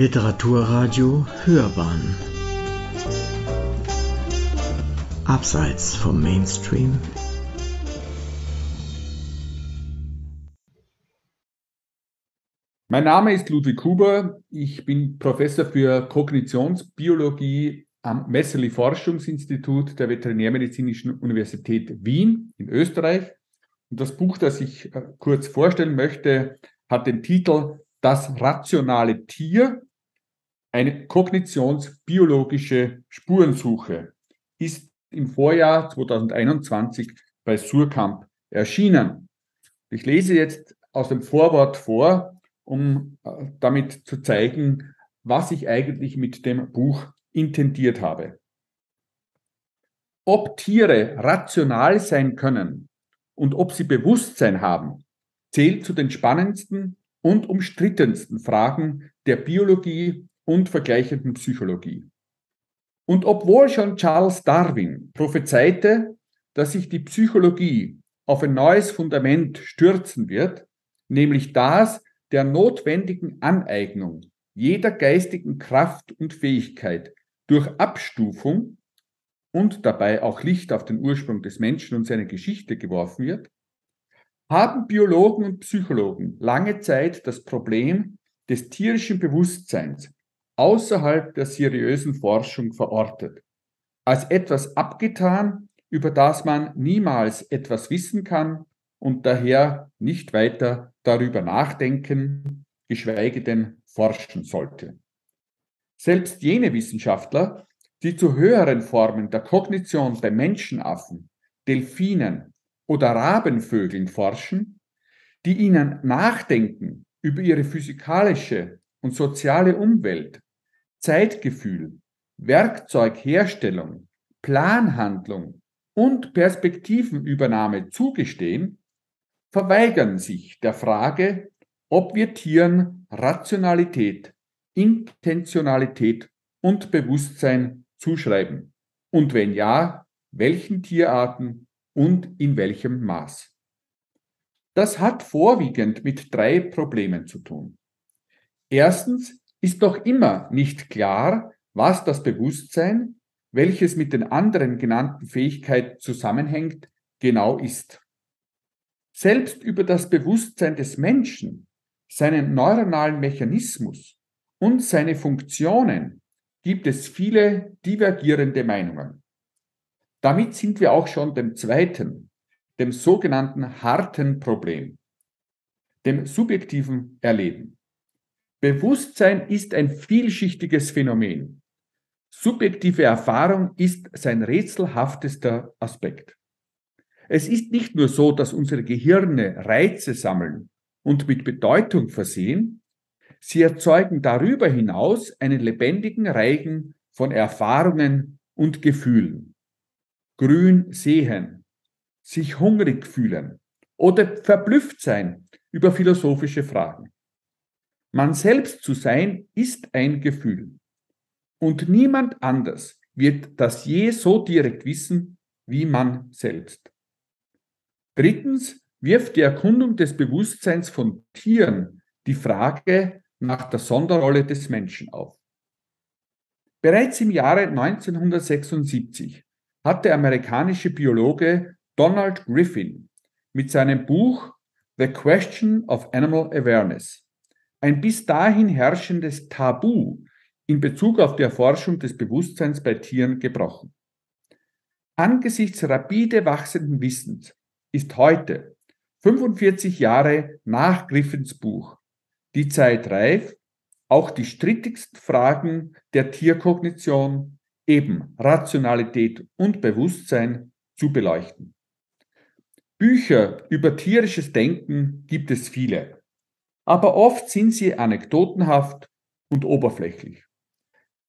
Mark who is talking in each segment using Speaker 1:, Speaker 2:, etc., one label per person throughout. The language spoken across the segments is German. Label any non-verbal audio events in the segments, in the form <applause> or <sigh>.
Speaker 1: Literaturradio Hörbahn Abseits vom Mainstream
Speaker 2: Mein Name ist Ludwig Huber. Ich bin Professor für Kognitionsbiologie am Messerli Forschungsinstitut der Veterinärmedizinischen Universität Wien in Österreich. Und das Buch, das ich äh, kurz vorstellen möchte, hat den Titel Das rationale Tier, eine kognitionsbiologische Spurensuche, ist im Vorjahr 2021 bei Surkamp erschienen. Ich lese jetzt aus dem Vorwort vor, um äh, damit zu zeigen, was ich eigentlich mit dem Buch intendiert habe. Ob Tiere rational sein können und ob sie Bewusstsein haben, zählt zu den spannendsten und umstrittensten Fragen der Biologie und vergleichenden Psychologie. Und obwohl schon Charles Darwin prophezeite, dass sich die Psychologie auf ein neues Fundament stürzen wird, nämlich das der notwendigen Aneignung jeder geistigen Kraft und Fähigkeit durch Abstufung und dabei auch Licht auf den Ursprung des Menschen und seine Geschichte geworfen wird, haben Biologen und Psychologen lange Zeit das Problem des tierischen Bewusstseins außerhalb der seriösen Forschung verortet, als etwas abgetan, über das man niemals etwas wissen kann und daher nicht weiter darüber nachdenken, geschweige denn forschen sollte. Selbst jene Wissenschaftler, die zu höheren Formen der Kognition bei Menschenaffen, Delfinen oder Rabenvögeln forschen, die ihnen Nachdenken über ihre physikalische und soziale Umwelt, Zeitgefühl, Werkzeugherstellung, Planhandlung und Perspektivenübernahme zugestehen, verweigern sich der Frage, ob wir Tieren Rationalität, Intentionalität und Bewusstsein zuschreiben und wenn ja, welchen Tierarten und in welchem Maß. Das hat vorwiegend mit drei Problemen zu tun. Erstens ist doch immer nicht klar, was das Bewusstsein, welches mit den anderen genannten Fähigkeiten zusammenhängt, genau ist. Selbst über das Bewusstsein des Menschen, seinen neuronalen Mechanismus und seine Funktionen gibt es viele divergierende Meinungen. Damit sind wir auch schon dem zweiten, dem sogenannten harten Problem, dem subjektiven Erleben. Bewusstsein ist ein vielschichtiges Phänomen. Subjektive Erfahrung ist sein rätselhaftester Aspekt. Es ist nicht nur so, dass unsere Gehirne Reize sammeln und mit Bedeutung versehen, sie erzeugen darüber hinaus einen lebendigen Reigen von Erfahrungen und Gefühlen. Grün sehen, sich hungrig fühlen oder verblüfft sein über philosophische Fragen. Man selbst zu sein ist ein Gefühl. Und niemand anders wird das je so direkt wissen wie man selbst. Drittens wirft die Erkundung des Bewusstseins von Tieren die Frage nach der Sonderrolle des Menschen auf. Bereits im Jahre 1976 hat der amerikanische Biologe Donald Griffin mit seinem Buch The Question of Animal Awareness ein bis dahin herrschendes Tabu in Bezug auf die Erforschung des Bewusstseins bei Tieren gebrochen. Angesichts rapide wachsenden Wissens ist heute, 45 Jahre nach Griffins Buch, die Zeit reif, auch die strittigsten Fragen der Tierkognition, eben Rationalität und Bewusstsein, zu beleuchten. Bücher über tierisches Denken gibt es viele, aber oft sind sie anekdotenhaft und oberflächlich.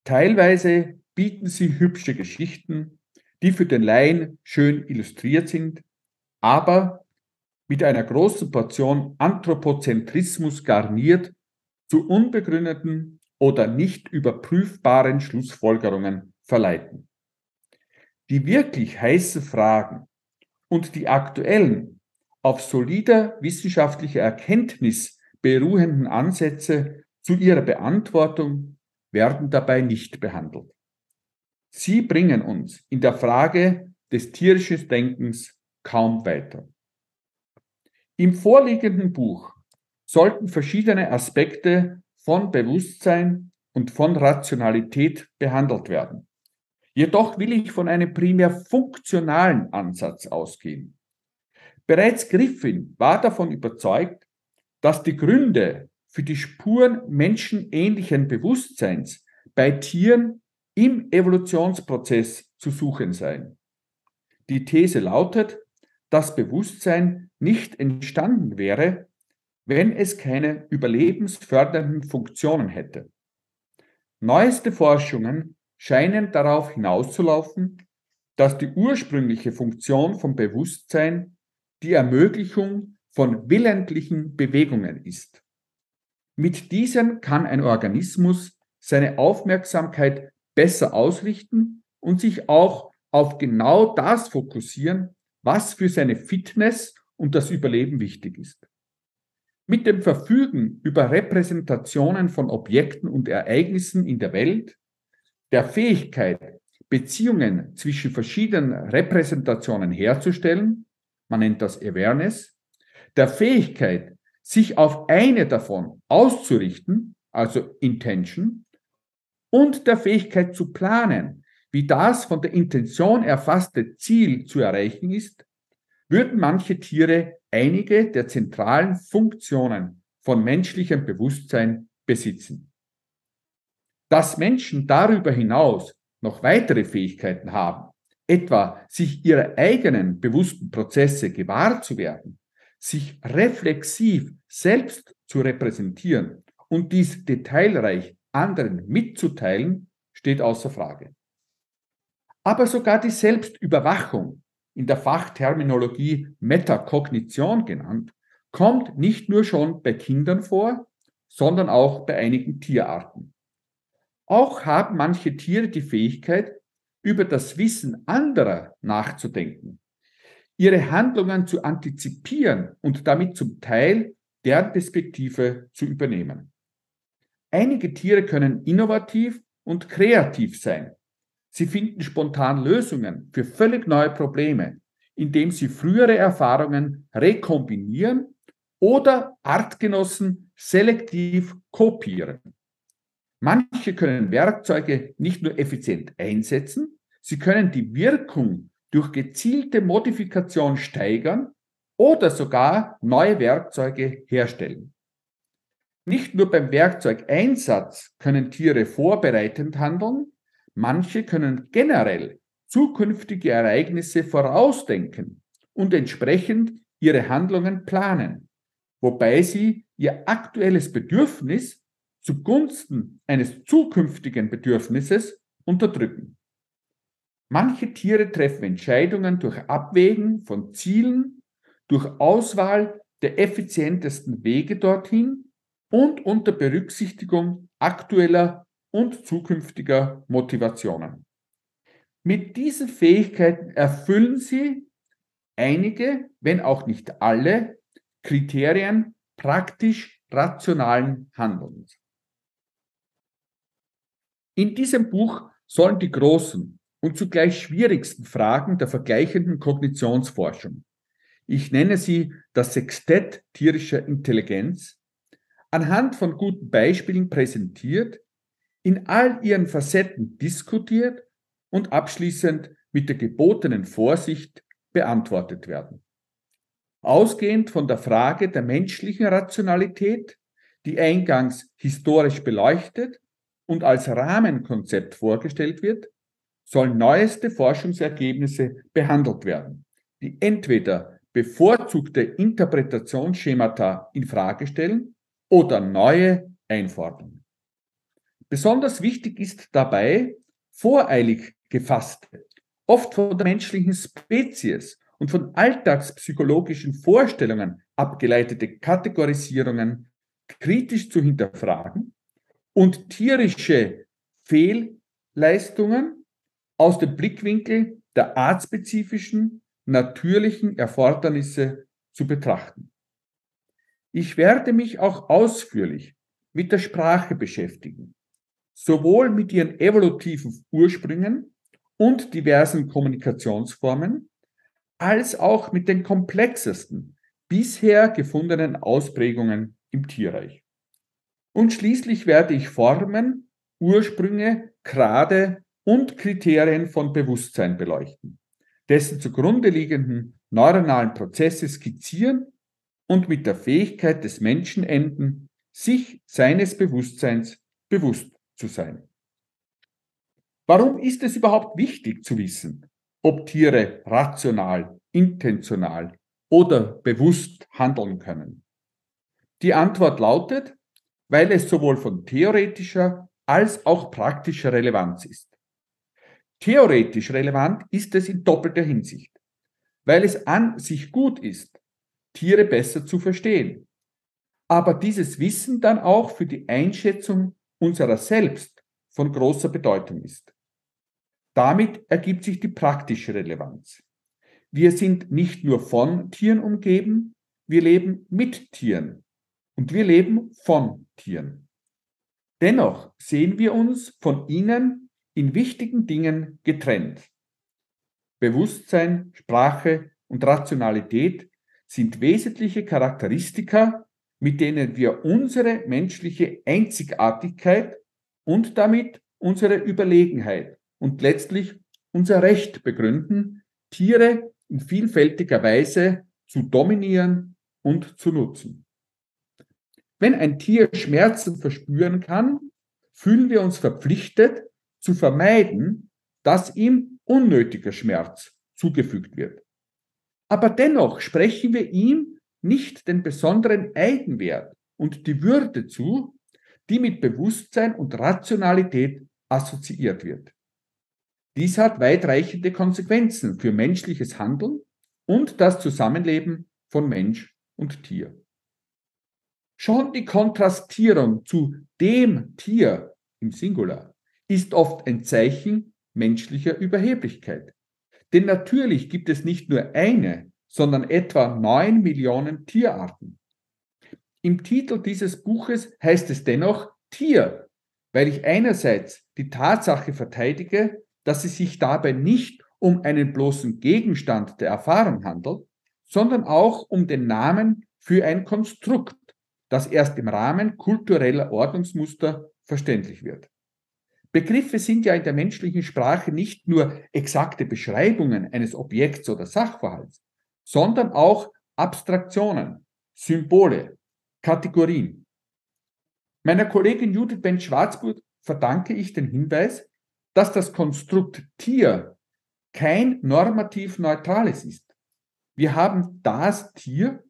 Speaker 2: Teilweise bieten sie hübsche Geschichten, die für den Laien schön illustriert sind, aber mit einer großen Portion Anthropozentrismus garniert zu unbegründeten oder nicht überprüfbaren Schlussfolgerungen verleiten. Die wirklich heißen Fragen und die aktuellen, auf solider wissenschaftlicher Erkenntnis beruhenden Ansätze zu ihrer Beantwortung werden dabei nicht behandelt. Sie bringen uns in der Frage des tierischen Denkens kaum weiter. Im vorliegenden Buch sollten verschiedene Aspekte von Bewusstsein und von Rationalität behandelt werden. Jedoch will ich von einem primär funktionalen Ansatz ausgehen. Bereits Griffin war davon überzeugt, dass die Gründe für die Spuren menschenähnlichen Bewusstseins bei Tieren im Evolutionsprozess zu suchen seien. Die These lautet, dass Bewusstsein nicht entstanden wäre, wenn es keine überlebensfördernden Funktionen hätte. Neueste Forschungen scheinen darauf hinauszulaufen, dass die ursprüngliche Funktion von Bewusstsein die Ermöglichung von willentlichen Bewegungen ist. Mit diesen kann ein Organismus seine Aufmerksamkeit besser ausrichten und sich auch auf genau das fokussieren, was für seine Fitness und das Überleben wichtig ist. Mit dem Verfügen über Repräsentationen von Objekten und Ereignissen in der Welt, der Fähigkeit, Beziehungen zwischen verschiedenen Repräsentationen herzustellen, man nennt das Awareness, der Fähigkeit, sich auf eine davon auszurichten, also Intention, und der Fähigkeit zu planen, wie das von der Intention erfasste Ziel zu erreichen ist, würden manche Tiere einige der zentralen Funktionen von menschlichem Bewusstsein besitzen. Dass Menschen darüber hinaus noch weitere Fähigkeiten haben, etwa sich ihrer eigenen bewussten Prozesse gewahr zu werden, sich reflexiv selbst zu repräsentieren und dies detailreich anderen mitzuteilen, steht außer Frage. Aber sogar die Selbstüberwachung, in der Fachterminologie Metakognition genannt, kommt nicht nur schon bei Kindern vor, sondern auch bei einigen Tierarten. Auch haben manche Tiere die Fähigkeit, über das Wissen anderer nachzudenken, ihre Handlungen zu antizipieren und damit zum Teil deren Perspektive zu übernehmen. Einige Tiere können innovativ und kreativ sein. Sie finden spontan Lösungen für völlig neue Probleme, indem sie frühere Erfahrungen rekombinieren oder Artgenossen selektiv kopieren. Manche können Werkzeuge nicht nur effizient einsetzen, sie können die Wirkung durch gezielte Modifikation steigern oder sogar neue Werkzeuge herstellen. Nicht nur beim Werkzeugeinsatz können Tiere vorbereitend handeln, manche können generell zukünftige Ereignisse vorausdenken und entsprechend ihre Handlungen planen, wobei sie ihr aktuelles Bedürfnis zugunsten eines zukünftigen Bedürfnisses unterdrücken. Manche Tiere treffen Entscheidungen durch Abwägen von Zielen, durch Auswahl der effizientesten Wege dorthin und unter Berücksichtigung aktueller und zukünftiger Motivationen. Mit diesen Fähigkeiten erfüllen sie einige, wenn auch nicht alle, Kriterien praktisch rationalen Handelns. In diesem Buch sollen die großen und zugleich schwierigsten Fragen der vergleichenden Kognitionsforschung, ich nenne sie das Sextett tierischer Intelligenz, anhand von guten Beispielen präsentiert, in all ihren Facetten diskutiert und abschließend mit der gebotenen Vorsicht beantwortet werden. Ausgehend von der Frage der menschlichen Rationalität, die eingangs historisch beleuchtet und als Rahmenkonzept vorgestellt wird, sollen neueste Forschungsergebnisse behandelt werden, die entweder bevorzugte Interpretationsschemata in Frage stellen oder neue einfordern. Besonders wichtig ist dabei voreilig gefasste, oft von der menschlichen Spezies und von alltagspsychologischen Vorstellungen abgeleitete Kategorisierungen kritisch zu hinterfragen und tierische Fehlleistungen aus dem Blickwinkel der artspezifischen, natürlichen Erfordernisse zu betrachten. Ich werde mich auch ausführlich mit der Sprache beschäftigen, sowohl mit ihren evolutiven Ursprüngen und diversen Kommunikationsformen, als auch mit den komplexesten bisher gefundenen Ausprägungen im Tierreich. Und schließlich werde ich Formen, Ursprünge, Grade und Kriterien von Bewusstsein beleuchten, dessen zugrunde liegenden neuronalen Prozesse skizzieren und mit der Fähigkeit des Menschen enden, sich seines Bewusstseins bewusst zu sein. Warum ist es überhaupt wichtig zu wissen, ob Tiere rational, intentional oder bewusst handeln können? Die Antwort lautet, weil es sowohl von theoretischer als auch praktischer Relevanz ist. Theoretisch relevant ist es in doppelter Hinsicht, weil es an sich gut ist, Tiere besser zu verstehen, aber dieses Wissen dann auch für die Einschätzung unserer selbst von großer Bedeutung ist. Damit ergibt sich die praktische Relevanz. Wir sind nicht nur von Tieren umgeben, wir leben mit Tieren und wir leben von Tieren. Dennoch sehen wir uns von ihnen in wichtigen Dingen getrennt. Bewusstsein, Sprache und Rationalität sind wesentliche Charakteristika, mit denen wir unsere menschliche Einzigartigkeit und damit unsere Überlegenheit und letztlich unser Recht begründen, Tiere in vielfältiger Weise zu dominieren und zu nutzen. Wenn ein Tier Schmerzen verspüren kann, fühlen wir uns verpflichtet zu vermeiden, dass ihm unnötiger Schmerz zugefügt wird. Aber dennoch sprechen wir ihm nicht den besonderen Eigenwert und die Würde zu, die mit Bewusstsein und Rationalität assoziiert wird. Dies hat weitreichende Konsequenzen für menschliches Handeln und das Zusammenleben von Mensch und Tier. Schon die Kontrastierung zu dem Tier im Singular ist oft ein Zeichen menschlicher Überheblichkeit. Denn natürlich gibt es nicht nur eine, sondern etwa neun Millionen Tierarten. Im Titel dieses Buches heißt es dennoch Tier, weil ich einerseits die Tatsache verteidige, dass es sich dabei nicht um einen bloßen Gegenstand der Erfahrung handelt, sondern auch um den Namen für ein Konstrukt, das erst im Rahmen kultureller Ordnungsmuster verständlich wird. Begriffe sind ja in der menschlichen Sprache nicht nur exakte Beschreibungen eines Objekts oder Sachverhalts, sondern auch Abstraktionen, Symbole, Kategorien. Meiner Kollegin Judith Ben-Schwarzburg verdanke ich den Hinweis, dass das Konstrukt Tier kein normativ neutrales ist. Wir haben das Tier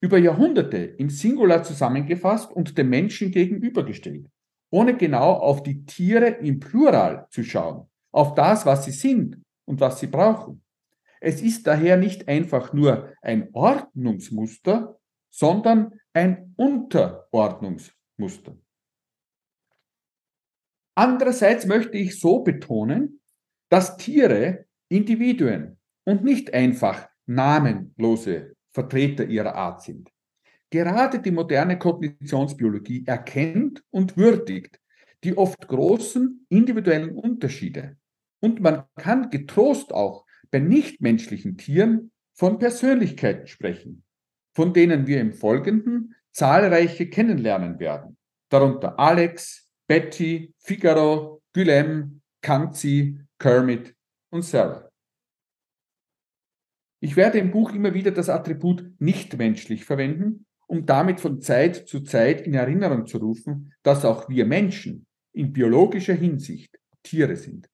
Speaker 2: über Jahrhunderte im Singular zusammengefasst und dem Menschen gegenübergestellt, ohne genau auf die Tiere im Plural zu schauen, auf das, was sie sind und was sie brauchen. Es ist daher nicht einfach nur ein Ordnungsmuster, sondern ein Unterordnungsmuster. Andererseits möchte ich so betonen, dass Tiere Individuen und nicht einfach namenlose Vertreter ihrer Art sind. Gerade die moderne Kognitionsbiologie erkennt und würdigt die oft großen individuellen Unterschiede. Und man kann getrost auch bei nichtmenschlichen Tieren von Persönlichkeiten sprechen, von denen wir im Folgenden zahlreiche kennenlernen werden, darunter Alex, Betty, Figaro, Guillem, Kanzi, Kermit und Sarah. Ich werde im Buch immer wieder das Attribut nichtmenschlich verwenden, um damit von Zeit zu Zeit in Erinnerung zu rufen, dass auch wir Menschen in biologischer Hinsicht Tiere sind.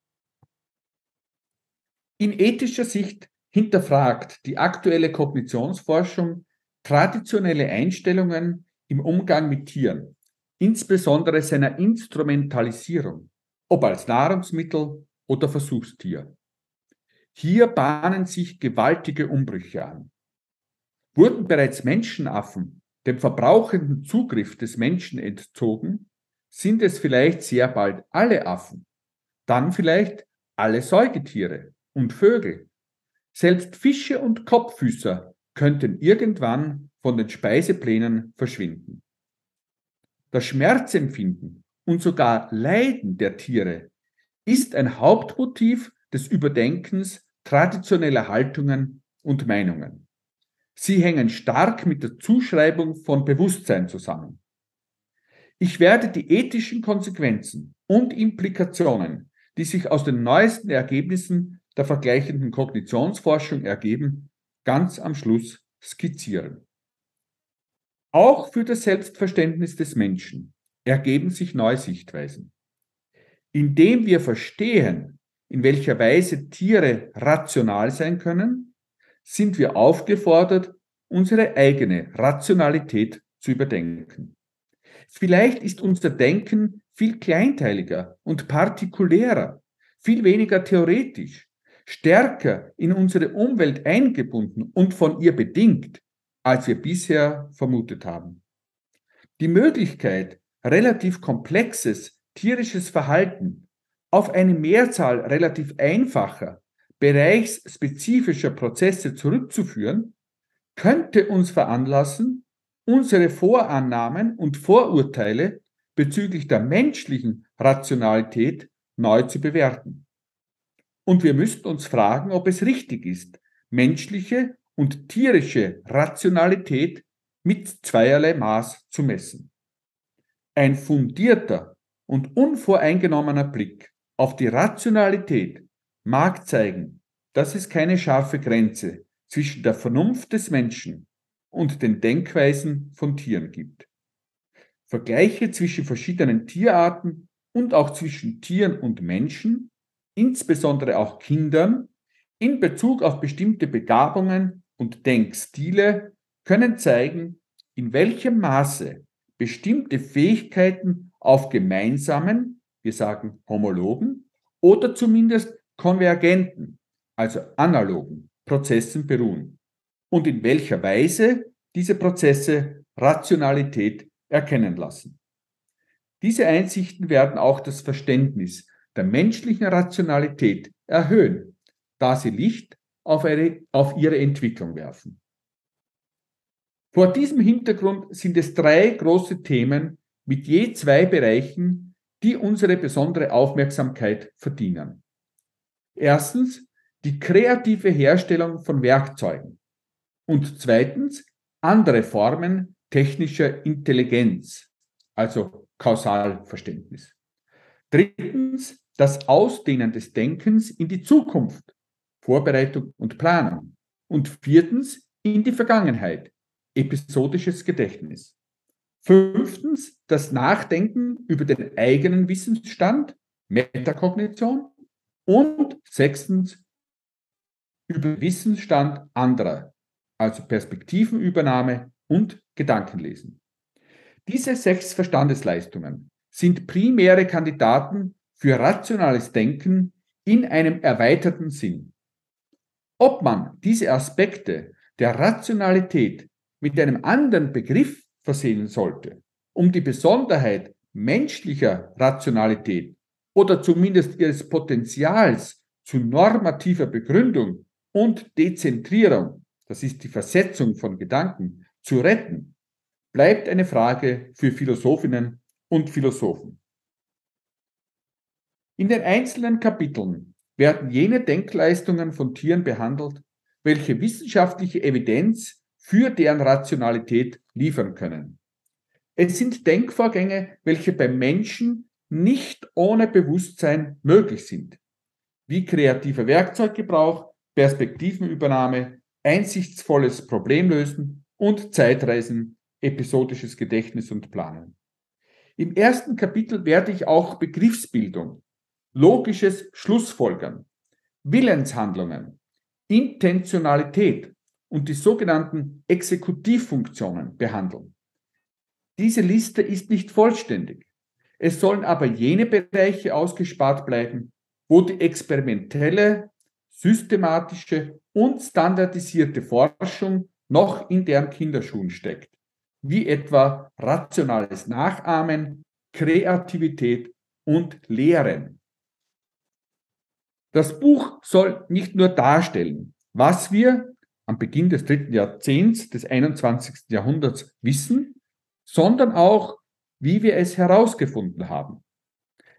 Speaker 2: In ethischer Sicht hinterfragt die aktuelle Kognitionsforschung traditionelle Einstellungen im Umgang mit Tieren, insbesondere seiner Instrumentalisierung, ob als Nahrungsmittel oder Versuchstier. Hier bahnen sich gewaltige Umbrüche an. Wurden bereits Menschenaffen dem verbrauchenden Zugriff des Menschen entzogen, sind es vielleicht sehr bald alle Affen, dann vielleicht alle Säugetiere und Vögel. Selbst Fische und Kopffüßer könnten irgendwann von den Speiseplänen verschwinden. das Schmerzempfinden und sogar Leiden der Tiere ist ein Hauptmotiv des Überdenkens traditioneller Haltungen und Meinungen. Sie hängen stark mit der Zuschreibung von Bewusstsein zusammen. Ich werde die ethischen Konsequenzen und Implikationen, die sich aus den neuesten Ergebnissen der vergleichenden Kognitionsforschung ergeben, ganz am Schluss skizzieren. Auch für das Selbstverständnis des Menschen ergeben sich neue Sichtweisen. Indem wir verstehen, in welcher Weise Tiere rational sein können, sind wir aufgefordert, unsere eigene Rationalität zu überdenken. Vielleicht ist unser Denken viel kleinteiliger und partikulärer, viel weniger theoretisch, stärker in unsere Umwelt eingebunden und von ihr bedingt, als wir bisher vermutet haben. Die Möglichkeit, relativ komplexes tierisches Verhalten auf eine Mehrzahl relativ einfacher, bereichsspezifischer Prozesse zurückzuführen, könnte uns veranlassen, unsere Vorannahmen und Vorurteile bezüglich der menschlichen Rationalität neu zu bewerten. Und wir müssten uns fragen, ob es richtig ist, menschliche und tierische Rationalität mit zweierlei Maß zu messen. Ein fundierter und unvoreingenommener Blick auf die Rationalität mag zeigen, dass es keine scharfe Grenze zwischen der Vernunft des Menschen und den Denkweisen von Tieren gibt. Vergleiche zwischen verschiedenen Tierarten und auch zwischen Tieren und Menschen, insbesondere auch Kindern, in Bezug auf bestimmte Begabungen und Denkstile können zeigen, in welchem Maße bestimmte Fähigkeiten auf gemeinsamen, wir sagen homologen, oder zumindest konvergenten, also analogen Prozessen beruhen und in welcher Weise diese Prozesse Rationalität erkennen lassen. Diese Einsichten werden auch das Verständnis der menschlichen Rationalität erhöhen, da sie Licht auf, ihre, auf ihre Entwicklung werfen. Vor diesem Hintergrund sind es drei große Themen mit je zwei Bereichen, die unsere besondere Aufmerksamkeit verdienen. Erstens die kreative Herstellung von Werkzeugen und zweitens andere Formen technischer Intelligenz, also Kausalverständnis. Drittens das Ausdehnen des Denkens in die Zukunft, Vorbereitung und Planung. Und viertens in die Vergangenheit, episodisches Gedächtnis. Fünftens, das Nachdenken über den eigenen Wissensstand, Metakognition. Und sechstens, über Wissensstand anderer, also Perspektivenübernahme und Gedankenlesen. Diese sechs Verstandesleistungen sind primäre Kandidaten für rationales Denken in einem erweiterten Sinn. Ob man diese Aspekte der Rationalität mit einem anderen Begriff versehen sollte, um die Besonderheit menschlicher Rationalität oder zumindest ihres Potenzials zu normativer Begründung und Dezentrierung, das ist die Versetzung von Gedanken, zu retten, bleibt eine Frage für Philosophinnen und Philosophen. In den einzelnen Kapiteln werden jene Denkleistungen von Tieren behandelt, welche wissenschaftliche Evidenz für deren Rationalität liefern können. Es sind Denkvorgänge, welche beim Menschen nicht ohne Bewusstsein möglich sind, wie kreativer Werkzeuggebrauch, Perspektivenübernahme, einsichtsvolles Problemlösen und Zeitreisen, episodisches Gedächtnis und Planen. Im ersten Kapitel werde ich auch Begriffsbildung, logisches Schlussfolgern, Willenshandlungen, Intentionalität und die sogenannten Exekutivfunktionen behandeln. Diese Liste ist nicht vollständig. Es sollen aber jene Bereiche ausgespart bleiben, wo die experimentelle, systematische und standardisierte Forschung noch in deren Kinderschuhen steckt, wie etwa rationales Nachahmen, Kreativität und Lehren. Das Buch soll nicht nur darstellen, was wir am Beginn des dritten Jahrzehnts des 21. Jahrhunderts wissen, sondern auch wie wir es herausgefunden haben.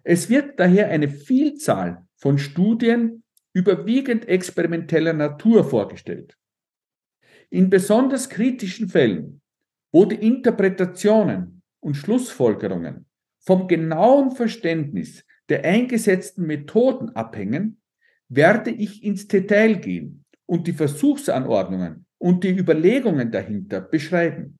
Speaker 2: Es wird daher eine Vielzahl von Studien überwiegend experimenteller Natur vorgestellt. In besonders kritischen Fällen, wo die Interpretationen und Schlussfolgerungen vom genauen Verständnis der eingesetzten Methoden abhängen, werde ich ins Detail gehen und die Versuchsanordnungen und die Überlegungen dahinter beschreiben.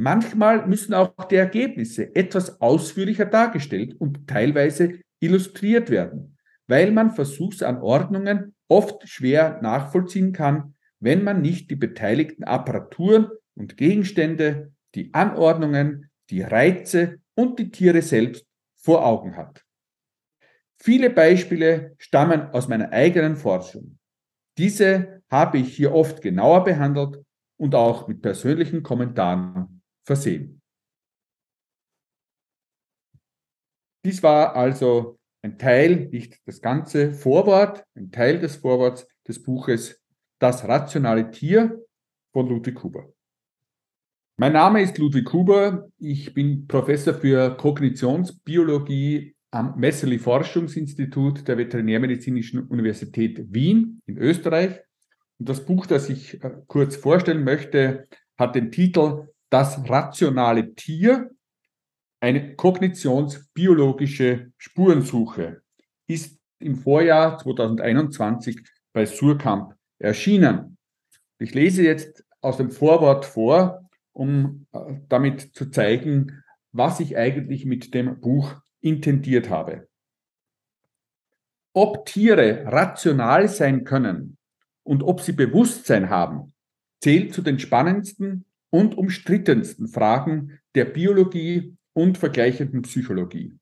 Speaker 2: Manchmal müssen auch die Ergebnisse etwas ausführlicher dargestellt und teilweise illustriert werden, weil man Versuchsanordnungen oft schwer nachvollziehen kann, wenn man nicht die beteiligten Apparaturen und Gegenstände, die Anordnungen, die Reize und die Tiere selbst vor Augen hat. Viele Beispiele stammen aus meiner eigenen Forschung. Diese habe ich hier oft genauer behandelt und auch mit persönlichen Kommentaren versehen. Dies war also ein Teil, nicht das ganze Vorwort, ein Teil des Vorworts des Buches Das rationale Tier von Ludwig Huber. Mein Name ist Ludwig Huber. Ich bin Professor für Kognitionsbiologie am Messerli Forschungsinstitut der Veterinärmedizinischen Universität Wien in Österreich. Und das Buch, das ich äh, kurz vorstellen möchte, hat den Titel Das rationale Tier, eine kognitionsbiologische Spurensuche, ist im Vorjahr 2021 bei Surkamp erschienen. Ich lese jetzt aus dem Vorwort vor, um äh, damit zu zeigen, was ich eigentlich mit dem Buch intendiert habe. Ob Tiere rational sein können und ob sie Bewusstsein haben, zählt zu den spannendsten und umstrittensten Fragen der Biologie und vergleichenden Psychologie.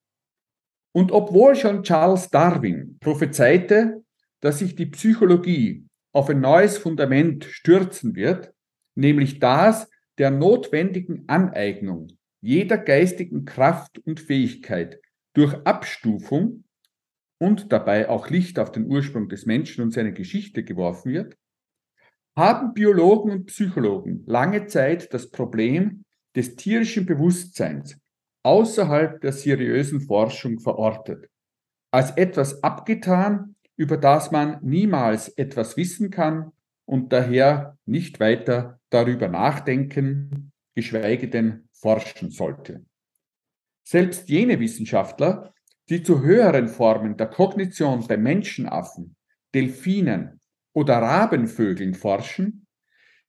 Speaker 2: Und obwohl schon Charles Darwin prophezeite, dass sich die Psychologie auf ein neues Fundament stürzen wird, nämlich das der notwendigen Aneignung jeder geistigen Kraft und Fähigkeit durch Abstufung und dabei auch Licht auf den Ursprung des Menschen und seine Geschichte geworfen wird, haben Biologen und Psychologen lange Zeit das Problem des tierischen Bewusstseins außerhalb der seriösen Forschung verortet, als etwas abgetan, über das man niemals etwas wissen kann und daher nicht weiter darüber nachdenken, geschweige denn forschen sollte. Selbst jene Wissenschaftler, die zu höheren Formen der Kognition bei Menschenaffen, Delfinen oder Rabenvögeln forschen,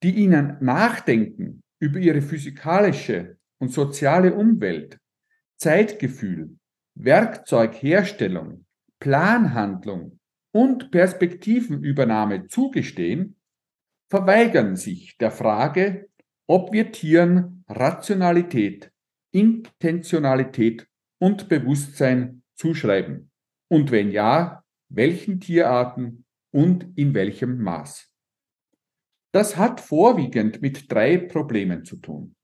Speaker 2: die ihnen Nachdenken über ihre physikalische und soziale Umwelt, Zeitgefühl, Werkzeugherstellung, Planhandlung und Perspektivenübernahme zugestehen, verweigern sich der Frage, ob wir Tieren Rationalität Intentionalität und Bewusstsein zuschreiben? Und wenn ja, welchen Tierarten und in welchem Maß? Das hat vorwiegend mit drei Problemen zu tun.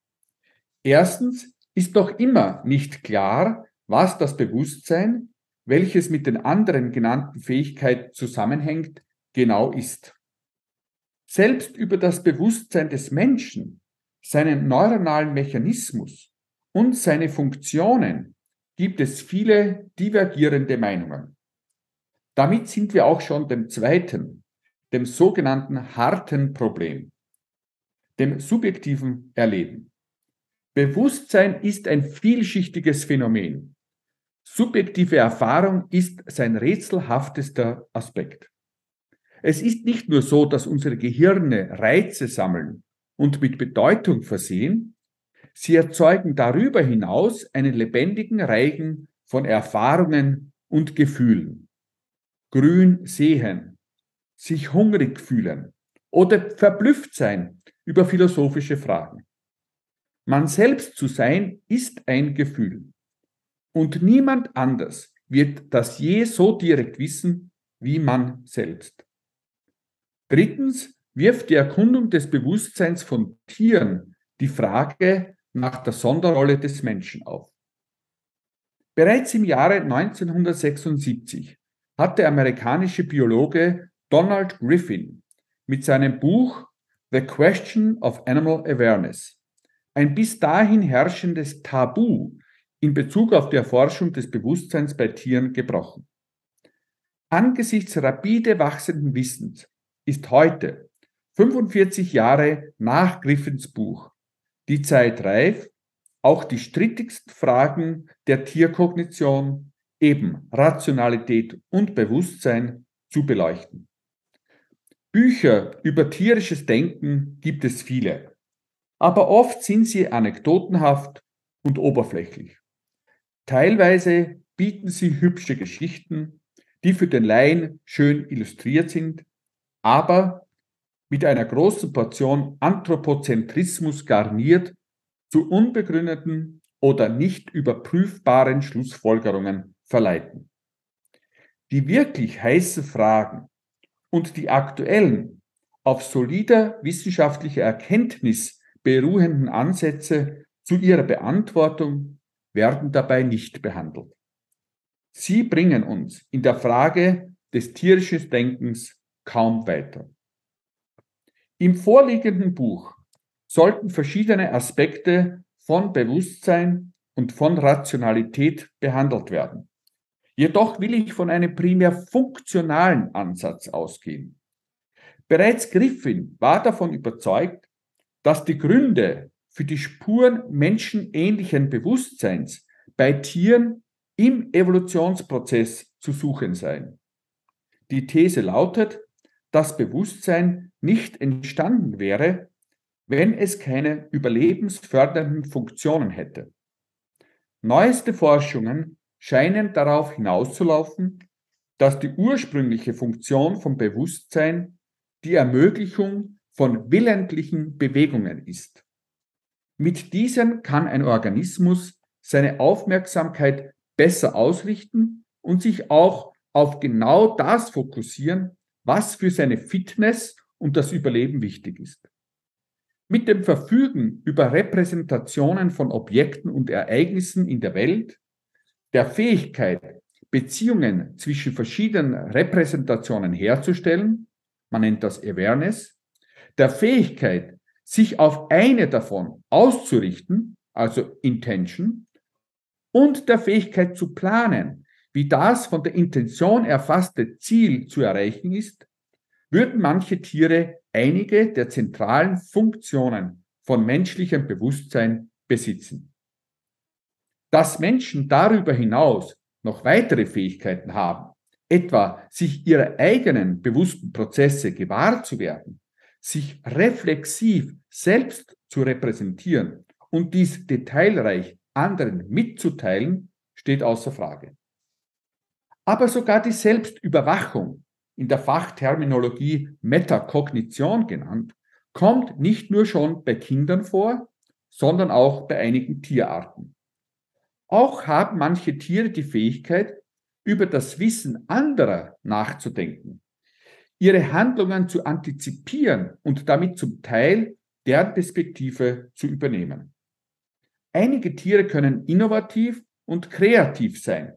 Speaker 2: Erstens ist noch immer nicht klar, was das Bewusstsein, welches mit den anderen genannten Fähigkeiten zusammenhängt, genau ist. Selbst über das Bewusstsein des Menschen, seinen neuronalen Mechanismus und seine Funktionen gibt es viele divergierende Meinungen. Damit sind wir auch schon dem zweiten, dem sogenannten harten Problem, dem subjektiven Erleben. Bewusstsein ist ein vielschichtiges Phänomen. Subjektive Erfahrung ist sein rätselhaftester Aspekt. Es ist nicht nur so, dass unsere Gehirne Reize sammeln und mit Bedeutung versehen, Sie erzeugen darüber hinaus einen lebendigen Reigen von Erfahrungen und Gefühlen. Grün sehen, sich hungrig fühlen oder verblüfft sein über philosophische Fragen. Man selbst zu sein ist ein Gefühl. Und niemand anders wird das je so direkt wissen wie man selbst. Drittens wirft die Erkundung des Bewusstseins von Tieren die Frage nach der Sonderrolle des Menschen auf. Bereits im Jahre 1976 hat der amerikanische Biologe Donald Griffin mit seinem Buch The Question of Animal Awareness ein bis dahin herrschendes Tabu in Bezug auf die Erforschung des Bewusstseins bei Tieren gebrochen. Angesichts rapide wachsenden Wissens ist heute, 45 Jahre nach Griffins Buch, die Zeit reif, auch die strittigsten Fragen der Tierkognition, eben Rationalität und Bewusstsein, zu beleuchten. Bücher über tierisches Denken gibt es viele, aber oft sind sie anekdotenhaft und oberflächlich. Teilweise bieten sie hübsche Geschichten, die für den Laien schön illustriert sind, aber mit einer großen Portion Anthropozentrismus garniert zu unbegründeten oder nicht überprüfbaren Schlussfolgerungen verleiten. Die wirklich heißen Fragen und die aktuellen, auf solider wissenschaftlicher Erkenntnis beruhenden Ansätze zu ihrer Beantwortung werden dabei nicht behandelt. Sie bringen uns in der Frage des tierischen Denkens kaum weiter. Im vorliegenden Buch sollten verschiedene Aspekte von Bewusstsein und von Rationalität behandelt werden. Jedoch will ich von einem primär funktionalen Ansatz ausgehen. Bereits Griffin war davon überzeugt, dass die Gründe für die Spuren menschenähnlichen Bewusstseins bei Tieren im Evolutionsprozess zu suchen seien. Die These lautet, dass Bewusstsein nicht entstanden wäre, wenn es keine überlebensfördernden Funktionen hätte. Neueste Forschungen scheinen darauf hinauszulaufen, dass die ursprüngliche Funktion von Bewusstsein die Ermöglichung von willentlichen Bewegungen ist. Mit diesen kann ein Organismus seine Aufmerksamkeit besser ausrichten und sich auch auf genau das fokussieren, was für seine Fitness und das Überleben wichtig ist. Mit dem Verfügen über Repräsentationen von Objekten und Ereignissen in der Welt, der Fähigkeit, Beziehungen zwischen verschiedenen Repräsentationen herzustellen, man nennt das Awareness, der Fähigkeit, sich auf eine davon auszurichten, also Intention, und der Fähigkeit zu planen, wie das von der Intention erfasste Ziel zu erreichen ist, würden manche Tiere einige der zentralen Funktionen von menschlichem Bewusstsein besitzen. Dass Menschen darüber hinaus noch weitere Fähigkeiten haben, etwa sich ihrer eigenen bewussten Prozesse gewahr zu werden, sich reflexiv selbst zu repräsentieren und dies detailreich anderen mitzuteilen, steht außer Frage. Aber sogar die Selbstüberwachung, in der Fachterminologie Metakognition genannt, kommt nicht nur schon bei Kindern vor, sondern auch bei einigen Tierarten. Auch haben manche Tiere die Fähigkeit, über das Wissen anderer nachzudenken, ihre Handlungen zu antizipieren und damit zum Teil deren Perspektive zu übernehmen. Einige Tiere können innovativ und kreativ sein.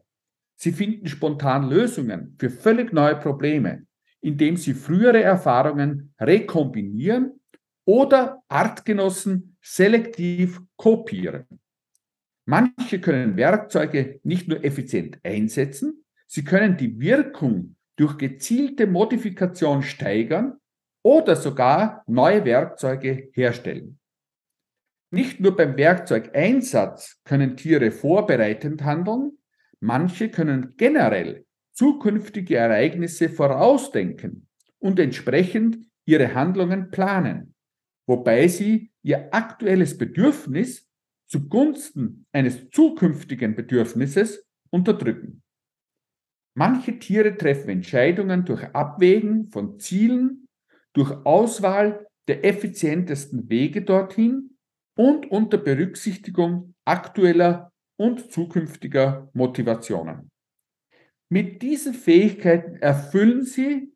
Speaker 2: Sie finden spontan Lösungen für völlig neue Probleme, indem sie frühere Erfahrungen rekombinieren oder Artgenossen selektiv kopieren. Manche können Werkzeuge nicht nur effizient einsetzen, sie können die Wirkung durch gezielte Modifikation steigern oder sogar neue Werkzeuge herstellen. Nicht nur beim Werkzeugeinsatz können Tiere vorbereitend handeln, manche können generell zukünftige Ereignisse vorausdenken und entsprechend ihre Handlungen planen, wobei sie ihr aktuelles Bedürfnis zugunsten eines zukünftigen Bedürfnisses unterdrücken. Manche Tiere treffen Entscheidungen durch Abwägen von Zielen, durch Auswahl der effizientesten Wege dorthin und unter Berücksichtigung aktueller und zukünftiger Motivationen. Mit diesen Fähigkeiten erfüllen sie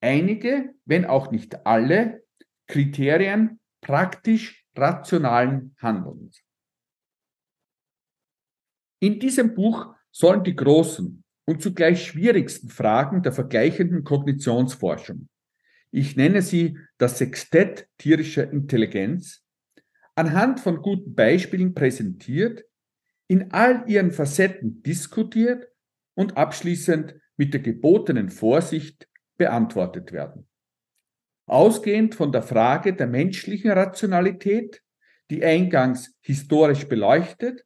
Speaker 2: einige, wenn auch nicht alle, Kriterien praktisch rationalen Handelns. In diesem Buch sollen die großen und zugleich schwierigsten Fragen der vergleichenden Kognitionsforschung, ich nenne sie das Sextett tierischer Intelligenz, anhand von guten Beispielen präsentiert, in all ihren Facetten diskutiert und abschließend mit der gebotenen Vorsicht beantwortet werden. Ausgehend von der Frage der menschlichen Rationalität, die eingangs historisch beleuchtet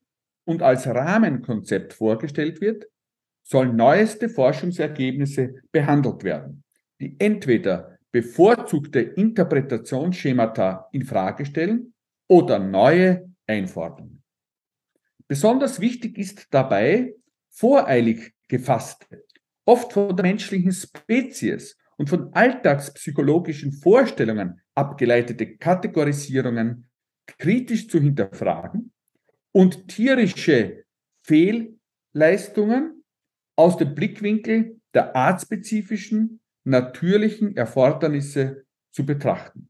Speaker 2: und als Rahmenkonzept vorgestellt wird, sollen neueste Forschungsergebnisse behandelt werden, die entweder bevorzugte Interpretationsschemata in Frage stellen oder neue einfordern. Besonders wichtig ist dabei voreilig gefasste, oft von der menschlichen Spezies und von alltagspsychologischen Vorstellungen abgeleitete Kategorisierungen kritisch zu hinterfragen und tierische Fehlleistungen aus dem Blickwinkel der artspezifischen, natürlichen Erfordernisse zu betrachten.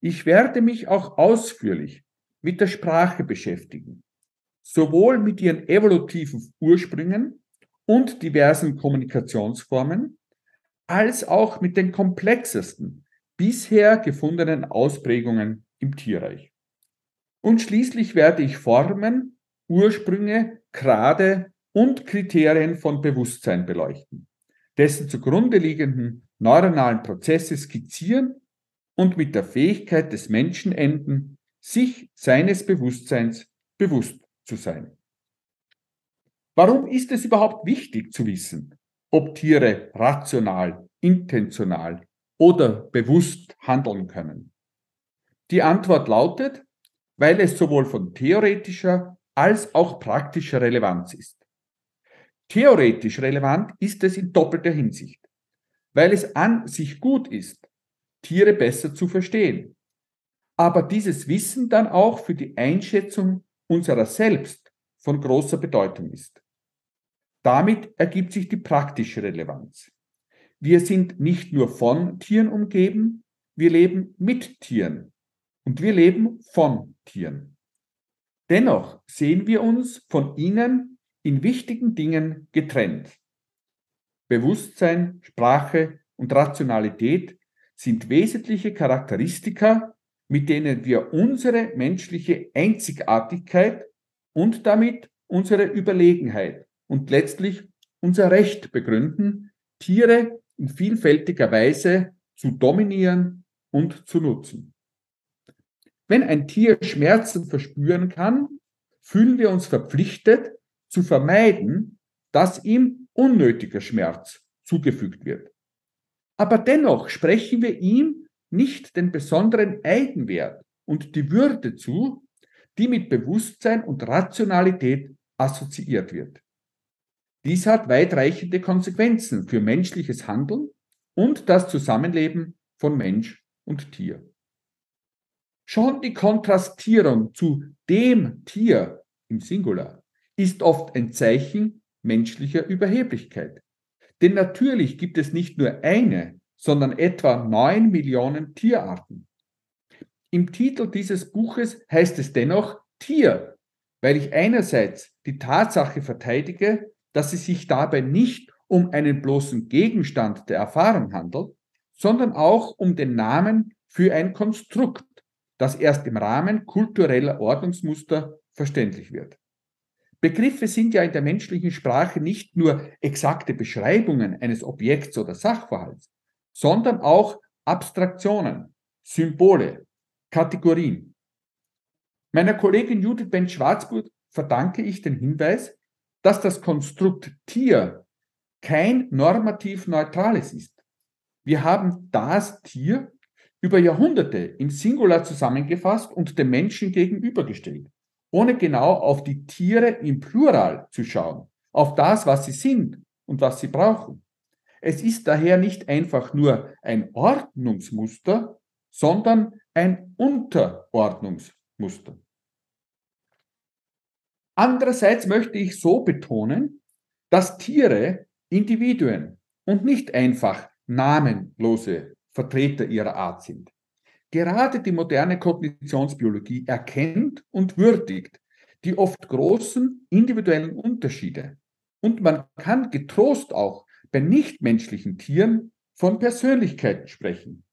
Speaker 2: Ich werde mich auch ausführlich mit der Sprache beschäftigen, sowohl mit ihren evolutiven Ursprüngen und diversen Kommunikationsformen, als auch mit den komplexesten bisher gefundenen Ausprägungen im Tierreich. Und schließlich werde ich Formen, Ursprünge, Grade und Kriterien von Bewusstsein beleuchten, dessen zugrunde liegenden neuronalen Prozesse skizzieren und mit der Fähigkeit des Menschen enden, sich seines Bewusstseins bewusst zu sein. Warum ist es überhaupt wichtig zu wissen, ob Tiere rational, intentional oder bewusst handeln können? Die Antwort lautet, weil es sowohl von theoretischer als auch praktischer Relevanz ist. Theoretisch relevant ist es in doppelter Hinsicht, weil es an sich gut ist, Tiere besser zu verstehen, aber dieses Wissen dann auch für die Einschätzung unserer selbst von großer Bedeutung ist. Damit ergibt sich die praktische Relevanz. Wir sind nicht nur von Tieren umgeben, wir leben mit Tieren und wir leben von Tieren. Dennoch sehen wir uns von ihnen in wichtigen Dingen getrennt. Bewusstsein, Sprache und Rationalität sind wesentliche Charakteristika, mit denen wir unsere menschliche Einzigartigkeit und damit unsere Überlegenheit und letztlich unser Recht begründen, Tiere in vielfältiger Weise zu dominieren und zu nutzen. Wenn ein Tier Schmerzen verspüren kann, fühlen wir uns verpflichtet, zu vermeiden, dass ihm unnötiger Schmerz zugefügt wird. Aber dennoch sprechen wir ihm nicht den besonderen Eigenwert und die Würde zu, die mit Bewusstsein und Rationalität assoziiert wird. Dies hat weitreichende Konsequenzen für menschliches Handeln und das Zusammenleben von Mensch und Tier. Schon die Kontrastierung zu dem Tier im Singular ist oft ein Zeichen menschlicher Überheblichkeit. Denn natürlich gibt es nicht nur eine, sondern etwa neun Millionen Tierarten. Im Titel dieses Buches heißt es dennoch Tier, weil ich einerseits die Tatsache verteidige, dass es sich dabei nicht um einen bloßen Gegenstand der Erfahrung handelt, sondern auch um den Namen für ein Konstrukt, das erst im Rahmen kultureller Ordnungsmuster verständlich wird. Begriffe sind ja in der menschlichen Sprache nicht nur exakte Beschreibungen eines Objekts oder Sachverhalts, sondern auch Abstraktionen, Symbole, Kategorien. Meiner Kollegin Judith Ben-Schwarzburg verdanke ich den Hinweis, dass das Konstrukt Tier kein normativ neutrales ist. Wir haben das Tier über Jahrhunderte im Singular zusammengefasst und dem Menschen gegenübergestellt ohne genau auf die Tiere im Plural zu schauen, auf das, was sie sind und was sie brauchen. Es ist daher nicht einfach nur ein Ordnungsmuster, sondern ein Unterordnungsmuster. Andererseits möchte ich so betonen, dass Tiere Individuen und nicht einfach namenlose Vertreter ihrer Art sind. Gerade die moderne Kognitionsbiologie erkennt und würdigt die oft großen individuellen Unterschiede. Und man kann getrost auch bei nichtmenschlichen Tieren von Persönlichkeiten sprechen,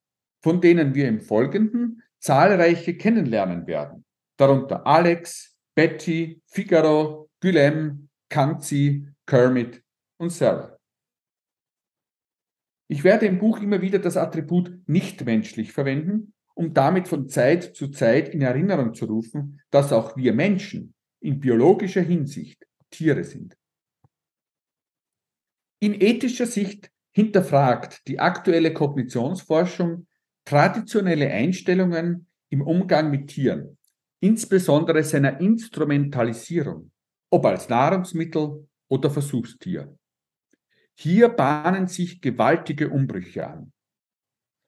Speaker 2: von denen wir im Folgenden zahlreiche kennenlernen werden, darunter Alex, Betty, Figaro, Gülem, Kanzi, Kermit und Sarah. Ich werde im Buch immer wieder das Attribut nichtmenschlich verwenden, um damit von Zeit zu Zeit in Erinnerung zu rufen, dass auch wir Menschen in biologischer Hinsicht Tiere sind. In ethischer Sicht hinterfragt die aktuelle Kognitionsforschung traditionelle Einstellungen im Umgang mit Tieren, insbesondere seiner Instrumentalisierung, ob als Nahrungsmittel oder Versuchstier. Hier bahnen sich gewaltige Umbrüche an.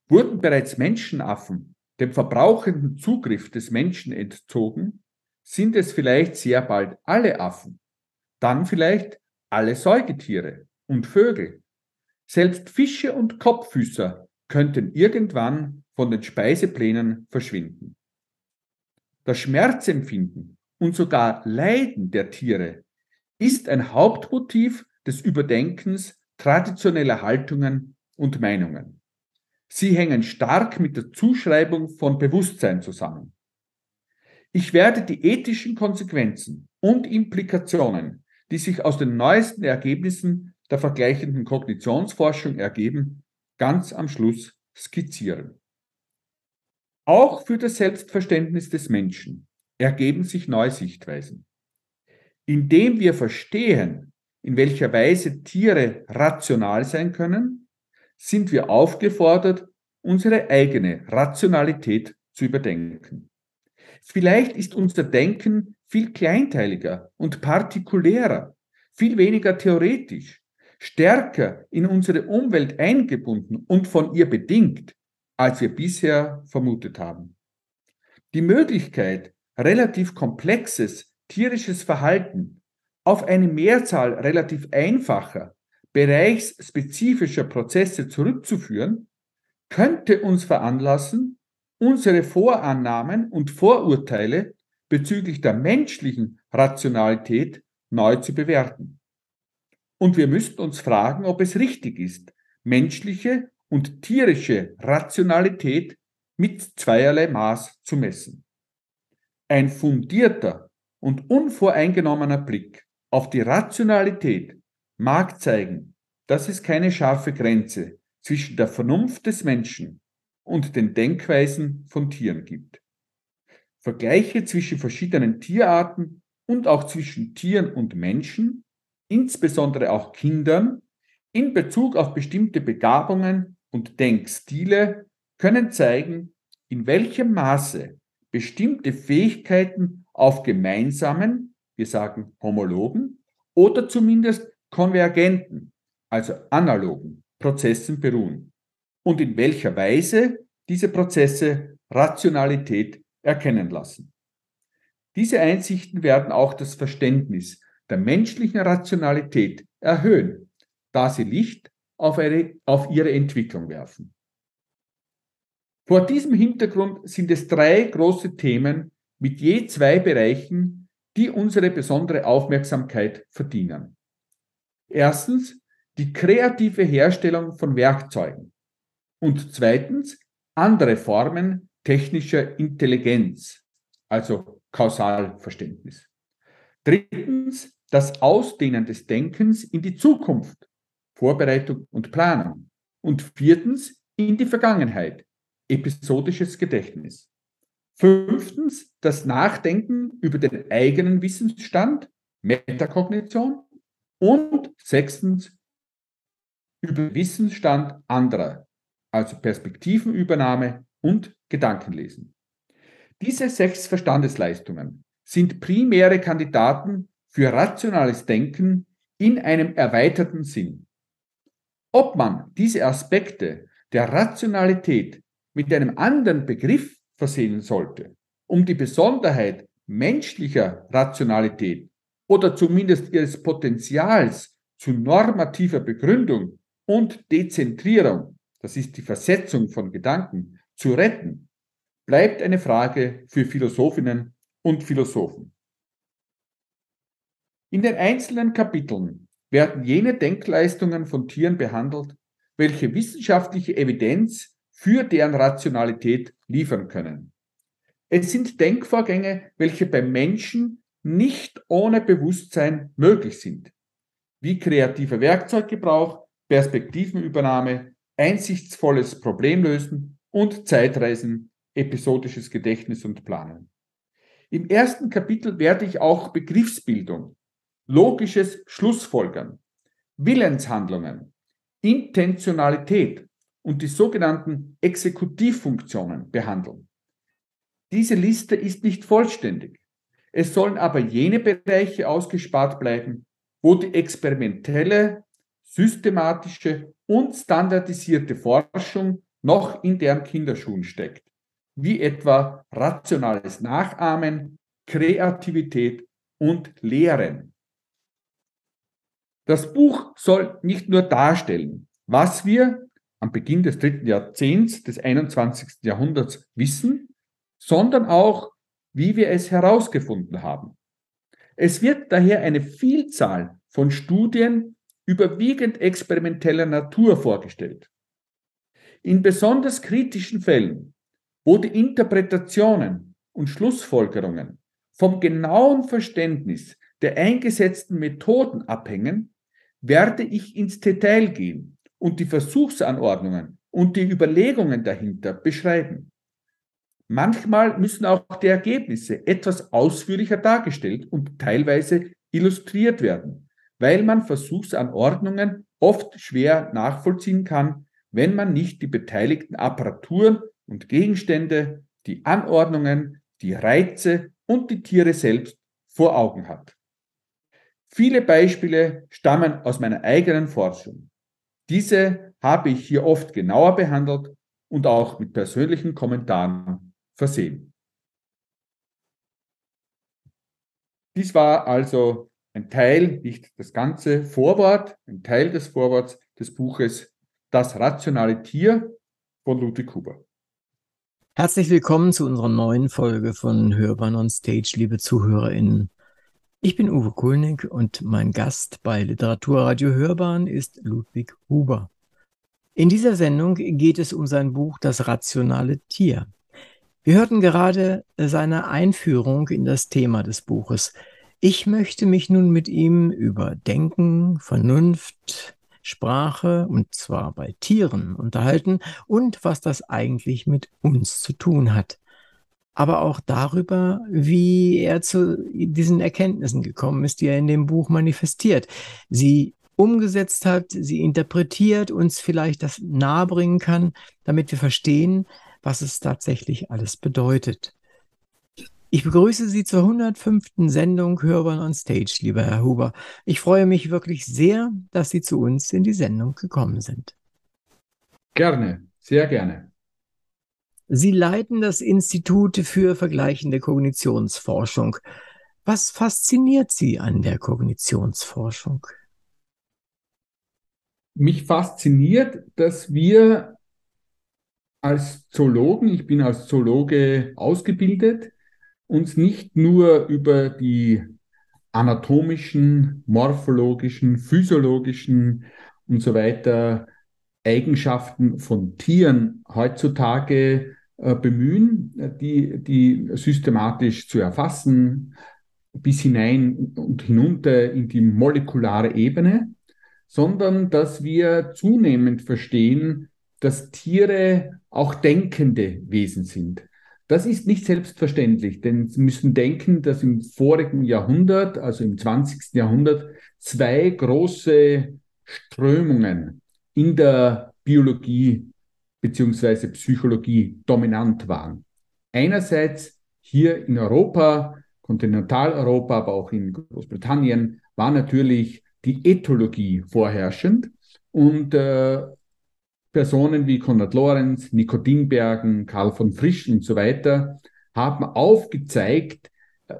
Speaker 2: Wurden bereits Menschenaffen dem verbrauchenden Zugriff des Menschen entzogen, sind es vielleicht sehr bald alle Affen, dann vielleicht alle Säugetiere und Vögel. Selbst Fische und Kopffüßer könnten irgendwann von den Speiseplänen verschwinden. Das Schmerzempfinden und sogar Leiden der Tiere ist ein Hauptmotiv des Überdenkens traditioneller Haltungen und Meinungen. Sie hängen stark mit der Zuschreibung von Bewusstsein zusammen. Ich werde die ethischen Konsequenzen und Implikationen, die sich aus den neuesten Ergebnissen der vergleichenden Kognitionsforschung ergeben, ganz am Schluss skizzieren. Auch für das Selbstverständnis des Menschen ergeben sich neue Sichtweisen. Indem wir verstehen, in welcher Weise Tiere rational sein können, sind wir aufgefordert, unsere eigene Rationalität zu überdenken. Vielleicht ist unser Denken viel kleinteiliger und partikulärer, viel weniger theoretisch, stärker in unsere Umwelt eingebunden und von ihr bedingt, als wir bisher vermutet haben. Die Möglichkeit, relativ komplexes tierisches Verhalten auf eine Mehrzahl relativ einfacher, bereichsspezifischer Prozesse zurückzuführen, könnte uns veranlassen, unsere Vorannahmen und Vorurteile bezüglich der menschlichen Rationalität neu zu bewerten. Und wir müssten uns fragen, ob es richtig ist, menschliche und tierische Rationalität mit zweierlei Maß zu messen. Ein fundierter und unvoreingenommener Blick auf die Rationalität mag zeigen, dass es keine scharfe Grenze zwischen der Vernunft des Menschen und den Denkweisen von Tieren gibt. Vergleiche zwischen verschiedenen Tierarten und auch zwischen Tieren und Menschen, insbesondere auch Kindern, in Bezug auf bestimmte Begabungen und Denkstile können zeigen, in welchem Maße bestimmte Fähigkeiten auf gemeinsamen, wir sagen homologen, oder zumindest konvergenten, also analogen Prozessen beruhen und in welcher Weise diese Prozesse Rationalität erkennen lassen. Diese Einsichten werden auch das Verständnis der menschlichen Rationalität erhöhen, da sie Licht auf, eine, auf ihre Entwicklung werfen. Vor diesem Hintergrund sind es drei große Themen mit je zwei Bereichen, die unsere besondere Aufmerksamkeit verdienen. Erstens die kreative Herstellung von Werkzeugen und zweitens andere Formen technischer Intelligenz, also Kausalverständnis. Drittens das Ausdehnen des Denkens in die Zukunft, Vorbereitung und Planung. Und viertens in die Vergangenheit, episodisches Gedächtnis. Fünftens das Nachdenken über den eigenen Wissensstand, Metakognition. Und sechstens über Wissensstand anderer, also Perspektivenübernahme und Gedankenlesen. Diese sechs Verstandesleistungen sind primäre Kandidaten für rationales Denken in einem erweiterten Sinn. Ob man diese Aspekte der Rationalität mit einem anderen Begriff versehen sollte, um die Besonderheit menschlicher Rationalität oder zumindest ihres Potenzials zu normativer Begründung und Dezentrierung, das ist die Versetzung von Gedanken, zu retten, bleibt eine Frage für Philosophinnen und Philosophen. In den einzelnen Kapiteln werden jene Denkleistungen von Tieren behandelt, welche wissenschaftliche Evidenz für deren Rationalität liefern können. Es sind Denkvorgänge, welche beim Menschen nicht ohne Bewusstsein möglich sind, wie kreativer Werkzeuggebrauch, Perspektivenübernahme, einsichtsvolles Problemlösen und Zeitreisen, episodisches Gedächtnis und Planen. Im ersten Kapitel werde ich auch Begriffsbildung, logisches Schlussfolgern, Willenshandlungen, Intentionalität und die sogenannten Exekutivfunktionen behandeln. Diese Liste ist nicht vollständig. Es sollen aber jene Bereiche ausgespart bleiben, wo die experimentelle, systematische und standardisierte Forschung noch in deren Kinderschuhen steckt, wie etwa rationales Nachahmen, Kreativität und Lehren. Das Buch soll nicht nur darstellen, was wir am Beginn des dritten Jahrzehnts des 21. Jahrhunderts wissen, sondern auch, wie wir es herausgefunden haben. Es wird daher eine Vielzahl von Studien überwiegend experimenteller Natur vorgestellt. In besonders kritischen Fällen, wo die Interpretationen und Schlussfolgerungen vom genauen Verständnis der eingesetzten Methoden abhängen, werde ich ins Detail gehen und die Versuchsanordnungen und die Überlegungen dahinter beschreiben. Manchmal müssen auch die Ergebnisse etwas ausführlicher dargestellt und teilweise illustriert werden, weil man Versuchsanordnungen oft schwer nachvollziehen kann, wenn man nicht die beteiligten Apparaturen und Gegenstände, die Anordnungen, die Reize und die Tiere selbst vor Augen hat. Viele Beispiele stammen aus meiner eigenen Forschung. Diese habe ich hier oft genauer behandelt und auch mit persönlichen Kommentaren versehen. Dies war also ein Teil, nicht das ganze Vorwort, ein Teil des Vorworts des Buches Das rationale Tier von Ludwig Huber.
Speaker 1: Herzlich willkommen zu unserer neuen Folge von Hörbahn on Stage, liebe ZuhörerInnen. Ich bin Uwe Kulnig und mein Gast bei Literaturradio Hörbahn ist Ludwig Huber. In dieser Sendung geht es um sein Buch Das rationale Tier. Wir hörten gerade seine Einführung in das Thema des Buches. Ich möchte mich nun mit ihm über Denken, Vernunft, Sprache, und zwar bei Tieren, unterhalten und was das eigentlich mit uns zu tun hat. Aber auch darüber, wie er zu diesen Erkenntnissen gekommen ist, die er in dem Buch manifestiert. Sie umgesetzt hat, sie interpretiert, uns vielleicht das nahebringen kann, damit wir verstehen, was es tatsächlich alles bedeutet. Ich begrüße Sie zur 105. Sendung Hörbern on Stage, lieber Herr Huber. Ich freue mich wirklich sehr, dass Sie zu uns in die Sendung gekommen sind.
Speaker 2: Gerne, sehr gerne.
Speaker 1: Sie leiten das Institut für vergleichende Kognitionsforschung. Was fasziniert Sie an der Kognitionsforschung?
Speaker 2: Mich fasziniert, dass wir als Zoologen, ich bin als Zoologe ausgebildet, uns nicht nur über die anatomischen, morphologischen, physiologischen und so weiter Eigenschaften von Tieren heutzutage bemühen, die, die systematisch zu erfassen, bis hinein und hinunter in die molekulare Ebene, sondern dass wir zunehmend verstehen, dass Tiere auch denkende Wesen sind. Das ist nicht selbstverständlich, denn Sie müssen denken, dass im vorigen Jahrhundert, also im 20. Jahrhundert, zwei große Strömungen in der Biologie beziehungsweise Psychologie dominant waren. Einerseits hier in Europa, Kontinentaleuropa, aber auch in Großbritannien, war natürlich die Ethologie vorherrschend und äh, Personen wie Konrad Lorenz, Nico Dingbergen, Karl von Frisch und so weiter haben aufgezeigt,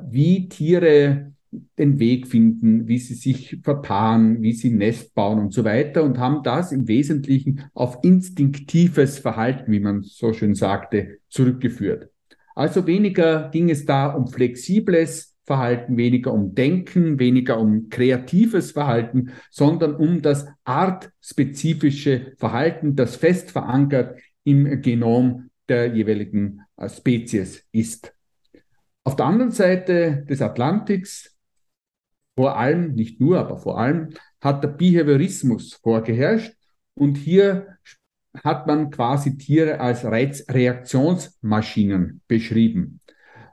Speaker 2: wie Tiere den Weg finden, wie sie sich verpaaren, wie sie Nest bauen und so weiter und haben das im Wesentlichen auf instinktives Verhalten, wie man so schön sagte, zurückgeführt. Also weniger ging es da um flexibles Verhalten, weniger um Denken, weniger um kreatives Verhalten, sondern um das artspezifische Verhalten, das fest verankert im Genom der jeweiligen äh, Spezies ist. Auf der anderen Seite des Atlantiks, vor allem, nicht nur, aber vor allem, hat der Behaviorismus vorgeherrscht. Und hier hat man quasi Tiere als Reizreaktionsmaschinen beschrieben.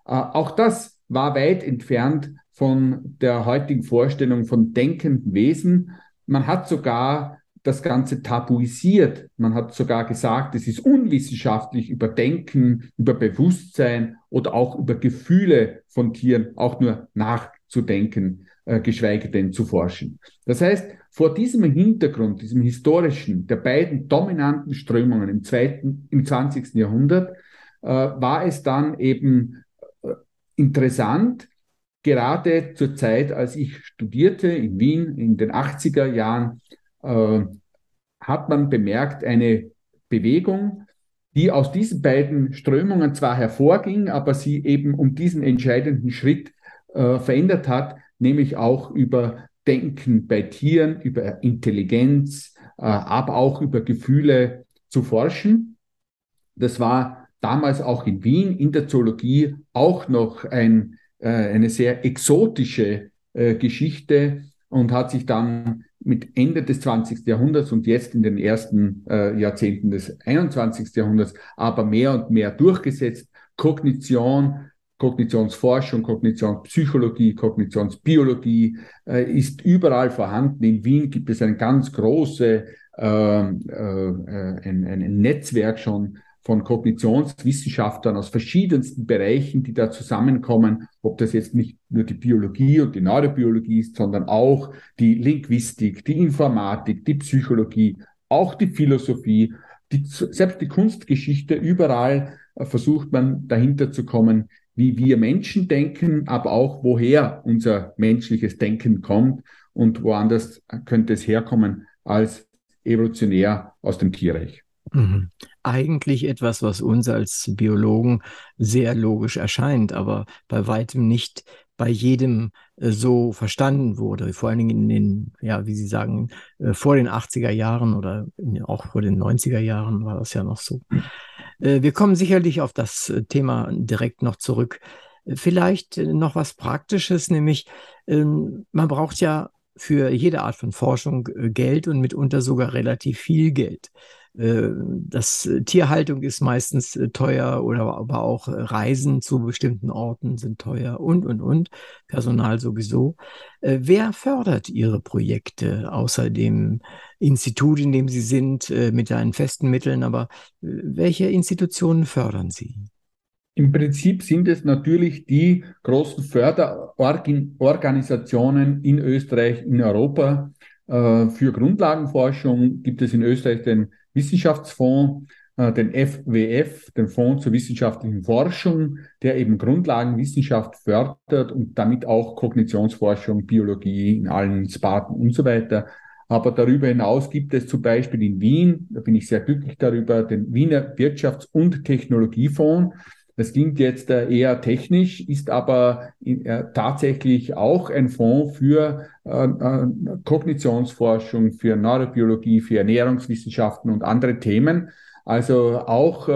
Speaker 2: Äh, auch das war weit entfernt von der heutigen Vorstellung von denkenden Wesen. Man hat sogar das Ganze tabuisiert. Man hat sogar gesagt, es ist unwissenschaftlich über Denken, über Bewusstsein oder auch über Gefühle von Tieren auch nur nachzudenken, geschweige denn zu forschen. Das heißt, vor diesem Hintergrund, diesem historischen, der beiden dominanten Strömungen im, zweiten, im 20. Jahrhundert, äh, war es dann eben äh, interessant, gerade zur Zeit, als ich studierte in Wien in den 80er Jahren, äh, hat man bemerkt, eine Bewegung, die aus diesen beiden Strömungen zwar hervorging, aber sie eben um diesen entscheidenden Schritt äh, verändert hat, nämlich auch über Denken bei Tieren, über Intelligenz, äh, aber auch über Gefühle zu forschen. Das war damals auch in Wien in der Zoologie auch noch ein, äh, eine sehr exotische äh, Geschichte und hat sich dann mit Ende des 20. Jahrhunderts und jetzt in den ersten äh, Jahrzehnten des 21. Jahrhunderts aber mehr und mehr durchgesetzt. Kognition, Kognitionsforschung, Kognitionspsychologie, Kognitionsbiologie äh, ist überall vorhanden. In Wien gibt es ein ganz großes äh, äh, ein, ein Netzwerk schon von Kognitionswissenschaftlern aus verschiedensten Bereichen, die da zusammenkommen, ob das jetzt nicht nur die Biologie und die Neurobiologie ist, sondern auch die Linguistik, die Informatik, die Psychologie, auch die Philosophie, die, selbst die Kunstgeschichte, überall äh, versucht man dahinter zu kommen, wie wir Menschen denken, aber auch woher unser menschliches Denken kommt und woanders könnte es herkommen als evolutionär aus dem Tierreich.
Speaker 1: Mhm. Eigentlich etwas, was uns als Biologen sehr logisch erscheint, aber bei weitem nicht bei jedem äh, so verstanden wurde. Vor allen Dingen in den, ja, wie Sie sagen, äh, vor den 80er Jahren oder auch vor den 90er Jahren war das ja noch so. Äh, wir kommen sicherlich auf das Thema direkt noch zurück. Vielleicht noch was Praktisches, nämlich ähm, man braucht ja für jede Art von Forschung Geld und mitunter sogar relativ viel Geld. Äh, das äh, Tierhaltung ist meistens äh, teuer oder aber auch Reisen zu bestimmten Orten sind teuer und, und, und. Personal sowieso. Wer fördert Ihre Projekte außer dem Institut, in dem Sie sind, mit seinen festen Mitteln? Aber welche Institutionen fördern Sie?
Speaker 2: Im Prinzip sind es natürlich die großen Förderorganisationen in Österreich, in Europa. Für Grundlagenforschung gibt es in Österreich den Wissenschaftsfonds, äh, den FWF, den Fonds zur wissenschaftlichen Forschung, der eben Grundlagenwissenschaft fördert und damit auch Kognitionsforschung, Biologie in allen Sparten und so weiter. Aber darüber hinaus gibt es zum Beispiel in Wien, da bin ich sehr glücklich darüber, den Wiener Wirtschafts- und Technologiefonds. Das klingt jetzt äh, eher technisch, ist aber äh, tatsächlich auch ein Fonds für äh, Kognitionsforschung, für Neurobiologie, für Ernährungswissenschaften und andere Themen. Also auch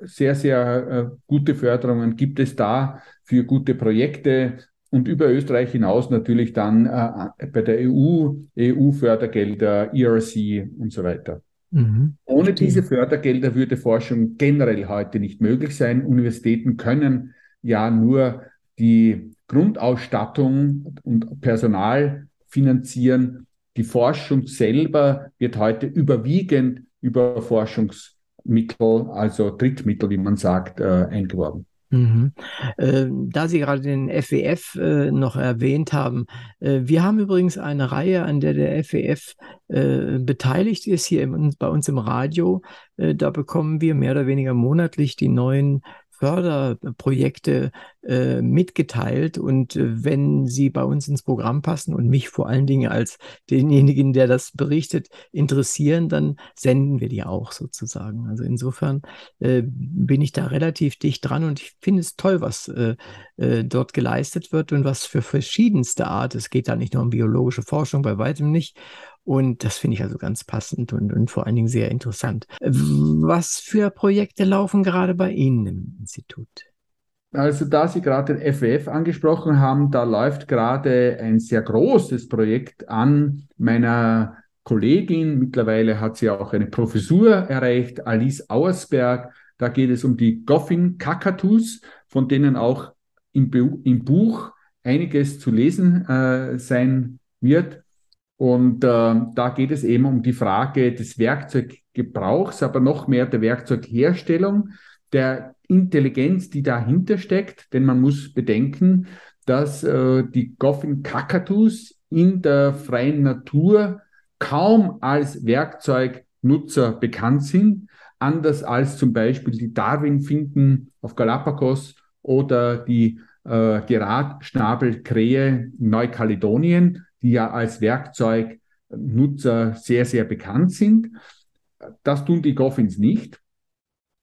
Speaker 2: sehr, sehr gute Förderungen gibt es da für gute Projekte und über Österreich hinaus natürlich dann bei der EU, EU-Fördergelder, ERC und so weiter. Mhm. Ohne diese Fördergelder würde Forschung generell heute nicht möglich sein. Universitäten können ja nur die Grundausstattung und Personal finanzieren. Die Forschung selber wird heute überwiegend über Forschungsmittel, also Drittmittel, wie man sagt, äh, eingeworben.
Speaker 1: Mhm. Äh, da Sie gerade den FWF äh, noch erwähnt haben, äh, wir haben übrigens eine Reihe, an der der FWF beteiligt ist, hier bei uns im Radio. Da bekommen wir mehr oder weniger monatlich die neuen Förderprojekte äh, mitgeteilt. Und äh, wenn sie bei uns ins Programm passen und mich vor allen Dingen als denjenigen, der das berichtet, interessieren, dann senden wir die auch sozusagen. Also insofern äh, bin ich da relativ dicht dran und ich finde es toll, was äh, äh, dort geleistet wird und was für verschiedenste Art. Es geht da nicht nur um biologische Forschung, bei weitem nicht. Und das finde ich also ganz passend und, und vor allen Dingen sehr interessant. Was für Projekte laufen gerade bei Ihnen im Institut?
Speaker 2: Also da Sie gerade den FWF angesprochen haben, da läuft gerade ein sehr großes Projekt an meiner Kollegin. Mittlerweile hat sie auch eine Professur erreicht, Alice Auersberg. Da geht es um die Goffin Kakatus, von denen auch im, im Buch einiges zu lesen äh, sein wird. Und äh, da geht es eben um die Frage des Werkzeuggebrauchs, aber noch mehr der Werkzeugherstellung, der Intelligenz, die dahinter steckt. Denn man muss bedenken, dass äh, die Goffin Kakatus in der freien Natur kaum als Werkzeugnutzer bekannt sind, anders als zum Beispiel die Darwin-Finken auf Galapagos oder die äh, Geradschnabelkrähe in Neukaledonien, die ja als Werkzeugnutzer sehr, sehr bekannt sind. Das tun die Goffins nicht.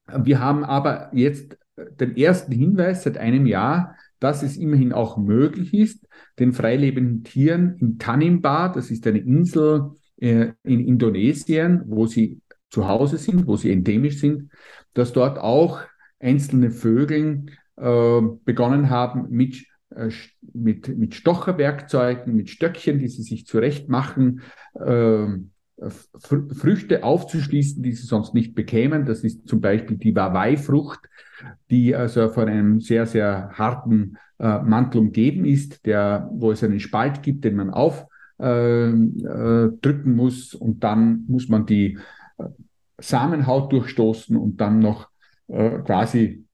Speaker 2: Wir haben aber jetzt den ersten Hinweis seit einem Jahr, dass es immerhin auch möglich ist, den freilebenden Tieren in Tanimbar, das ist eine Insel äh, in Indonesien, wo sie zu Hause sind, wo sie endemisch sind, dass dort auch einzelne Vögel äh, begonnen haben mit, äh, mit, mit Stocherwerkzeugen, mit Stöckchen, die sie sich zurecht machen, äh, Früchte aufzuschließen, die sie sonst nicht bekämen. Das ist zum Beispiel die Wawai-Frucht, die also von einem sehr, sehr harten äh, Mantel umgeben ist, der, wo es einen Spalt gibt, den man auf äh, äh, muss und dann muss man die äh, Samenhaut durchstoßen und dann noch quasi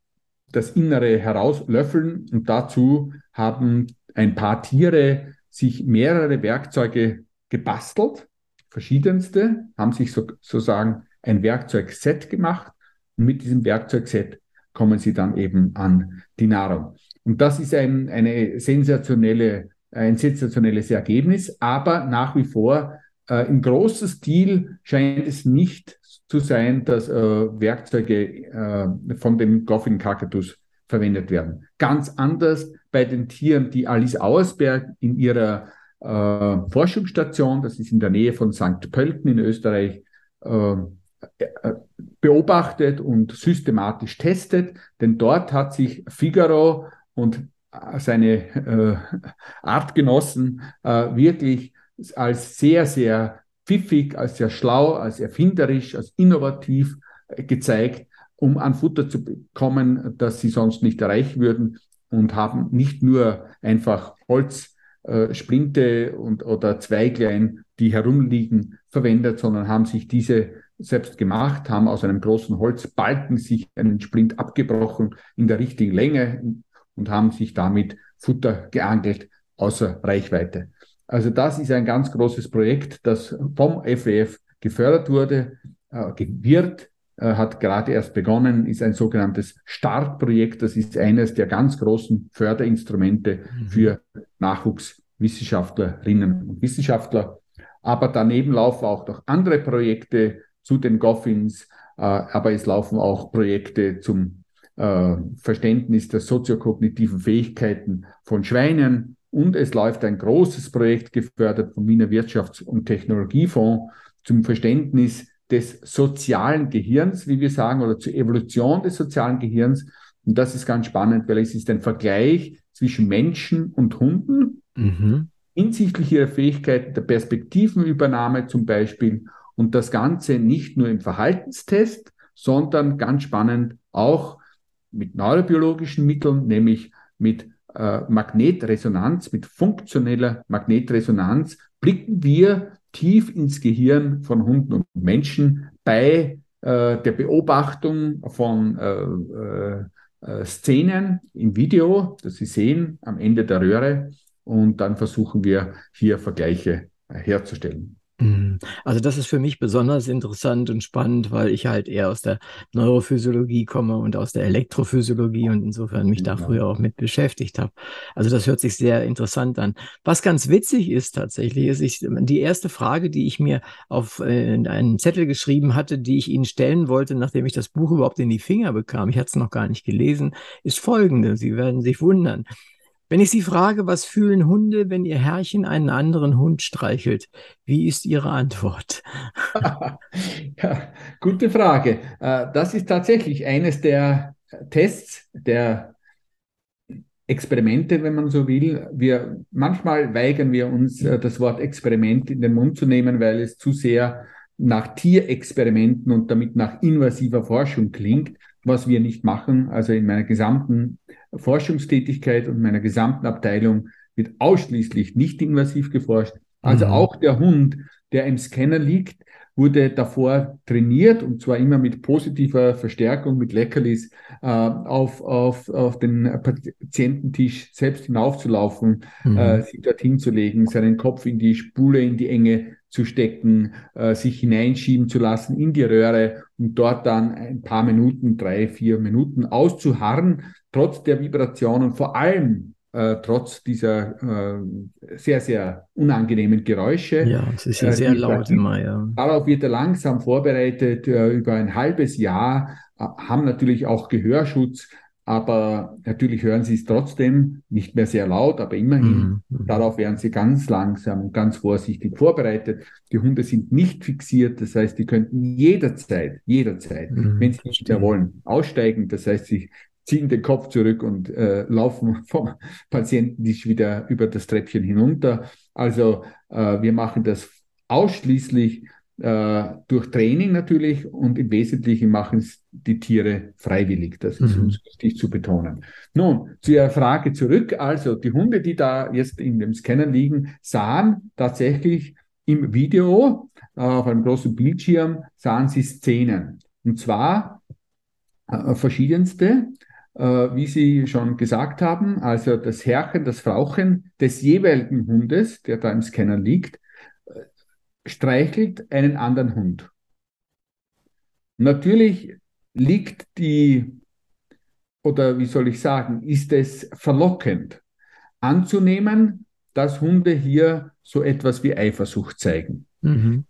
Speaker 2: das Innere herauslöffeln. Und dazu haben ein paar Tiere sich mehrere Werkzeuge gebastelt, verschiedenste, haben sich so, sozusagen ein Werkzeugset gemacht und mit diesem Werkzeugset kommen sie dann eben an die Nahrung. Und das ist ein, eine sensationelle ein sensationelles Ergebnis, aber nach wie vor äh, im großen Stil scheint es nicht zu sein, dass äh, Werkzeuge äh, von dem Goffin Kakatus verwendet werden. Ganz anders bei den Tieren, die Alice Auersberg in ihrer äh, Forschungsstation, das ist in der Nähe von St. Pölten in Österreich, äh, äh, beobachtet und systematisch testet, denn dort hat sich Figaro und seine äh, Artgenossen äh, wirklich als sehr, sehr pfiffig, als sehr schlau, als erfinderisch, als innovativ äh, gezeigt, um an Futter zu bekommen, das sie sonst nicht erreichen würden und haben nicht nur einfach Holzsplinte äh, oder Zweiglein, die herumliegen, verwendet, sondern haben sich diese selbst gemacht, haben aus einem großen Holzbalken sich einen Splint abgebrochen in der richtigen Länge, und haben sich damit Futter geangelt außer Reichweite. Also das ist ein ganz großes Projekt, das vom FWF gefördert wurde, äh, wird, hat gerade erst begonnen, ist ein sogenanntes Startprojekt. Das ist eines der ganz großen Förderinstrumente mhm. für Nachwuchswissenschaftlerinnen und Wissenschaftler. Aber daneben laufen auch noch andere Projekte zu den Goffins, äh, aber es laufen auch Projekte zum äh, Verständnis der soziokognitiven Fähigkeiten von Schweinen. Und es läuft ein großes Projekt gefördert vom Wiener Wirtschafts- und Technologiefonds zum Verständnis des sozialen Gehirns, wie wir sagen, oder zur Evolution des sozialen Gehirns. Und das ist ganz spannend, weil es ist ein Vergleich zwischen Menschen und Hunden mhm. hinsichtlich ihrer Fähigkeiten der Perspektivenübernahme zum Beispiel. Und das Ganze nicht nur im Verhaltenstest, sondern ganz spannend auch mit neurobiologischen Mitteln, nämlich mit äh, Magnetresonanz, mit funktioneller Magnetresonanz, blicken wir tief ins Gehirn von Hunden und Menschen bei äh, der Beobachtung von äh, äh, äh Szenen im Video, das Sie sehen am Ende der Röhre. Und dann versuchen wir hier Vergleiche herzustellen.
Speaker 1: Mhm. Also das ist für mich besonders interessant und spannend, weil ich halt eher aus der Neurophysiologie komme und aus der Elektrophysiologie und insofern mich da früher auch mit beschäftigt habe. Also das hört sich sehr interessant an. Was ganz witzig ist tatsächlich, ist ich, die erste Frage, die ich mir auf äh, einen Zettel geschrieben hatte, die ich Ihnen stellen wollte, nachdem ich das Buch überhaupt in die Finger bekam, ich hatte es noch gar nicht gelesen, ist folgende. Sie werden sich wundern. Wenn ich Sie frage, was fühlen Hunde, wenn Ihr Herrchen einen anderen Hund streichelt? Wie ist Ihre Antwort? <laughs>
Speaker 2: ja, gute Frage. Äh, das ist tatsächlich eines der Tests, der Experimente, wenn man so will. Wir, manchmal weigern wir uns, äh, das Wort Experiment in den Mund zu nehmen, weil es zu sehr nach Tierexperimenten und damit nach invasiver Forschung klingt, was wir nicht machen. Also in meiner gesamten Forschungstätigkeit und meiner gesamten Abteilung wird ausschließlich nicht invasiv geforscht. Also mhm. auch der Hund, der im Scanner liegt, wurde davor trainiert und zwar immer mit positiver Verstärkung, mit Leckerlis äh, auf, auf, auf den Patiententisch selbst hinaufzulaufen, mhm. äh, sich dorthin zu legen, seinen Kopf in die Spule, in die Enge zu stecken, äh, sich hineinschieben zu lassen in die Röhre und dort dann ein paar Minuten, drei, vier Minuten auszuharren, trotz der Vibration und vor allem äh, trotz dieser äh, sehr, sehr unangenehmen Geräusche.
Speaker 1: Ja, es ist ja äh, sehr laut immer, ja.
Speaker 2: Darauf wird er langsam vorbereitet, äh, über ein halbes Jahr, äh, haben natürlich auch Gehörschutz, aber natürlich hören sie es trotzdem nicht mehr sehr laut, aber immerhin. Mhm. mhm. Darauf werden sie ganz langsam und ganz vorsichtig vorbereitet. Die Hunde sind nicht fixiert, das heißt, die könnten jederzeit, jederzeit, mhm, wenn sie nicht mehr wollen, aussteigen. Das heißt, sie ziehen den Kopf zurück und äh, laufen <laughs> vom Patienten nicht wieder über das Treppchen hinunter. Also äh, wir machen das ausschließlich äh, durch Training natürlich und im Wesentlichen machen es die Tiere freiwillig. Das ist mhm. uns wichtig zu betonen. Nun, zu Ihrer Frage zurück. Also die Hunde, die da jetzt in dem Scanner liegen, sahen tatsächlich im Video äh, auf einem großen Bildschirm, sahen sie Szenen. Und zwar äh, verschiedenste. Äh, wie Sie schon gesagt haben, also das Herrchen, das Frauchen des jeweiligen Hundes, der da im Scanner liegt, äh, streichelt einen anderen Hund. Natürlich liegt die, oder wie soll ich sagen, ist es verlockend anzunehmen, dass Hunde hier so etwas wie Eifersucht zeigen. Mhm.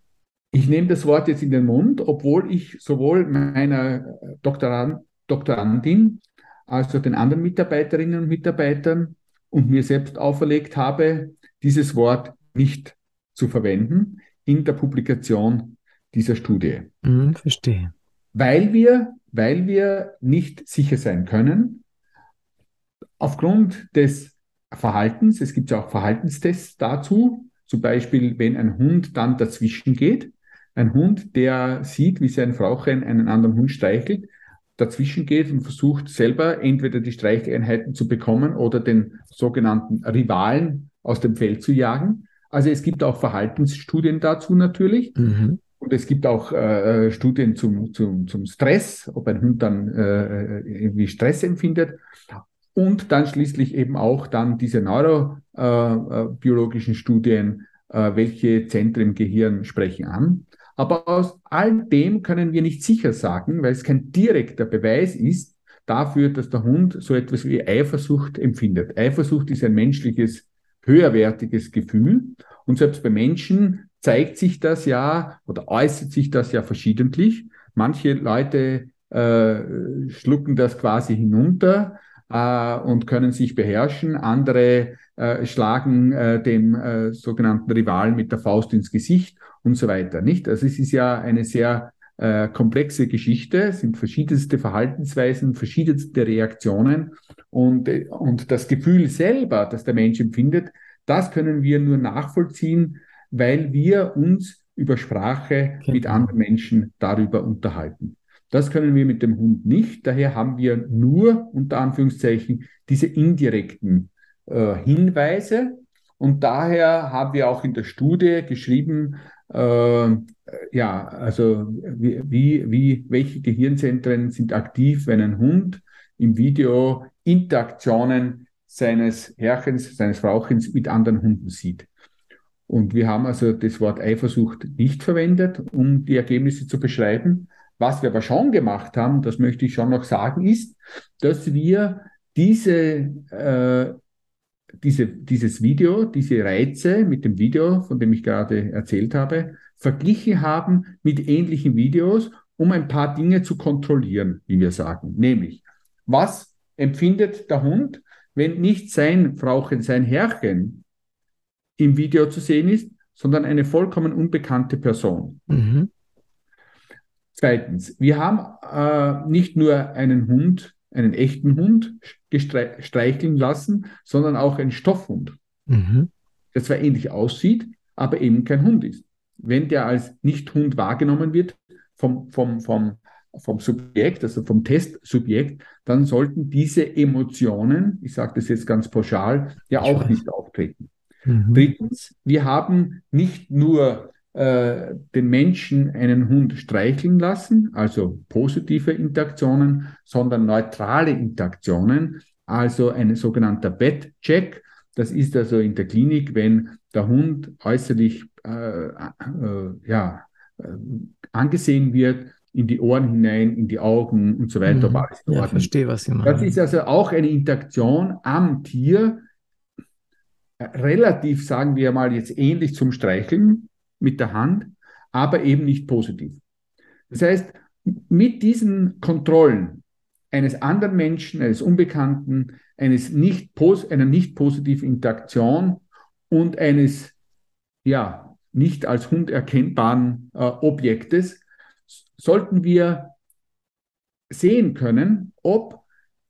Speaker 2: Ich nehme das Wort jetzt in den Mund, obwohl ich sowohl meiner Doktorand, Doktorandin also den anderen Mitarbeiterinnen und Mitarbeitern und mir selbst auferlegt habe, dieses Wort nicht zu verwenden in der Publikation dieser Studie.
Speaker 1: Mhm, verstehe.
Speaker 2: Weil wir, weil wir nicht sicher sein können, aufgrund des Verhaltens, es gibt ja auch Verhaltenstests dazu, zum Beispiel, wenn ein Hund dann dazwischen geht, ein Hund, der sieht, wie sein Frauchen einen anderen Hund streichelt, dazwischen geht und versucht selber entweder die Streicheinheiten zu bekommen oder den sogenannten Rivalen aus dem Feld zu jagen. Also es gibt auch Verhaltensstudien dazu natürlich. Mhm. Und es gibt auch äh, Studien zum, zum, zum Stress, ob ein Hund dann äh, irgendwie Stress empfindet. Und dann schließlich eben auch dann diese neurobiologischen äh, Studien, äh, welche Zentren im Gehirn sprechen an. Aber aus all dem können wir nicht sicher sagen, weil es kein direkter Beweis ist dafür, dass der Hund so etwas wie Eifersucht empfindet. Eifersucht ist ein menschliches, höherwertiges Gefühl. Und selbst bei Menschen zeigt sich das ja oder äußert sich das ja verschiedentlich. Manche Leute äh, schlucken das quasi hinunter äh, und können sich beherrschen. Andere äh, schlagen äh, dem äh, sogenannten Rivalen mit der Faust ins Gesicht und so weiter. Nicht? Also es ist ja eine sehr äh, komplexe Geschichte, es sind verschiedenste Verhaltensweisen, verschiedenste Reaktionen und, äh, und das Gefühl selber, das der Mensch empfindet, das können wir nur nachvollziehen, weil wir uns über Sprache mit anderen Menschen darüber unterhalten. Das können wir mit dem Hund nicht. Daher haben wir nur unter Anführungszeichen diese indirekten äh, Hinweise. Und daher haben wir auch in der Studie geschrieben, äh, ja, also wie, wie, wie, welche Gehirnzentren sind aktiv, wenn ein Hund im Video Interaktionen seines Herrchens, seines Frauchens mit anderen Hunden sieht. Und wir haben also das Wort Eifersucht nicht verwendet, um die Ergebnisse zu beschreiben. Was wir aber schon gemacht haben, das möchte ich schon noch sagen, ist, dass wir diese äh, diese, dieses Video, diese Reize mit dem Video, von dem ich gerade erzählt habe, verglichen haben mit ähnlichen Videos, um ein paar Dinge zu kontrollieren, wie wir sagen. Nämlich, was empfindet der Hund, wenn nicht sein Frauchen, sein Herrchen im Video zu sehen ist, sondern eine vollkommen unbekannte Person. Mhm. Zweitens, wir haben äh, nicht nur einen Hund einen echten Hund streicheln lassen, sondern auch einen Stoffhund. Mhm. Der zwar ähnlich aussieht, aber eben kein Hund ist. Wenn der als Nicht-Hund wahrgenommen wird vom, vom, vom, vom Subjekt, also vom Testsubjekt, dann sollten diese Emotionen, ich sage das jetzt ganz pauschal, ja auch nicht auftreten. Mhm. Drittens, wir haben nicht nur äh, den Menschen einen Hund streicheln lassen, also positive Interaktionen, sondern neutrale Interaktionen, also ein sogenannter Bed-Check. Das ist also in der Klinik, wenn der Hund äußerlich äh, äh, ja, äh, angesehen wird, in die Ohren hinein, in die Augen und so weiter. Mhm.
Speaker 1: Ja, verstehe, was Sie
Speaker 2: meinen. Das ist also auch eine Interaktion am Tier, äh, relativ, sagen wir mal, jetzt ähnlich zum Streicheln, mit der Hand, aber eben nicht positiv. Das heißt, mit diesen Kontrollen eines anderen Menschen, eines Unbekannten, eines nicht, einer nicht positiven Interaktion und eines ja, nicht als Hund erkennbaren äh, Objektes, sollten wir sehen können, ob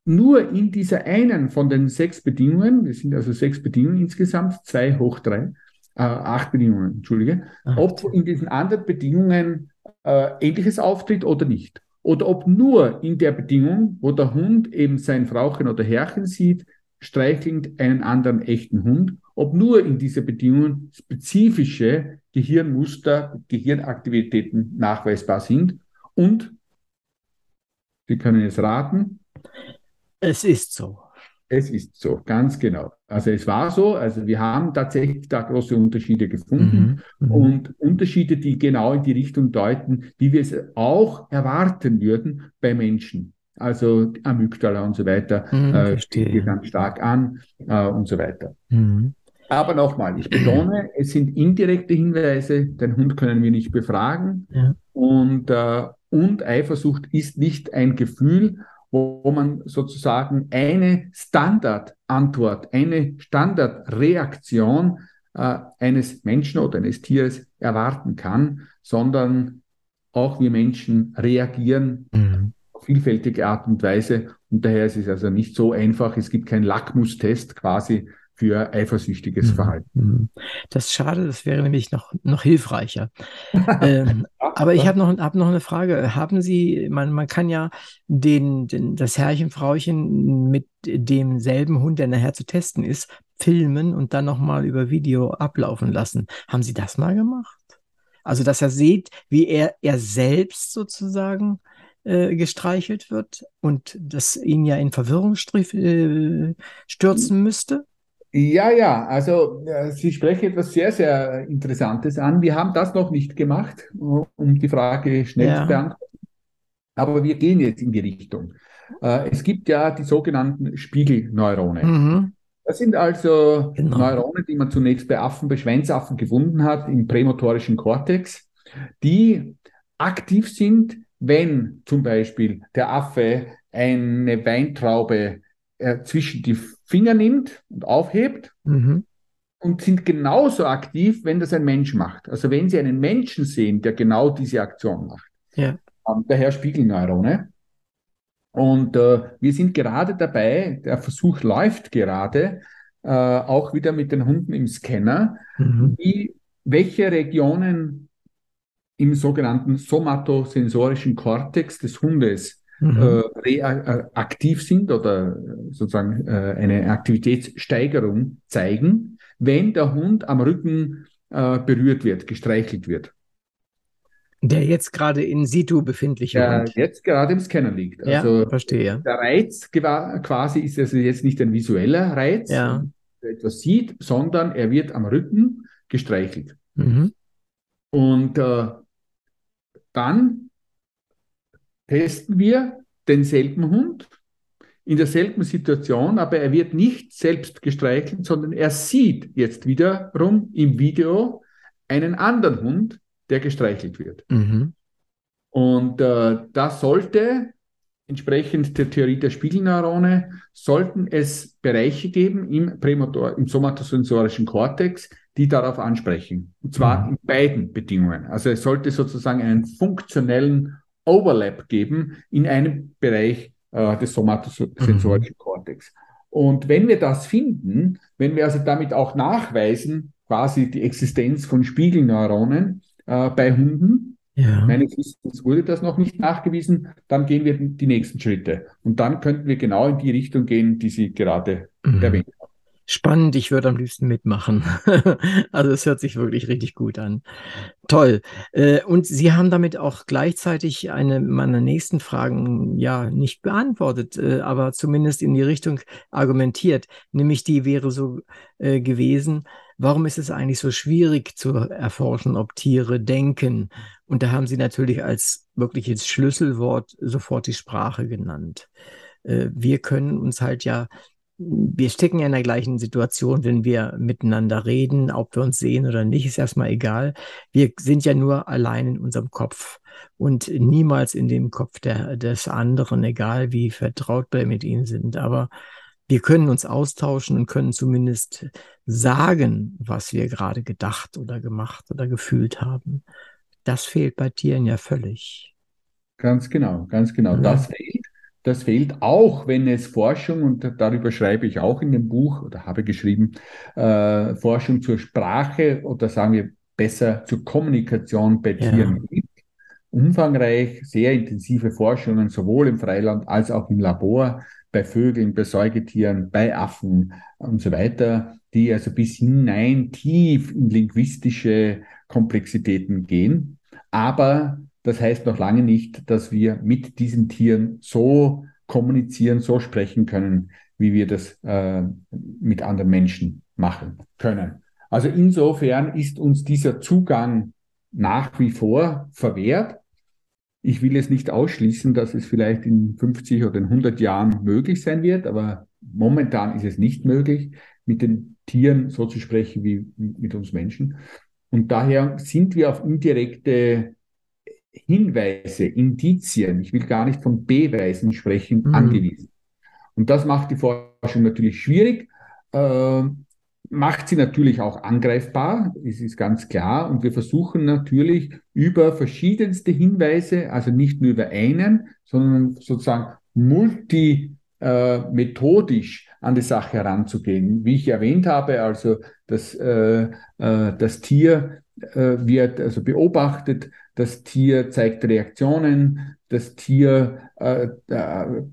Speaker 2: nur in dieser einen von den sechs Bedingungen, das sind also sechs Bedingungen insgesamt, zwei hoch drei, äh, acht Bedingungen, entschuldige, acht. ob in diesen anderen Bedingungen äh, Ähnliches auftritt oder nicht. Oder ob nur in der Bedingung, wo der Hund eben sein Frauchen oder Herrchen sieht, streichelnd einen anderen echten Hund, ob nur in dieser Bedingung spezifische Gehirnmuster, Gehirnaktivitäten nachweisbar sind. Und, Sie können es raten.
Speaker 1: Es ist so.
Speaker 2: Es ist so, ganz genau. Also es war so, also wir haben tatsächlich da große Unterschiede gefunden mhm, mhm, und Unterschiede, die genau in die Richtung deuten, wie wir es auch erwarten würden bei Menschen. Also Amygdala und so weiter mhm, äh, steht ganz stark an äh, und so weiter. Mhm. Aber nochmal, ich betone, es sind indirekte Hinweise, den Hund können wir nicht befragen ja. und, äh, und Eifersucht ist nicht ein Gefühl wo man sozusagen eine Standardantwort, eine Standardreaktion äh, eines Menschen oder eines Tieres erwarten kann, sondern auch wir Menschen reagieren mhm. auf vielfältige Art und Weise. Und daher ist es also nicht so einfach. Es gibt keinen Lackmustest quasi für eifersüchtiges mhm. Verhalten. Mhm.
Speaker 1: Das ist schade, das wäre nämlich noch, noch hilfreicher. <laughs> ähm, aber ich habe noch, hab noch eine Frage. Haben Sie, man, man kann ja den, den, das Herrchen, Frauchen mit demselben Hund, der nachher zu testen ist, filmen und dann nochmal über Video ablaufen lassen. Haben Sie das mal gemacht? Also, dass er sieht, wie er, er selbst sozusagen äh, gestreichelt wird und das ihn ja in Verwirrung äh, stürzen müsste?
Speaker 2: Ja, ja, also äh, Sie sprechen etwas sehr, sehr Interessantes an. Wir haben das noch nicht gemacht, um die Frage schnell ja. zu beantworten. Aber wir gehen jetzt in die Richtung. Äh, es gibt ja die sogenannten Spiegelneurone. Mhm. Das sind also genau. Neurone, die man zunächst bei Affen, bei Schwänzaffen gefunden hat, im prämotorischen Kortex, die aktiv sind, wenn zum Beispiel der Affe eine Weintraube äh, zwischen die Finger nimmt und aufhebt mhm. und sind genauso aktiv, wenn das ein Mensch macht. Also wenn Sie einen Menschen sehen, der genau diese Aktion macht. Ja. Ähm, daher Spiegelneurone. Und äh, wir sind gerade dabei, der Versuch läuft gerade, äh, auch wieder mit den Hunden im Scanner, mhm. wie, welche Regionen im sogenannten somatosensorischen Kortex des Hundes mhm. äh, aktiv sind oder sozusagen äh, eine Aktivitätssteigerung zeigen, wenn der Hund am Rücken äh, berührt wird, gestreichelt wird.
Speaker 1: Der jetzt gerade in situ befindliche
Speaker 2: der Hund. jetzt gerade im Scanner liegt.
Speaker 1: Also ja, verstehe.
Speaker 2: Der Reiz quasi ist also jetzt nicht ein visueller Reiz, ja. der etwas sieht, sondern er wird am Rücken gestreichelt. Mhm. Und äh, dann testen wir denselben Hund in derselben Situation, aber er wird nicht selbst gestreichelt, sondern er sieht jetzt wiederum im Video einen anderen Hund, der gestreichelt wird. Mhm. Und äh, das sollte, entsprechend der Theorie der Spiegelneurone, sollten es Bereiche geben im, Prämotor, im somatosensorischen Kortex, die darauf ansprechen. Und zwar mhm. in beiden Bedingungen. Also es sollte sozusagen einen funktionellen Overlap geben in einem Bereich äh, des somatosensorischen mhm. Kortex. Und wenn wir das finden, wenn wir also damit auch nachweisen, quasi die Existenz von Spiegelneuronen äh, bei Hunden, ja. meines Wissens wurde das noch nicht nachgewiesen, dann gehen wir die nächsten Schritte. Und dann könnten wir genau in die Richtung gehen, die Sie gerade mhm. erwähnt haben.
Speaker 1: Spannend, ich würde am liebsten mitmachen. <laughs> also es hört sich wirklich richtig gut an. Toll. Äh, und Sie haben damit auch gleichzeitig eine meiner nächsten Fragen ja nicht beantwortet, äh, aber zumindest in die Richtung argumentiert. Nämlich die wäre so äh, gewesen, warum ist es eigentlich so schwierig zu erforschen, ob Tiere denken? Und da haben Sie natürlich als wirkliches Schlüsselwort sofort die Sprache genannt. Wir können uns halt ja wir stecken ja in der gleichen Situation, wenn wir miteinander reden, ob wir uns sehen oder nicht, ist erstmal egal. Wir sind ja nur allein in unserem Kopf und niemals in dem Kopf der, des anderen, egal wie vertraut wir mit ihnen sind. Aber wir können uns austauschen und können zumindest sagen, was wir gerade gedacht oder gemacht oder gefühlt haben. Das fehlt bei Tieren ja völlig.
Speaker 2: Ganz genau, ganz genau. Ja. Das fehlt. Das fehlt auch, wenn es Forschung, und darüber schreibe ich auch in dem Buch oder habe geschrieben, äh, Forschung zur Sprache oder sagen wir besser zur Kommunikation bei ja. Tieren gibt. Umfangreich, sehr intensive Forschungen, sowohl im Freiland als auch im Labor, bei Vögeln, bei Säugetieren, bei Affen und so weiter, die also bis hinein tief in linguistische Komplexitäten gehen. Aber das heißt noch lange nicht, dass wir mit diesen Tieren so kommunizieren, so sprechen können, wie wir das äh, mit anderen Menschen machen können. Also insofern ist uns dieser Zugang nach wie vor verwehrt. Ich will es nicht ausschließen, dass es vielleicht in 50 oder in 100 Jahren möglich sein wird, aber momentan ist es nicht möglich, mit den Tieren so zu sprechen wie mit uns Menschen. Und daher sind wir auf indirekte Hinweise, Indizien, ich will gar nicht von Beweisen sprechen, mhm. angewiesen. Und das macht die Forschung natürlich schwierig, äh, macht sie natürlich auch angreifbar, es ist ganz klar. Und wir versuchen natürlich über verschiedenste Hinweise, also nicht nur über einen, sondern sozusagen multimethodisch äh, an die Sache heranzugehen. Wie ich erwähnt habe, also das, äh, äh, das Tier äh, wird also beobachtet, das Tier zeigt Reaktionen, das Tier äh,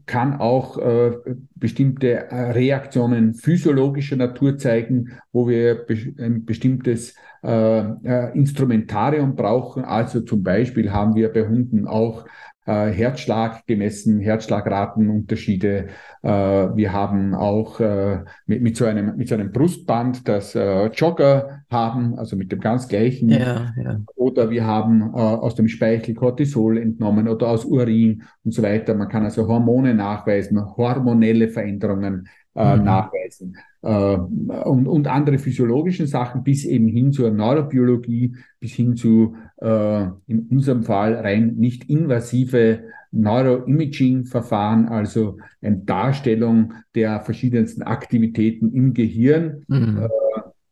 Speaker 2: kann auch äh, bestimmte äh, Reaktionen physiologischer Natur zeigen, wo wir ein bestimmtes äh, äh, Instrumentarium brauchen. Also zum Beispiel haben wir bei Hunden auch äh, Herzschlag gemessen, Herzschlagratenunterschiede. Äh, wir haben auch äh, mit, mit, so einem, mit so einem Brustband, das äh, Jogger haben, also mit dem ganz gleichen. Ja, ja. Oder wir haben äh, aus dem Speichel Cortisol entnommen oder aus Urin und so weiter. Man kann also Hormone nachweisen, hormonelle Veränderungen äh, mhm. nachweisen und, und andere physiologischen Sachen bis eben hin zur Neurobiologie, bis hin zu äh, in unserem Fall rein nicht invasive Neuroimaging-Verfahren, also eine Darstellung der verschiedensten Aktivitäten im Gehirn, mhm. äh,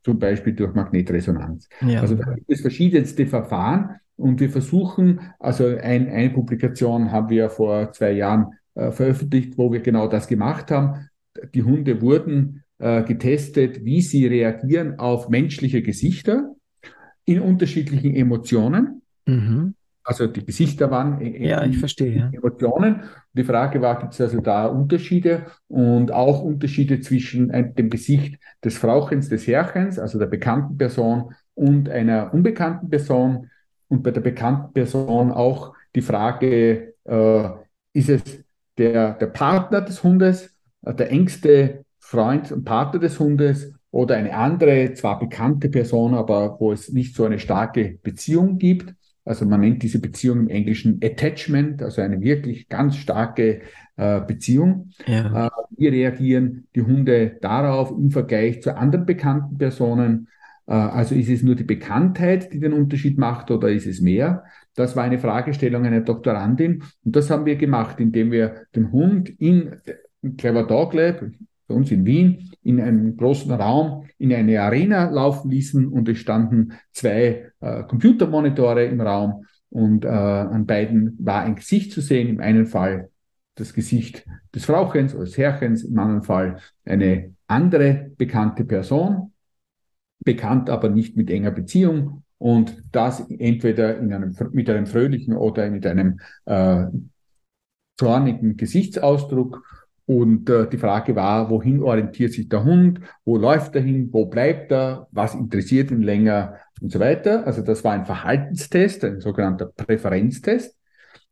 Speaker 2: zum Beispiel durch Magnetresonanz. Ja. Also da gibt es verschiedenste Verfahren und wir versuchen, also ein, eine Publikation haben wir vor zwei Jahren äh, veröffentlicht, wo wir genau das gemacht haben. Die Hunde wurden äh, getestet, wie sie reagieren auf menschliche Gesichter in unterschiedlichen Emotionen. Mhm. Also die Gesichter waren
Speaker 1: ja, ich verstehe,
Speaker 2: Emotionen. Die Frage war, gibt es also da Unterschiede und auch Unterschiede zwischen dem Gesicht des Frauchens, des Herrchens, also der bekannten Person und einer unbekannten Person. Und bei der bekannten Person auch die Frage, äh, ist es der, der Partner des Hundes, äh, der engste Freund und Partner des Hundes oder eine andere, zwar bekannte Person, aber wo es nicht so eine starke Beziehung gibt. Also man nennt diese Beziehung im Englischen Attachment, also eine wirklich ganz starke äh, Beziehung. Ja. Äh, wie reagieren die Hunde darauf im Vergleich zu anderen bekannten Personen? Äh, also ist es nur die Bekanntheit, die den Unterschied macht oder ist es mehr? Das war eine Fragestellung einer Doktorandin und das haben wir gemacht, indem wir den Hund in Clever Dog Lab, bei uns in Wien in einem großen Raum in eine Arena laufen ließen und es standen zwei äh, Computermonitore im Raum und äh, an beiden war ein Gesicht zu sehen. Im einen Fall das Gesicht des Frauchens oder des Herrchens, im anderen Fall eine andere bekannte Person, bekannt aber nicht mit enger Beziehung und das entweder in einem, mit einem fröhlichen oder mit einem äh, zornigen Gesichtsausdruck. Und äh, die Frage war, wohin orientiert sich der Hund, wo läuft er hin, wo bleibt er, was interessiert ihn länger und so weiter. Also das war ein Verhaltenstest, ein sogenannter Präferenztest.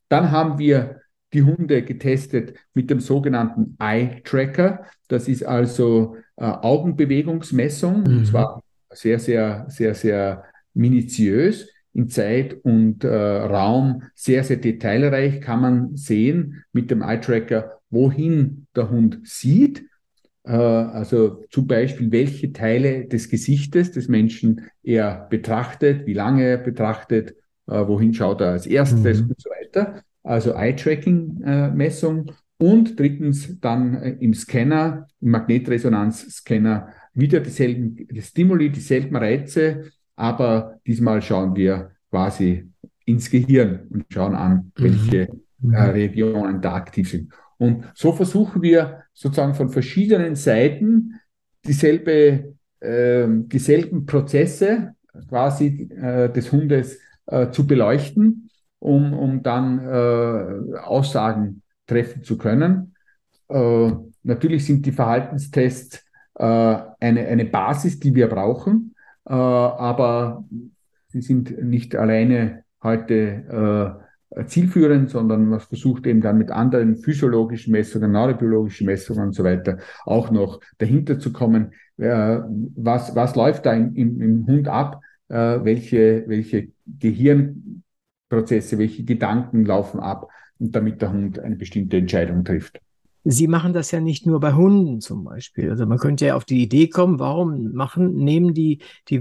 Speaker 2: Dann haben wir die Hunde getestet mit dem sogenannten Eye Tracker. Das ist also äh, Augenbewegungsmessung. Mhm. Und zwar sehr, sehr, sehr, sehr minutiös in Zeit und äh, Raum, sehr, sehr detailreich kann man sehen mit dem Eye Tracker, wohin der Hund sieht. Äh, also zum Beispiel, welche Teile des Gesichtes des Menschen er betrachtet, wie lange er betrachtet, äh, wohin schaut er als erstes mhm. und so weiter also Eye-Tracking-Messung. und drittens dann äh, im Scanner, im Magnetresonanzscanner, wieder dieselben Stimuli, dieselben Reize, aber diesmal schauen wir quasi ins Gehirn und schauen an, mhm. welche mhm. äh, Regionen da aktiv sind. Und so versuchen wir sozusagen von verschiedenen Seiten dieselbe, äh, dieselben Prozesse quasi äh, des Hundes äh, zu beleuchten um, um dann äh, Aussagen treffen zu können. Äh, natürlich sind die Verhaltenstests äh, eine, eine Basis, die wir brauchen, äh, aber sie sind nicht alleine heute äh, zielführend, sondern man versucht eben dann mit anderen physiologischen Messungen, neurobiologischen Messungen und so weiter auch noch dahinter zu kommen, äh, was, was läuft da im, im, im Hund ab, welche, welche Gehirn Prozesse, welche Gedanken laufen ab und damit der Hund eine bestimmte Entscheidung trifft.
Speaker 1: Sie machen das ja nicht nur bei Hunden zum Beispiel. Also man könnte ja auf die Idee kommen, warum machen, nehmen die, die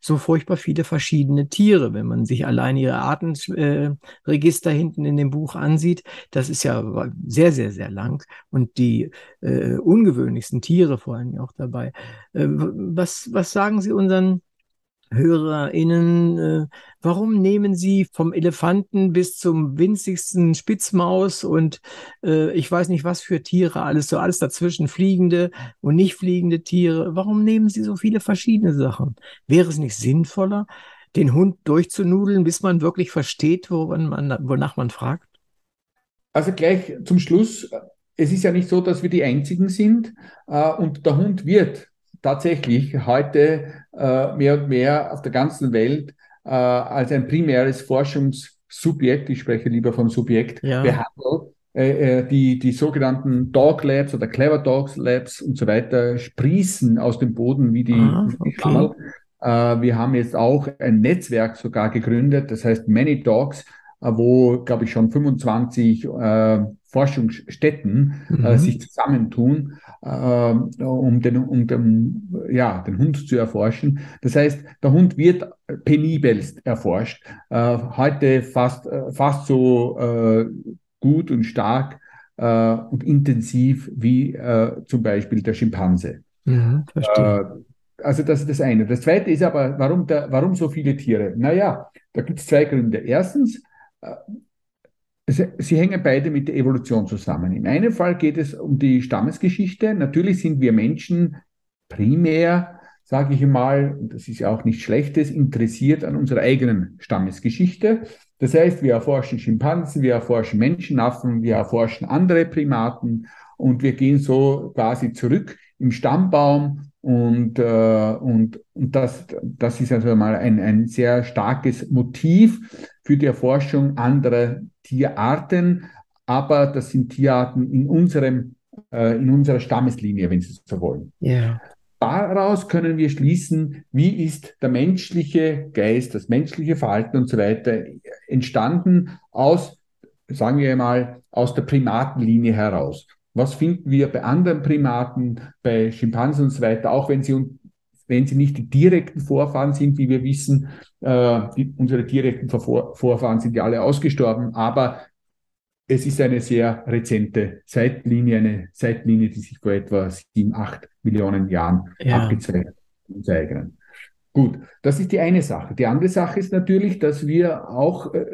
Speaker 1: so furchtbar viele verschiedene Tiere? Wenn man sich allein ihre Artenregister äh, hinten in dem Buch ansieht, das ist ja sehr, sehr, sehr lang und die äh, ungewöhnlichsten Tiere vor allem auch dabei. Äh, was, was sagen Sie unseren HörerInnen, äh, warum nehmen Sie vom Elefanten bis zum winzigsten Spitzmaus und äh, ich weiß nicht was für Tiere, alles so alles dazwischen, fliegende und nicht fliegende Tiere, warum nehmen Sie so viele verschiedene Sachen? Wäre es nicht sinnvoller, den Hund durchzunudeln, bis man wirklich versteht, man, wonach man fragt?
Speaker 2: Also gleich zum Schluss, es ist ja nicht so, dass wir die Einzigen sind äh, und der Hund wird tatsächlich heute äh, mehr und mehr auf der ganzen Welt äh, als ein primäres Forschungssubjekt, ich spreche lieber von Subjekt, ja. behandelt. Äh, äh die, die sogenannten Dog Labs oder Clever Dogs Labs und so weiter sprießen aus dem Boden wie die, ah, okay. Äh, wir haben jetzt auch ein Netzwerk sogar gegründet, das heißt Many Dogs, äh, wo, glaube ich, schon 25 äh, Forschungsstätten äh, mhm. äh, sich zusammentun, äh, um, den, um den, ja, den Hund zu erforschen. Das heißt, der Hund wird penibelst erforscht. Äh, heute fast, äh, fast so äh, gut und stark und intensiv wie zum Beispiel der Schimpanse.
Speaker 1: Ja, verstehe.
Speaker 2: also das ist das eine. Das zweite ist aber, warum, der, warum so viele Tiere? Naja, da gibt es zwei Gründe. Erstens, Sie hängen beide mit der Evolution zusammen. Im einen Fall geht es um die Stammesgeschichte. Natürlich sind wir Menschen primär, sage ich mal, und das ist ja auch nichts Schlechtes, interessiert an unserer eigenen Stammesgeschichte. Das heißt, wir erforschen Schimpansen, wir erforschen Menschenaffen, wir erforschen andere Primaten und wir gehen so quasi zurück im Stammbaum und, äh, und, und das, das ist also mal ein, ein sehr starkes Motiv für die Erforschung anderer Tierarten, aber das sind Tierarten in unserem, äh, in unserer Stammeslinie, wenn Sie so wollen.
Speaker 1: Yeah.
Speaker 2: Daraus können wir schließen, wie ist der menschliche Geist, das menschliche Verhalten und so weiter entstanden aus, sagen wir mal, aus der Primatenlinie heraus. Was finden wir bei anderen Primaten, bei Schimpansen und so weiter, auch wenn sie, wenn sie nicht die direkten Vorfahren sind, wie wir wissen, äh, die, unsere direkten Vor Vorfahren sind ja alle ausgestorben, aber es ist eine sehr rezente Zeitlinie, eine Zeitlinie, die sich vor etwa sieben, acht Millionen Jahren ja. abgezeichnet hat. Gut, das ist die eine Sache. Die andere Sache ist natürlich, dass wir auch äh,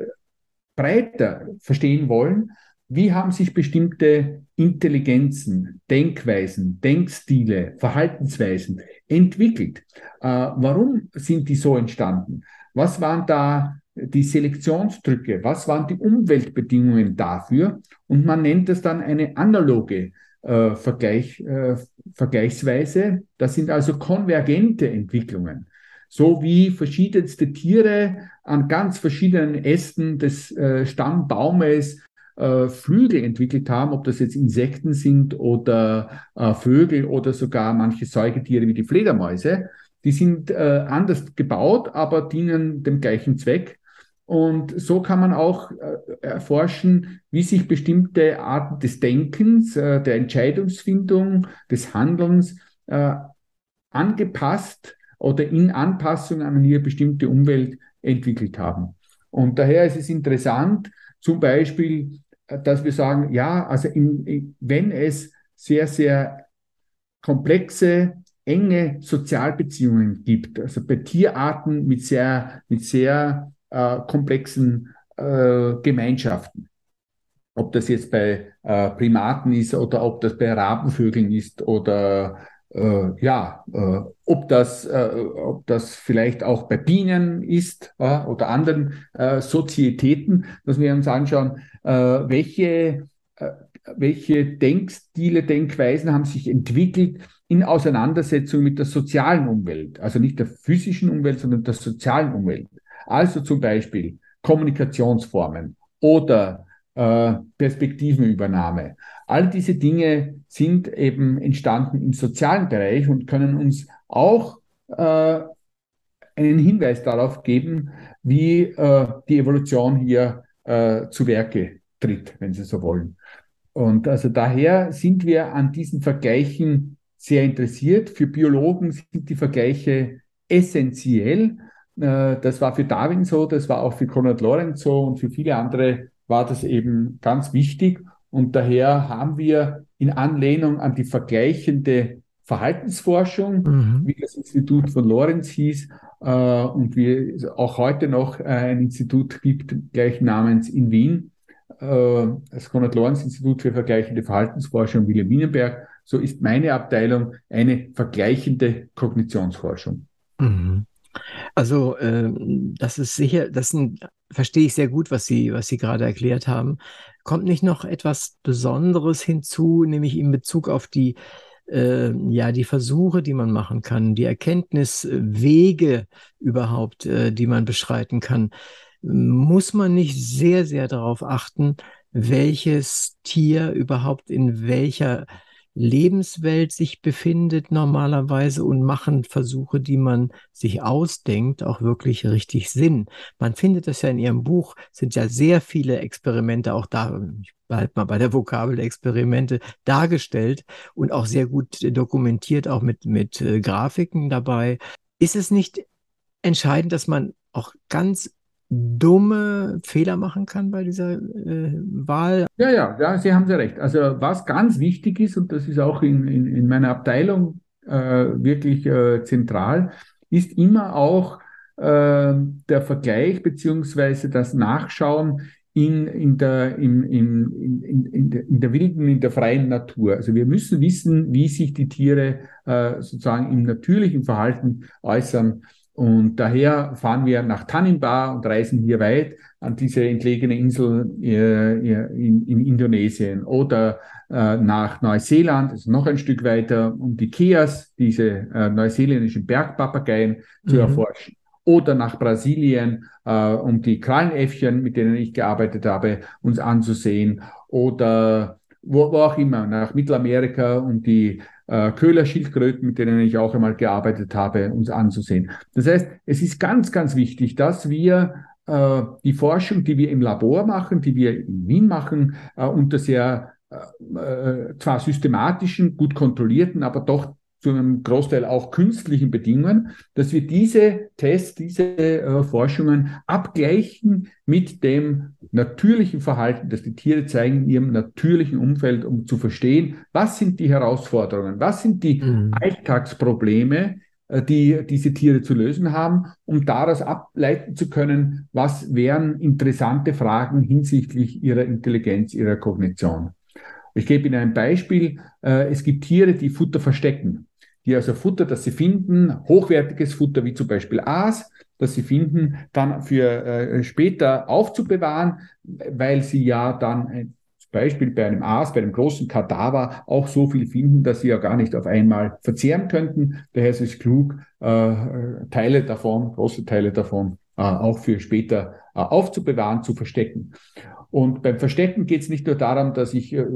Speaker 2: breiter verstehen wollen, wie haben sich bestimmte Intelligenzen, Denkweisen, Denkstile, Verhaltensweisen entwickelt? Äh, warum sind die so entstanden? Was waren da die Selektionsdrücke? Was waren die Umweltbedingungen dafür? Und man nennt das dann eine analoge äh, Vergleich, äh, Vergleichsweise. Das sind also konvergente Entwicklungen. So wie verschiedenste Tiere an ganz verschiedenen Ästen des äh, Stammbaumes äh, Flügel entwickelt haben, ob das jetzt Insekten sind oder äh, Vögel oder sogar manche Säugetiere wie die Fledermäuse. Die sind äh, anders gebaut, aber dienen dem gleichen Zweck. Und so kann man auch äh, erforschen, wie sich bestimmte Arten des Denkens, äh, der Entscheidungsfindung, des Handelns äh, angepasst oder in Anpassung an eine bestimmte Umwelt entwickelt haben. Und daher ist es interessant, zum Beispiel, dass wir sagen, ja, also in, in, wenn es sehr, sehr komplexe, enge Sozialbeziehungen gibt, also bei Tierarten mit sehr, mit sehr äh, komplexen äh, Gemeinschaften. Ob das jetzt bei äh, Primaten ist oder ob das bei Rabenvögeln ist oder äh, ja, äh, ob, das, äh, ob das vielleicht auch bei Bienen ist oder anderen Sozietäten, dass wir uns anschauen, welche, welche Denkstile, Denkweisen haben sich entwickelt in Auseinandersetzung mit der sozialen Umwelt, also nicht der physischen Umwelt, sondern der sozialen Umwelt. Also zum Beispiel Kommunikationsformen oder äh, Perspektivenübernahme. All diese Dinge sind eben entstanden im sozialen Bereich und können uns auch äh, einen Hinweis darauf geben, wie äh, die Evolution hier äh, zu Werke tritt, wenn Sie so wollen. Und also daher sind wir an diesen Vergleichen sehr interessiert. Für Biologen sind die Vergleiche essentiell, äh, das war für Darwin so, das war auch für Konrad Lorenz so und für viele andere war das eben ganz wichtig. Und daher haben wir in Anlehnung an die vergleichende Verhaltensforschung, mhm. wie das Institut von Lorenz hieß, äh, und wie es auch heute noch äh, ein Institut gibt, gleich namens in Wien, äh, das Konrad-Lorenz-Institut für vergleichende Verhaltensforschung Wilhelm Wienenberg, so ist meine Abteilung eine vergleichende Kognitionsforschung. Mhm.
Speaker 1: Also äh, das ist sicher, das sind, verstehe ich sehr gut, was Sie, was Sie gerade erklärt haben. Kommt nicht noch etwas Besonderes hinzu, nämlich in Bezug auf die äh, ja die Versuche, die man machen kann, die Erkenntniswege überhaupt, äh, die man beschreiten kann, muss man nicht sehr sehr darauf achten, welches Tier überhaupt in welcher Lebenswelt sich befindet normalerweise und machen Versuche, die man sich ausdenkt, auch wirklich richtig Sinn. Man findet das ja in Ihrem Buch, sind ja sehr viele Experimente auch da, ich bleibe mal bei der Vokabel Experimente, dargestellt und auch sehr gut dokumentiert, auch mit, mit äh, Grafiken dabei. Ist es nicht entscheidend, dass man auch ganz dumme Fehler machen kann bei dieser äh, Wahl.
Speaker 2: Ja, ja, ja, Sie haben sehr recht. Also was ganz wichtig ist, und das ist auch in, in, in meiner Abteilung äh, wirklich äh, zentral, ist immer auch äh, der Vergleich beziehungsweise das Nachschauen in, in, der, in, in, in, in, der, in der wilden, in der freien Natur. Also wir müssen wissen, wie sich die Tiere äh, sozusagen im natürlichen Verhalten äußern. Und daher fahren wir nach Tanimbar und reisen hier weit an diese entlegene Insel äh, in, in, Indonesien oder äh, nach Neuseeland, also noch ein Stück weiter, um die Keas, diese äh, neuseeländischen Bergpapageien zu mhm. erforschen. Oder nach Brasilien, äh, um die Krallenäffchen, mit denen ich gearbeitet habe, uns anzusehen. Oder wo, wo auch immer, nach Mittelamerika, um die äh, Köhler-Schildkröten, mit denen ich auch einmal gearbeitet habe, uns anzusehen. Das heißt, es ist ganz, ganz wichtig, dass wir äh, die Forschung, die wir im Labor machen, die wir in Wien machen, äh, unter sehr äh, äh, zwar systematischen, gut kontrollierten, aber doch zu einem Großteil auch künstlichen Bedingungen, dass wir diese Tests, diese äh, Forschungen abgleichen mit dem natürlichen Verhalten, das die Tiere zeigen in ihrem natürlichen Umfeld, um zu verstehen, was sind die Herausforderungen, was sind die mhm. Alltagsprobleme, äh, die diese Tiere zu lösen haben, um daraus ableiten zu können, was wären interessante Fragen hinsichtlich ihrer Intelligenz, ihrer Kognition. Ich gebe Ihnen ein Beispiel. Äh, es gibt Tiere, die Futter verstecken, die also Futter, das sie finden, hochwertiges Futter wie zum Beispiel Aas, das sie finden, dann für äh, später aufzubewahren, weil sie ja dann Beispiel bei einem Aas, bei einem großen Kadaver auch so viel finden, dass sie ja gar nicht auf einmal verzehren könnten. Daher ist es klug, äh, Teile davon, große Teile davon äh, auch für später äh, aufzubewahren, zu verstecken. Und beim Verstecken geht es nicht nur darum, dass ich, äh,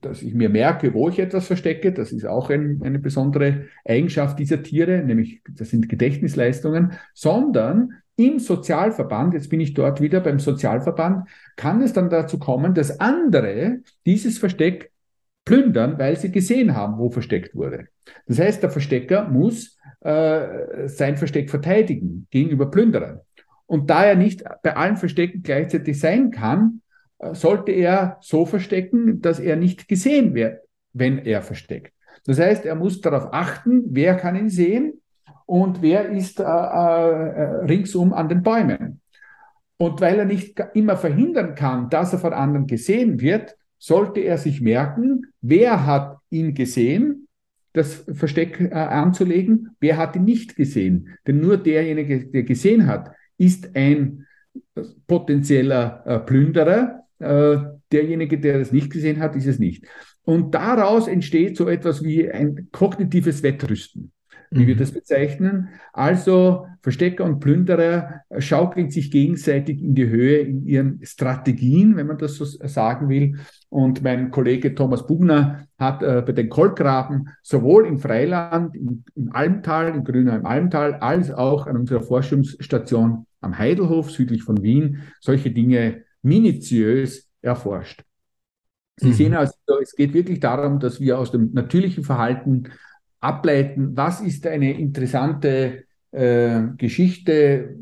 Speaker 2: dass ich mir merke, wo ich etwas verstecke. Das ist auch ein, eine besondere Eigenschaft dieser Tiere, nämlich das sind Gedächtnisleistungen, sondern im Sozialverband, jetzt bin ich dort wieder beim Sozialverband, kann es dann dazu kommen, dass andere dieses Versteck plündern, weil sie gesehen haben, wo versteckt wurde. Das heißt, der Verstecker muss äh, sein Versteck verteidigen gegenüber Plünderern. Und da er nicht bei allen Verstecken gleichzeitig sein kann, sollte er so verstecken, dass er nicht gesehen wird, wenn er versteckt. Das heißt, er muss darauf achten, wer kann ihn sehen und wer ist äh, äh, ringsum an den Bäumen. Und weil er nicht immer verhindern kann, dass er von anderen gesehen wird, sollte er sich merken, wer hat ihn gesehen, das Versteck äh, anzulegen, wer hat ihn nicht gesehen. Denn nur derjenige, der gesehen hat, ist ein potenzieller äh, Plünderer. Äh, derjenige, der das nicht gesehen hat, ist es nicht. Und daraus entsteht so etwas wie ein kognitives Wettrüsten wie wir mhm. das bezeichnen. Also Verstecker und Plünderer schaukeln sich gegenseitig in die Höhe in ihren Strategien, wenn man das so sagen will. Und mein Kollege Thomas Bugner hat äh, bei den Kolkraben sowohl im Freiland, im, im Almtal, im Grünheim Almtal, als auch an unserer Forschungsstation am Heidelhof südlich von Wien solche Dinge minutiös erforscht. Sie mhm. sehen also, es geht wirklich darum, dass wir aus dem natürlichen Verhalten ableiten, was ist eine interessante äh, Geschichte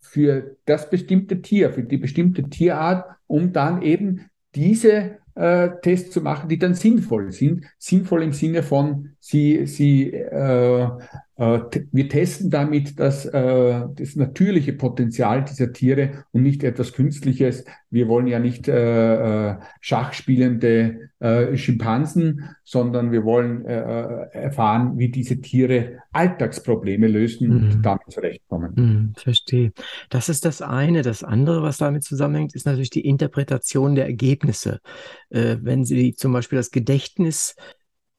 Speaker 2: für das bestimmte Tier, für die bestimmte Tierart, um dann eben diese äh, Tests zu machen, die dann sinnvoll sind. Sinnvoll im Sinne von, sie, sie, äh, wir testen damit das, äh, das natürliche Potenzial dieser Tiere und nicht etwas Künstliches. Wir wollen ja nicht äh, äh schachspielende äh, Schimpansen, sondern wir wollen äh, äh, erfahren, wie diese Tiere Alltagsprobleme lösen mhm. und damit zurechtkommen.
Speaker 1: Mhm, verstehe. Das ist das eine. Das andere, was damit zusammenhängt, ist natürlich die Interpretation der Ergebnisse. Äh, wenn Sie zum Beispiel das Gedächtnis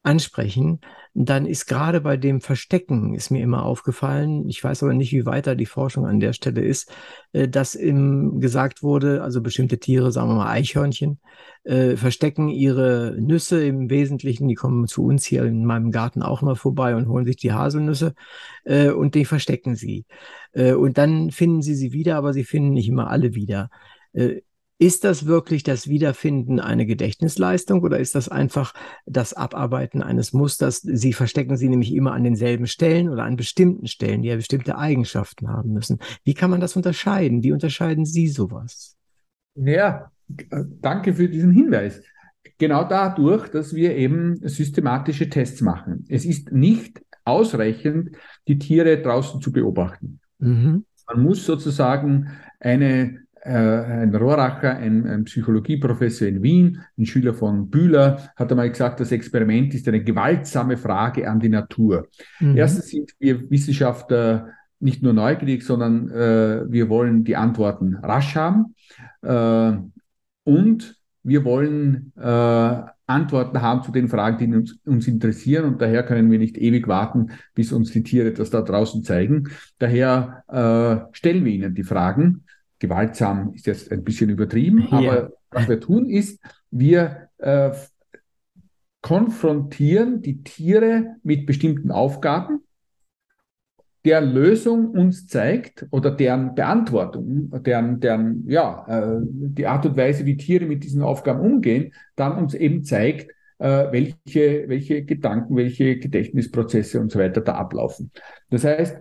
Speaker 1: ansprechen, dann ist gerade bei dem Verstecken, ist mir immer aufgefallen, ich weiß aber nicht, wie weiter die Forschung an der Stelle ist, äh, dass im, gesagt wurde, also bestimmte Tiere, sagen wir mal Eichhörnchen, äh, verstecken ihre Nüsse im Wesentlichen, die kommen zu uns hier in meinem Garten auch mal vorbei und holen sich die Haselnüsse äh, und die verstecken sie. Äh, und dann finden sie sie wieder, aber sie finden nicht immer alle wieder. Ist das wirklich das Wiederfinden eine Gedächtnisleistung oder ist das einfach das Abarbeiten eines Musters? Sie verstecken sie nämlich immer an denselben Stellen oder an bestimmten Stellen, die ja bestimmte Eigenschaften haben müssen. Wie kann man das unterscheiden? Wie unterscheiden Sie sowas?
Speaker 2: Ja, danke für diesen Hinweis. Genau dadurch, dass wir eben systematische Tests machen. Es ist nicht ausreichend, die Tiere draußen zu beobachten. Mhm. Man muss sozusagen eine ein Rohracher, ein, ein, Psychologieprofessor in Wien, ein Schüler von Bühler, hat einmal gesagt, das Experiment ist eine gewaltsame Frage an die Natur. Mhm. Erstens sind wir Wissenschaftler nicht nur neugierig, sondern äh, wir wollen die Antworten rasch haben äh, und wir wollen äh, Antworten haben zu den Fragen, die uns, uns, interessieren und daher können wir nicht ewig warten, bis uns die Tiere das da draußen zeigen. Daher äh, stellen wir ihnen die Fragen gewaltsam ist jetzt ein bisschen übertrieben, ja. aber was wir tun ist, wir äh, konfrontieren die Tiere mit bestimmten Aufgaben, deren Lösung uns zeigt oder deren Beantwortung, deren, deren ja, äh, die Art und Weise, wie Tiere mit diesen Aufgaben umgehen, dann uns eben zeigt, äh, welche, welche Gedanken, welche Gedächtnisprozesse und so weiter da ablaufen. Das heißt,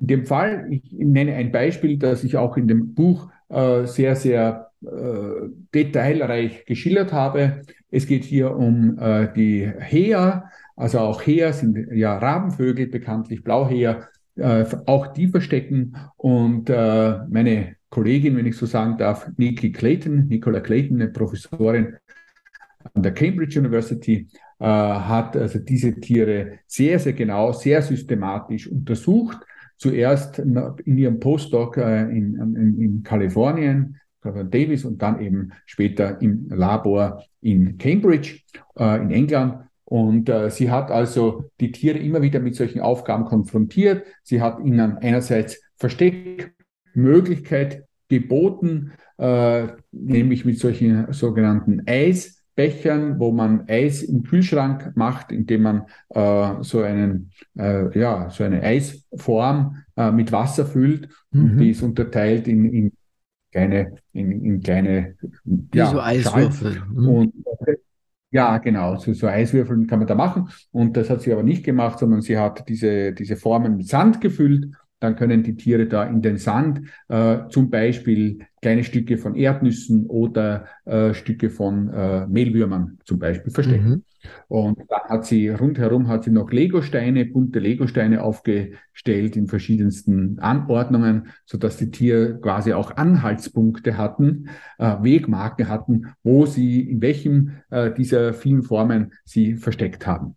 Speaker 2: in dem Fall, ich nenne ein Beispiel, das ich auch in dem Buch äh, sehr, sehr äh, detailreich geschildert habe. Es geht hier um äh, die Heer, also auch Heer sind ja Rabenvögel, bekanntlich Blauheer äh, auch die verstecken. Und äh, meine Kollegin, wenn ich so sagen darf, Nikki Clayton, Nicola Clayton, eine Professorin an der Cambridge University, äh, hat also diese Tiere sehr, sehr genau, sehr systematisch untersucht. Zuerst in ihrem Postdoc äh, in, in, in Kalifornien, Davis und dann eben später im Labor in Cambridge äh, in England. Und äh, sie hat also die Tiere immer wieder mit solchen Aufgaben konfrontiert. Sie hat ihnen einerseits Versteckmöglichkeit geboten, äh, nämlich mit solchen sogenannten Eisbechern, wo man Eis im Kühlschrank macht, indem man äh, so einen, äh, ja, so eine Eisform äh, mit Wasser füllt. Mhm. Die ist unterteilt in, in kleine, in, in kleine
Speaker 1: ja, so Eiswürfel.
Speaker 2: Mhm. Und ja, genau. So, so Eiswürfeln kann man da machen. Und das hat sie aber nicht gemacht, sondern sie hat diese, diese Formen mit Sand gefüllt. Dann können die Tiere da in den Sand äh, zum Beispiel kleine Stücke von Erdnüssen oder äh, Stücke von äh, Mehlwürmern zum Beispiel verstecken. Mhm. Und dann hat sie rundherum hat sie noch Legosteine, bunte Legosteine aufgestellt in verschiedensten Anordnungen, sodass die Tiere quasi auch Anhaltspunkte hatten, äh, Wegmarken hatten, wo sie, in welchem äh, dieser vielen Formen sie versteckt haben.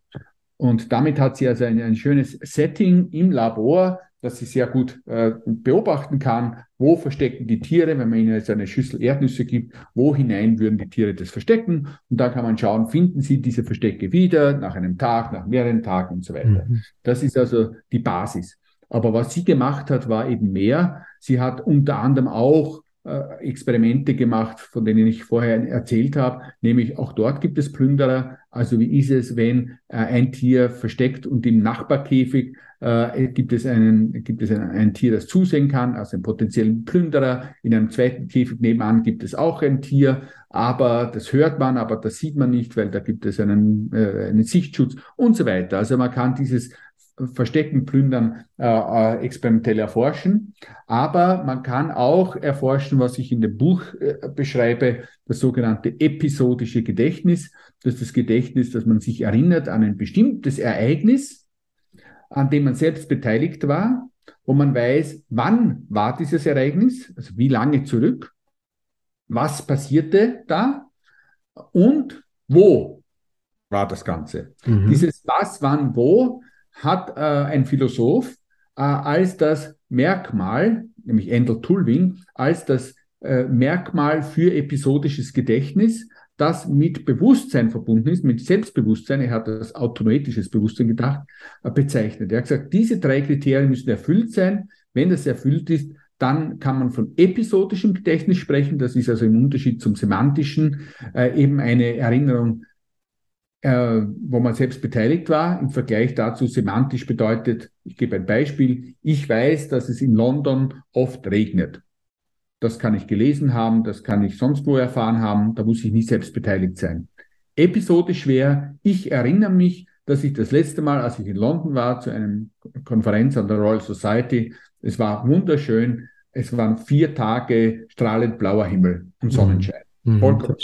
Speaker 2: Und damit hat sie also ein, ein schönes Setting im Labor, dass sie sehr gut äh, beobachten kann, wo verstecken die Tiere, wenn man ihnen jetzt eine Schüssel Erdnüsse gibt, wo hinein würden die Tiere das verstecken. Und da kann man schauen, finden sie diese Verstecke wieder nach einem Tag, nach mehreren Tagen und so weiter. Mhm. Das ist also die Basis. Aber was sie gemacht hat, war eben mehr. Sie hat unter anderem auch Experimente gemacht, von denen ich vorher erzählt habe, nämlich auch dort gibt es Plünderer. Also wie ist es, wenn äh, ein Tier versteckt und im Nachbarkäfig äh, gibt es, einen, gibt es ein, ein, Tier, das zusehen kann, also einen potenziellen Plünderer. In einem zweiten Käfig nebenan gibt es auch ein Tier, aber das hört man, aber das sieht man nicht, weil da gibt es einen, äh, einen Sichtschutz und so weiter. Also man kann dieses Verstecken, Plündern äh, äh, experimentell erforschen. Aber man kann auch erforschen, was ich in dem Buch äh, beschreibe, das sogenannte episodische Gedächtnis. Das ist das Gedächtnis, dass man sich erinnert an ein bestimmtes Ereignis, an dem man selbst beteiligt war, wo man weiß, wann war dieses Ereignis, also wie lange zurück, was passierte da und wo war das Ganze. Mhm. Dieses was, wann, wo hat äh, ein Philosoph äh, als das Merkmal, nämlich Endel Tulwing, als das äh, Merkmal für episodisches Gedächtnis, das mit Bewusstsein verbunden ist, mit Selbstbewusstsein, er hat das autonoetisches Bewusstsein gedacht, äh, bezeichnet. Er hat gesagt, diese drei Kriterien müssen erfüllt sein. Wenn das erfüllt ist, dann kann man von episodischem Gedächtnis sprechen. Das ist also im Unterschied zum semantischen äh, eben eine Erinnerung äh, wo man selbst beteiligt war. Im Vergleich dazu semantisch bedeutet, ich gebe ein Beispiel, ich weiß, dass es in London oft regnet. Das kann ich gelesen haben, das kann ich sonst wo erfahren haben, da muss ich nicht selbst beteiligt sein. Episodisch wäre, ich erinnere mich, dass ich das letzte Mal, als ich in London war, zu einer Konferenz an der Royal Society, es war wunderschön, es waren vier Tage strahlend blauer Himmel und mhm. Sonnenschein. Mhm. Vollkommen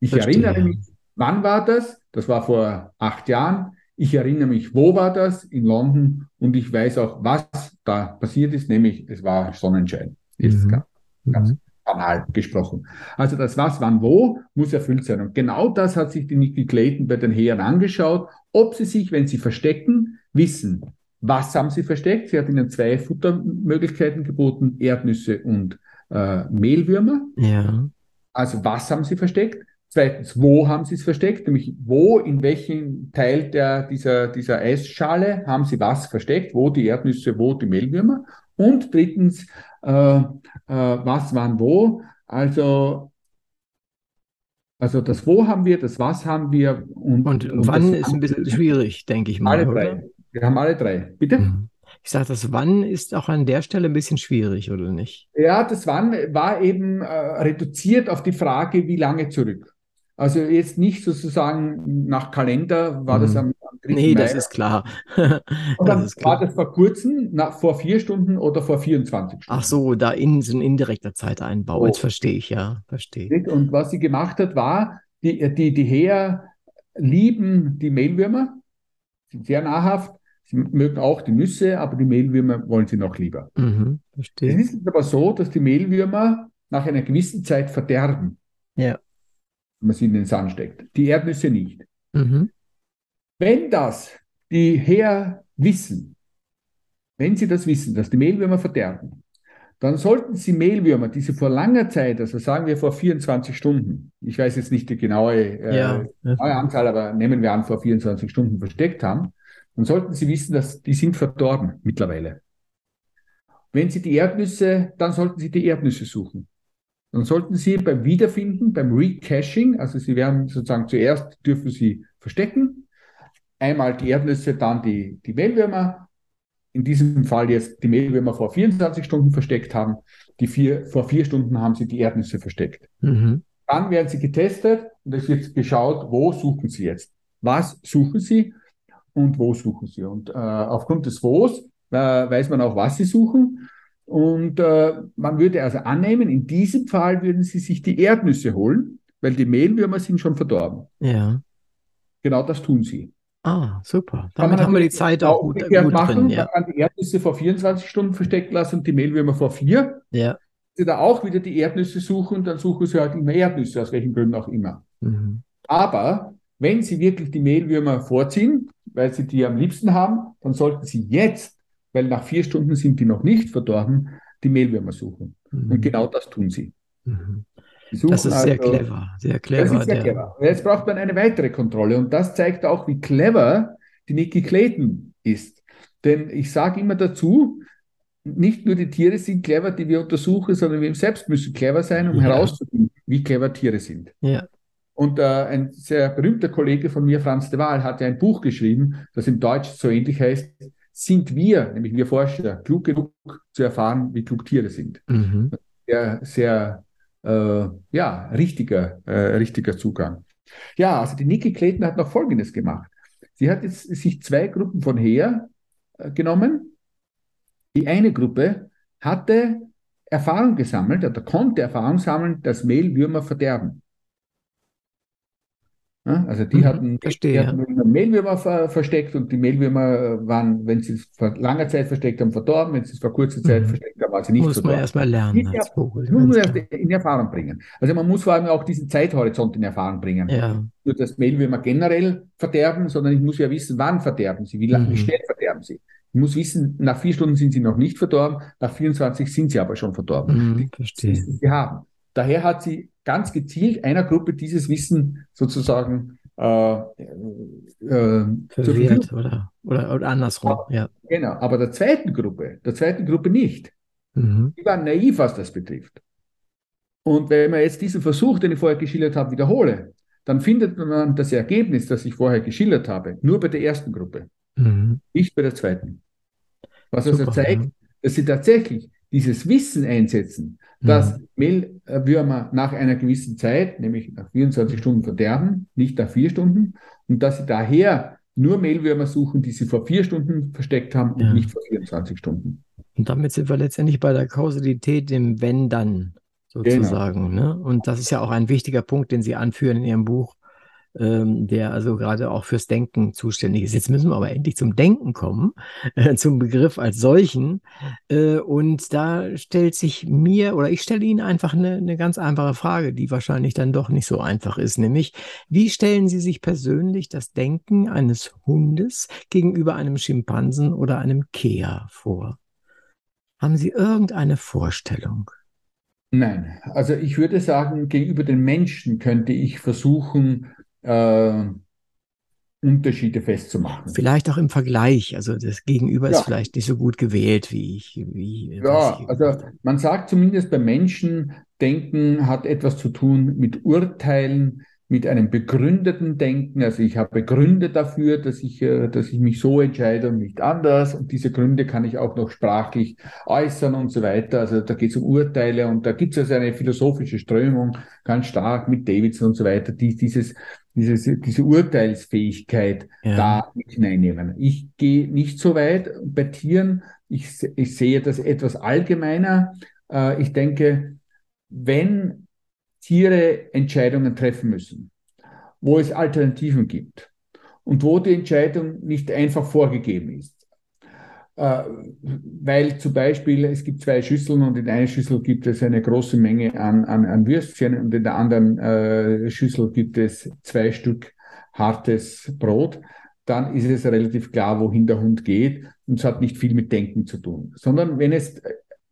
Speaker 2: Ich Verstehe. erinnere mich, Wann war das? Das war vor acht Jahren. Ich erinnere mich, wo war das? In London. Und ich weiß auch, was da passiert ist, nämlich es war Sonnenschein. Ist mhm. ganz, ganz mhm. banal gesprochen. Also das was, wann, wo muss erfüllt sein. Und genau das hat sich die Nikki Clayton bei den Heeren angeschaut, ob sie sich, wenn sie verstecken, wissen, was haben sie versteckt. Sie hat ihnen zwei Futtermöglichkeiten geboten, Erdnüsse und äh, Mehlwürmer. Ja. Also was haben sie versteckt? Zweitens, wo haben Sie es versteckt? Nämlich, wo, in welchem Teil der, dieser, dieser Eisschale haben Sie was versteckt? Wo die Erdnüsse, wo die Mehlwürmer? Und drittens, äh, äh, was, wann, wo? Also, also das Wo haben wir, das Was haben wir.
Speaker 1: Und, und, und wann ist ein bisschen schwierig, denke ich mal.
Speaker 2: Alle drei. Oder? Wir haben alle drei. Bitte? Mhm.
Speaker 1: Ich sage, das Wann ist auch an der Stelle ein bisschen schwierig, oder nicht?
Speaker 2: Ja, das Wann war eben äh, reduziert auf die Frage, wie lange zurück. Also jetzt nicht sozusagen nach Kalender war das mhm. am,
Speaker 1: am 3. Nee, Mai. das ist klar.
Speaker 2: Und dann das war das vor kurzem, nach, vor vier Stunden oder vor 24 Stunden.
Speaker 1: Ach so, da in so ein indirekter Zeiteinbau. Oh. Jetzt verstehe ich, ja, verstehe.
Speaker 2: Und was sie gemacht hat, war, die, die, die Heer lieben die Mehlwürmer, sind sehr nahrhaft. Sie mögen auch die Nüsse, aber die Mehlwürmer wollen sie noch lieber.
Speaker 1: Mhm, verstehe.
Speaker 2: Es ist aber so, dass die Mehlwürmer nach einer gewissen Zeit verderben,
Speaker 1: Ja.
Speaker 2: Wenn man sie in den Sand steckt. Die Erdnüsse nicht.
Speaker 1: Mhm.
Speaker 2: Wenn das die Herr wissen, wenn sie das wissen, dass die Mehlwürmer verderben, dann sollten sie Mehlwürmer, die sie vor langer Zeit, also sagen wir vor 24 Stunden, ich weiß jetzt nicht die genaue, äh,
Speaker 1: Ja.
Speaker 2: genaue Anzahl, aber nehmen wir an, vor 24 Stunden versteckt haben, dann sollten sie wissen, dass die sind verdorben mittlerweile. Wenn sie die Erdnüsse, dann sollten sie die Erdnüsse suchen. Dann sollten sie beim Wiederfinden, beim Recaching, also sie werden sozusagen zuerst dürfen sie verstecken, einmal die Erdnüsse, dann die, die Mehlwürmer. In diesem Fall jetzt die Mehlwürmer vor 24 Stunden versteckt haben. Die vier, vor vier Stunden haben sie die Erdnüsse versteckt.
Speaker 1: Mhm.
Speaker 2: Dann werden sie getestet und es wird geschaut, wo suchen sie jetzt? Was suchen sie und wo suchen sie? Und äh, aufgrund des Wo's äh, weiß man auch, was sie suchen. Und äh, man würde also annehmen, in diesem Fall würden sie sich die Erdnüsse holen, weil die Mehlwürmer sind schon verdorben.
Speaker 1: Ja.
Speaker 2: Genau das tun sie.
Speaker 1: Ah, super. Damit haben wir die Zeit
Speaker 2: auch
Speaker 1: gut, gut
Speaker 2: machen.
Speaker 1: drin. Ja.
Speaker 2: Man kann die Erdnüsse vor 24 Stunden versteckt lassen und die Mehlwürmer vor vier.
Speaker 1: Ja.
Speaker 2: Sie da auch wieder die Erdnüsse suchen, dann suchen sie halt immer Erdnüsse, aus welchen Gründen auch immer.
Speaker 1: Mhm.
Speaker 2: Aber wenn Sie wirklich die Mehlwürmer vorziehen, weil Sie die am liebsten haben, dann sollten Sie jetzt, weil nach vier Stunden sind die noch nicht verdorben, die Mehlwürmer suchen. Und
Speaker 1: Mhm.
Speaker 2: genau das tun Sie.
Speaker 1: Mhm.
Speaker 2: Suchen
Speaker 1: Das ist sehr
Speaker 2: also-
Speaker 1: clever, sehr clever.
Speaker 2: Das ist sehr clever. Und Jetzt braucht man eine weitere Kontrolle und das zeigt auch, wie clever die Nikki Clayton ist. Denn ich sage immer dazu, nicht nur die Tiere sind clever, die wir untersuchen, sondern wir selbst müssen clever sein, um
Speaker 1: Ja.
Speaker 2: herauszufinden, wie clever Tiere sind.
Speaker 1: Ja.
Speaker 2: Und äh, ein sehr berühmter Kollege von mir, Franz de Waal, hat ja ein Buch geschrieben, das in Deutsch so ähnlich heißt, sind wir, nämlich wir Forscher, klug genug zu erfahren, wie klug Tiere sind.
Speaker 1: Mhm.
Speaker 2: Sehr, sehr, äh, ja, richtiger, äh, richtiger Zugang. Ja, also die Nikki Clayton hat noch Folgendes gemacht. Sie hat jetzt sich zwei Gruppen von her äh, genommen. Die eine Gruppe hatte Erfahrung gesammelt, oder konnte Erfahrung sammeln, dass Mehlwürmer verderben. Ja, also die
Speaker 1: Mhm,
Speaker 2: hatten,
Speaker 1: verstehe,
Speaker 2: die
Speaker 1: ja.
Speaker 2: hatten immer Mehlwürmer ver versteckt und die Mehlwürmer waren, wenn sie es vor langer Zeit versteckt haben, verdorben. Wenn sie es vor kurzer Zeit
Speaker 1: Mhm.
Speaker 2: versteckt haben, waren sie nicht
Speaker 1: Muss man
Speaker 2: verdorben.
Speaker 1: erstmal lernen
Speaker 2: Ja,
Speaker 1: als Vogel.
Speaker 2: Muss man erst in Erfahrung bringen. Also man muss vor allem auch diesen Zeithorizont in Erfahrung bringen.
Speaker 1: Ja.
Speaker 2: Nicht Nur das Mehlwürmer generell verderben, sondern ich muss ja wissen, wann verderben sie, wie, lang,
Speaker 1: Mhm.
Speaker 2: wie schnell verderben sie. Ich muss wissen, nach vier Stunden sind sie noch nicht verdorben, nach 24 sind sie aber schon verdorben.
Speaker 1: Mhm,
Speaker 2: Das
Speaker 1: verstehe.
Speaker 2: Sie haben. Daher hat sie ganz gezielt einer Gruppe dieses Wissen sozusagen äh, äh,
Speaker 1: Verwehrt oder, oder, oder andersrum. Ja.
Speaker 2: Genau, aber der zweiten Gruppe, der zweiten Gruppe nicht.
Speaker 1: Mhm.
Speaker 2: Die waren naiv, was das betrifft. Und wenn man jetzt diesen Versuch, den ich vorher geschildert habe, wiederhole, dann findet man das Ergebnis, das ich vorher geschildert habe, nur bei der ersten Gruppe,
Speaker 1: Mhm.
Speaker 2: nicht bei der zweiten. Was also
Speaker 1: Super,
Speaker 2: zeigt,
Speaker 1: ja.
Speaker 2: dass sie tatsächlich dieses Wissen einsetzen, dass
Speaker 1: Mhm.
Speaker 2: Mehlwürmer nach einer gewissen Zeit, nämlich nach 24 Stunden verderben, nicht nach vier Stunden, und dass sie daher nur Mehlwürmer suchen, die sie vor vier Stunden versteckt haben und
Speaker 1: Ja.
Speaker 2: nicht vor 24 Stunden.
Speaker 1: Und damit sind wir letztendlich bei der Kausalität, dem Wenn-Dann sozusagen. Ne? Und das ist ja auch ein wichtiger Punkt, den Sie anführen in Ihrem Buch, ähm, der also gerade auch fürs Denken zuständig ist. Jetzt müssen wir aber endlich zum Denken kommen, <laughs> äh, zum Begriff als solchen. Äh, und da stellt sich mir oder ich stelle Ihnen einfach eine, eine ganz einfache Frage, die wahrscheinlich dann doch nicht so einfach ist, nämlich, wie stellen Sie sich persönlich das Denken eines Hundes gegenüber einem Schimpansen oder einem Kea vor? Haben Sie irgendeine Vorstellung?
Speaker 2: Nein, also ich würde sagen, gegenüber den Menschen könnte ich versuchen, äh, Unterschiede festzumachen.
Speaker 1: Vielleicht auch im Vergleich. Also das Gegenüber
Speaker 2: Ja.
Speaker 1: ist vielleicht nicht so gut gewählt, wie ich. Wie,
Speaker 2: Ja,
Speaker 1: ich-
Speaker 2: also man sagt zumindest bei Menschen, Denken hat etwas zu tun mit Urteilen, mit einem begründeten Denken. Also ich habe Gründe dafür, dass ich, äh, dass ich mich so entscheide und nicht anders. Und diese Gründe kann ich auch noch sprachlich äußern und so weiter. Also da geht es um Urteile und da gibt es also eine philosophische Strömung, ganz stark mit Davidson und so weiter, die dieses, dieses, diese Urteilsfähigkeit
Speaker 1: Ja.
Speaker 2: da mit hineinnehmen. Ich gehe nicht so weit bei Tieren. Ich, ich sehe das etwas allgemeiner. Äh, ich denke, wenn Tiere Entscheidungen treffen müssen, wo es Alternativen gibt und wo die Entscheidung nicht einfach vorgegeben ist, äh, weil zum Beispiel es gibt zwei Schüsseln und in einer Schüssel gibt es eine große Menge an, an, an Würstchen und in der anderen äh, Schüssel gibt es zwei Stück hartes Brot, dann ist es relativ klar, wohin der Hund geht und es hat nicht viel mit Denken zu tun, sondern wenn es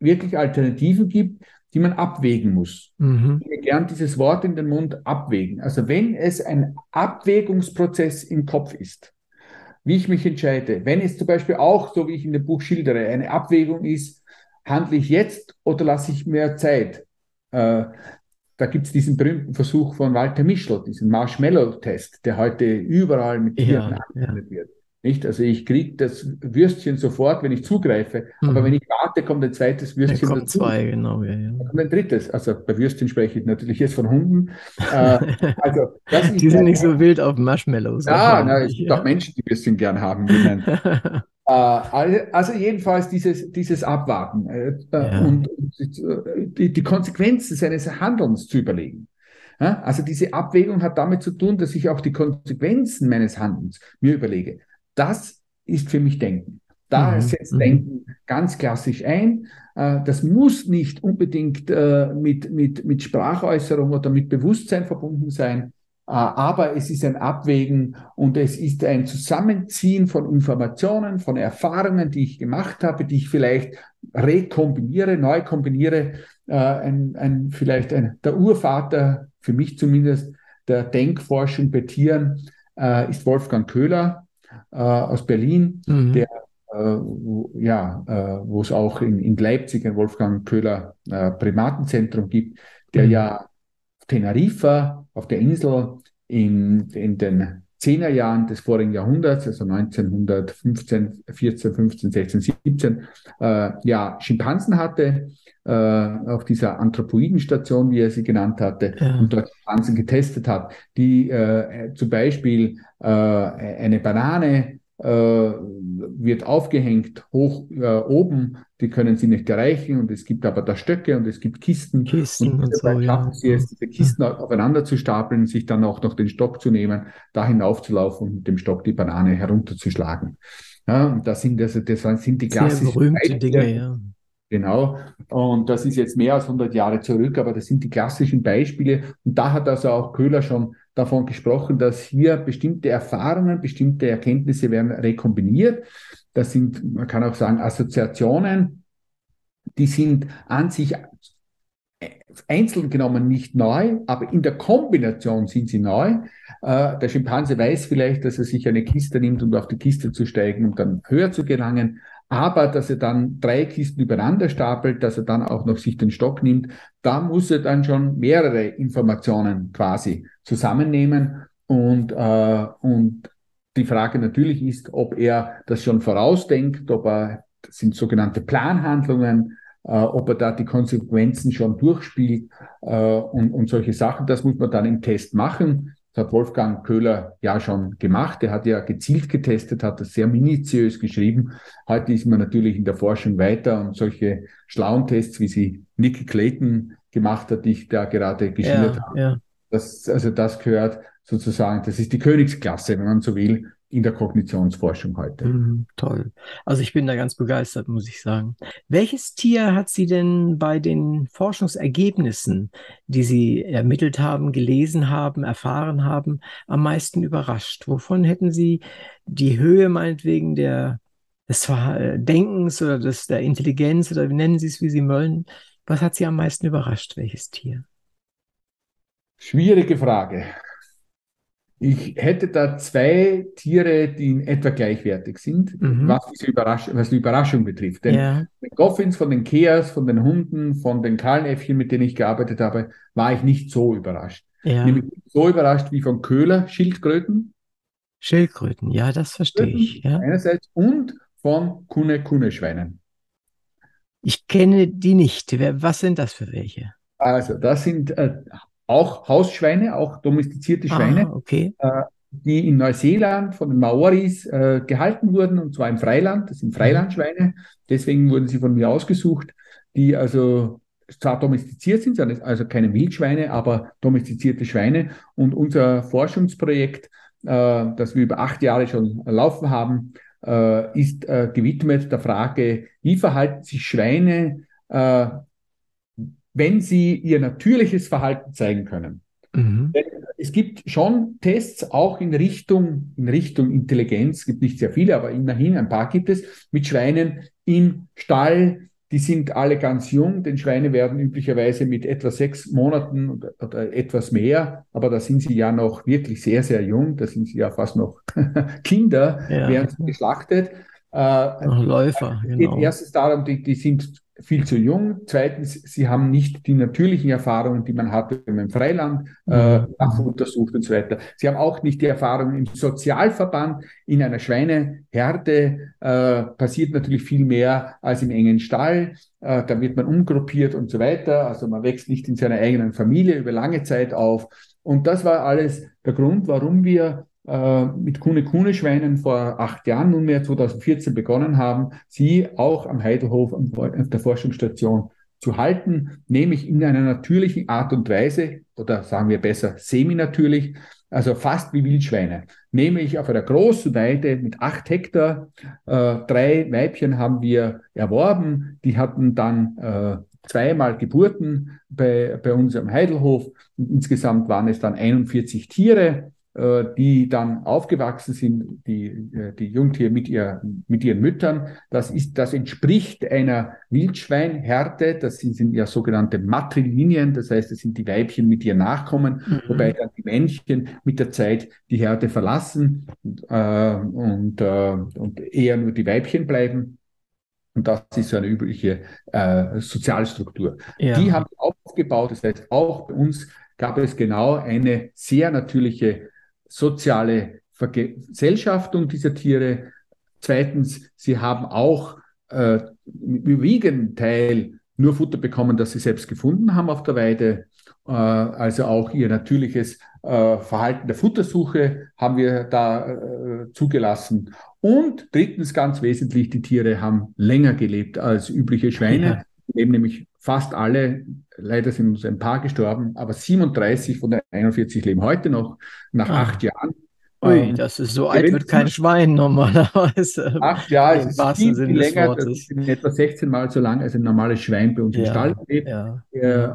Speaker 2: wirklich Alternativen gibt, die man abwägen muss. Mhm. Ich gern dieses Wort in den Mund abwägen. Also wenn es ein Abwägungsprozess im Kopf ist, wie ich mich entscheide. Wenn es zum Beispiel auch, so wie ich in dem Buch schildere, eine Abwägung ist, handle ich jetzt oder lasse ich mehr Zeit? Äh, da gibt es diesen berühmten Versuch von Walter Mischel, diesen Marshmallow-Test, der heute überall mit Tieren ja, angewendet ja. wird. Nicht? Also ich kriege das Würstchen sofort, wenn ich zugreife, mhm. aber wenn ich warte, kommt ein zweites Würstchen
Speaker 1: da kommt dazu. zwei, genau. Ja, ja.
Speaker 2: kommt ein drittes. Also bei Würstchen spreche ich natürlich jetzt von Hunden. äh, <laughs>
Speaker 1: also, die sind nicht so wild auf Marshmallows.
Speaker 2: Ja, na, es gibt ja. auch Menschen, die Würstchen gern haben. <laughs> äh, also jedenfalls dieses, dieses Abwarten äh, ja. und, und die, die Konsequenzen seines Handelns zu überlegen. Also diese Abwägung hat damit zu tun, dass ich auch die Konsequenzen meines Handelns mir überlege. Das ist für mich Denken. Da mhm. setzt mhm. Denken ganz klassisch ein. Äh, das muss nicht unbedingt äh, mit, mit, mit Sprachäußerung oder mit Bewusstsein verbunden sein, äh, aber es ist ein Abwägen und es ist ein Zusammenziehen von Informationen, von Erfahrungen, die ich gemacht habe, die ich vielleicht rekombiniere, neu kombiniere. Ein, ein, vielleicht ein, der Urvater, für mich zumindest, der Denkforschung bei Tieren ist Wolfgang Köhler, äh, aus Berlin, mhm. der äh, wo, ja, äh, wo es auch in, in Leipzig ein Wolfgang Köhler äh, Primatenzentrum gibt, der mhm. ja auf Teneriffa, auf der Insel, in, in den Zehnerjahren des vorigen Jahrhunderts, also 1915, 14, 15, 16, 17, äh, ja, Schimpansen hatte, auf dieser Anthropoidenstation, wie er sie genannt hatte, ja. und dort Schimpansen getestet hat, die äh, zum Beispiel äh, eine Banane äh, wird aufgehängt hoch äh, oben, die können sie nicht erreichen und es gibt aber da Stöcke und es gibt Kisten.
Speaker 1: Kisten und, und so,
Speaker 2: schaffen ja. sie es, diese Kisten ja. aufeinander zu stapeln, sich dann auch noch den Stock zu nehmen, da hinaufzulaufen und mit dem Stock die Banane herunterzuschlagen. Ja, und das sind also das sind die klassischen
Speaker 1: Sehr berühmte Dinge, ja.
Speaker 2: Genau. Und das ist jetzt mehr als 100 Jahre zurück, aber das sind die klassischen Beispiele. Und da hat also auch Köhler schon davon gesprochen, dass hier bestimmte Erfahrungen, bestimmte Erkenntnisse werden rekombiniert. Das sind, man kann auch sagen, Assoziationen, die sind an sich einzeln genommen nicht neu, aber in der Kombination sind sie neu. Äh, der Schimpanse weiß vielleicht, dass er sich eine Kiste nimmt, um auf die Kiste zu steigen, um dann höher zu gelangen aber dass er dann drei Kisten übereinander stapelt, dass er dann auch noch sich den Stock nimmt, da muss er dann schon mehrere Informationen quasi zusammennehmen und, äh, und die Frage natürlich ist, ob er das schon vorausdenkt, ob er, das sind sogenannte Planhandlungen, äh, ob er da die Konsequenzen schon durchspielt äh, und, und solche Sachen. Das muss man dann im Test machen. Das hat Wolfgang Köhler ja schon gemacht. Er hat ja gezielt getestet, hat das sehr minutiös geschrieben. Heute ist man natürlich in der Forschung weiter und solche schlauen Tests, wie sie Nicky Clayton gemacht hat, die ich da gerade geschildert ja, habe. Ja. Das, also das gehört sozusagen, das ist die Königsklasse, wenn man so will, in der Kognitionsforschung heute.
Speaker 1: Mhm, toll. Also ich bin da ganz begeistert, muss ich sagen. Welches Tier hat Sie denn bei den Forschungsergebnissen, die Sie ermittelt haben, gelesen haben, erfahren haben, am meisten überrascht? Wovon hätten Sie die Höhe meinetwegen der, des Denkens oder des, der Intelligenz oder nennen Sie es, wie Sie wollen? Was hat Sie am meisten überrascht? Welches Tier?
Speaker 2: Schwierige Frage. Ich hätte da zwei Tiere, die in etwa gleichwertig sind, mhm. was, diese was die Überraschung betrifft. Denn ja. den Goffins von den Keas, von den Hunden, von den Kahlenäffchen, mit denen ich gearbeitet habe, war ich nicht so überrascht. Ja. Nämlich so überrascht wie von Köhler, Schildkröten.
Speaker 1: Schildkröten, ja, das verstehe ich. Ja.
Speaker 2: Einerseits und von Kune-Kune-Schweinen.
Speaker 1: Ich kenne die nicht. Was sind das für welche?
Speaker 2: Also, das sind äh, auch Hausschweine, auch domestizierte Schweine,
Speaker 1: ah, okay.
Speaker 2: äh, die in Neuseeland von den Maoris äh, gehalten wurden, und zwar im Freiland. Das sind mhm. Freilandschweine. Deswegen wurden sie von mir ausgesucht, die also zwar domestiziert sind, also keine Wildschweine, aber domestizierte Schweine. Und unser Forschungsprojekt, äh, das wir über acht Jahre schon laufen haben, äh, ist äh, gewidmet der Frage, wie verhalten sich Schweine, äh, wenn sie ihr natürliches Verhalten zeigen können. Mhm. Es gibt schon Tests auch in Richtung, in Richtung Intelligenz, es gibt nicht sehr viele, aber immerhin ein paar gibt es, mit Schweinen im Stall, die sind alle ganz jung. Den Schweine werden üblicherweise mit etwa sechs Monaten oder, oder, etwas mehr, aber da sind sie ja noch wirklich sehr, sehr jung. Da sind sie ja fast noch <laughs> Kinder, ja. werden sie geschlachtet.
Speaker 1: Äh, Läufer,
Speaker 2: genau. Es geht erstens darum, die, die sind viel zu jung. Zweitens, sie haben nicht die natürlichen Erfahrungen, die man hat, wenn man im Freiland äh, untersucht und so weiter. Sie haben auch nicht die Erfahrungen im Sozialverband. In einer Schweineherde äh, passiert natürlich viel mehr als im engen Stall. Äh, da wird man umgruppiert und so weiter. Also man wächst nicht in seiner eigenen Familie über lange Zeit auf. Und das war alles der Grund, warum wir äh, mit Kune-Kune-Schweinen vor acht Jahren, nunmehr 2014 begonnen haben, sie auch am Heidelhof auf der Forschungsstation zu halten, nämlich in einer natürlichen Art und Weise, oder sagen wir besser semi-natürlich, also fast wie Wildschweine. Nämlich auf einer großen Weide mit acht Hektar. Äh, drei Weibchen haben wir erworben. Die hatten dann äh, zweimal Geburten bei, bei uns am Heidelhof. Und insgesamt waren es dann 41 Tiere. Äh, die dann aufgewachsen sind, die, äh, die Jungtiere mit, ihr, mit ihren Müttern. Das, ist, das entspricht einer Wildschweinhärte. Das sind, sind ja sogenannte Matrilinien. Das heißt, es sind die Weibchen mit ihren Nachkommen, mhm. wobei dann die Männchen mit der Zeit die Herde verlassen äh, und, äh, und eher nur die Weibchen bleiben. Und das ist so eine übliche äh, Sozialstruktur. Ja. Die haben aufgebaut. Das heißt, auch bei uns gab es genau eine sehr natürliche soziale Vergesellschaftung dieser Tiere. Zweitens, sie haben auch äh, im überwiegenden Teil nur Futter bekommen, das sie selbst gefunden haben auf der Weide. Äh, also auch ihr natürliches äh, Verhalten der Futtersuche haben wir da äh, zugelassen. Und drittens, ganz wesentlich, die Tiere haben länger gelebt als übliche Schweine. Ja. Leben nämlich fast alle, leider sind uns ein paar gestorben, aber 37 von den 41 leben heute noch, nach ah. acht Jahren.
Speaker 1: Ui, ähm, das ist so alt wird kein Schwein normalerweise.
Speaker 2: Acht Jahre, ist viel, viel länger, das ist etwa 16 Mal so lang als ein normales Schwein bei uns ja, im Stall lebt. Ja. Äh,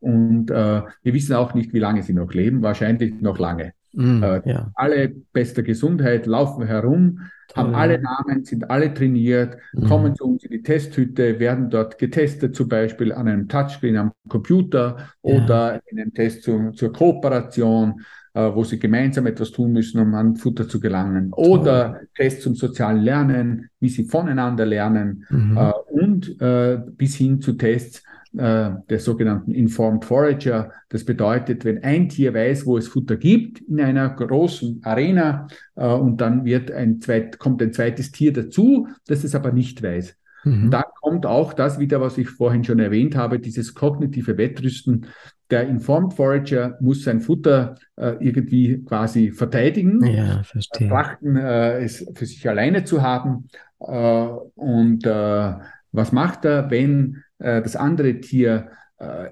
Speaker 2: und äh, wir wissen auch nicht, wie lange sie noch leben, wahrscheinlich noch lange. Mm, äh, ja. Alle bester Gesundheit, laufen herum, haben alle Namen, sind alle trainiert, mhm. kommen zu uns in die Testhütte, werden dort getestet, zum Beispiel an einem Touchscreen am Computer ja. oder in einem Test zu, zur Kooperation, äh, wo sie gemeinsam etwas tun müssen, um an Futter zu gelangen. Toll. Oder Tests zum sozialen Lernen, wie sie voneinander lernen mhm. äh, und äh, bis hin zu Tests, äh, der sogenannten Informed Forager. Das bedeutet, wenn ein Tier weiß, wo es Futter gibt in einer großen Arena äh, und dann wird ein zweit, kommt ein zweites Tier dazu, das es aber nicht weiß. Mhm. Dann kommt auch das wieder, was ich vorhin schon erwähnt habe, dieses kognitive Wettrüsten. Der Informed Forager muss sein Futter äh, irgendwie quasi verteidigen,
Speaker 1: ja, verstehe.
Speaker 2: trachten, äh, es für sich alleine zu haben. Äh, und äh, was macht er, wenn äh, das andere Tier äh,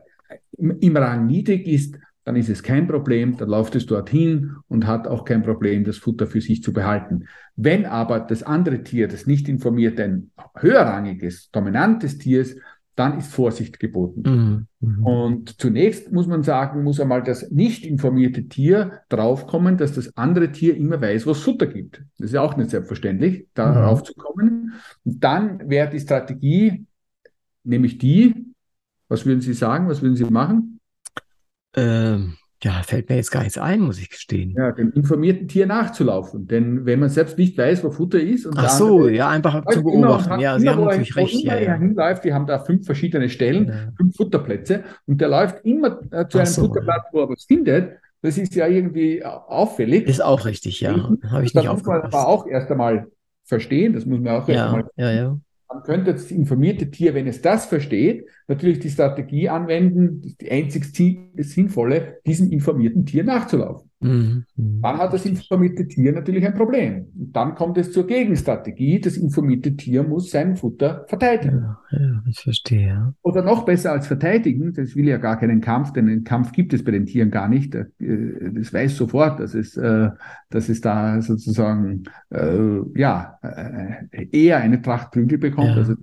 Speaker 2: im, im Rang niedrig ist, dann ist es kein Problem, dann läuft es dorthin und hat auch kein Problem, das Futter für sich zu behalten. Wenn aber das andere Tier, das nicht informiert, ein höherrangiges, dominantes Tier ist, dann ist Vorsicht geboten. Mhm. Mhm. Und zunächst muss man sagen, muss einmal das nicht informierte Tier draufkommen, dass das andere Tier immer weiß, was Futter gibt. Das ist ja auch nicht selbstverständlich, darauf mhm. zu kommen. Und dann wäre die Strategie, nämlich die, was würden Sie sagen, was würden Sie machen?
Speaker 1: Ähm, ja, fällt mir jetzt gar nichts ein, muss ich gestehen.
Speaker 2: Ja, dem informierten Tier nachzulaufen. Denn wenn man selbst nicht weiß, wo Futter ist und
Speaker 1: Ach so, ja, einfach zu beobachten. Ja, Sie haben natürlich recht.
Speaker 2: Ja, ja. hinläuft, die haben da fünf verschiedene Stellen, ja. fünf Futterplätze und der läuft immer äh, zu Ach einem so, Futterplatz, wo er was findet. Das ist ja irgendwie auffällig.
Speaker 1: Ist auch richtig, ja. Habe ich das nicht
Speaker 2: aufgepasst. Das muss man aber auch erst einmal verstehen. Das muss man auch erst einmal
Speaker 1: ja, ja
Speaker 2: man könnte das informierte Tier, wenn es das versteht, natürlich die Strategie anwenden, die einzig Sinnvolle, diesem informierten Tier nachzulaufen. Mhm. Dann hat das informierte Tier natürlich ein Problem. Und dann kommt es zur Gegenstrategie. Das informierte Tier muss sein Futter verteidigen.
Speaker 1: Ja, ja, ich verstehe.
Speaker 2: Oder noch besser als verteidigen, das will ja gar keinen Kampf, denn einen Kampf gibt es bei den Tieren gar nicht. Äh, das weiß sofort, dass es, äh, dass es da sozusagen äh, ja, eher eine Tracht Prügel bekommt. Ja. Also,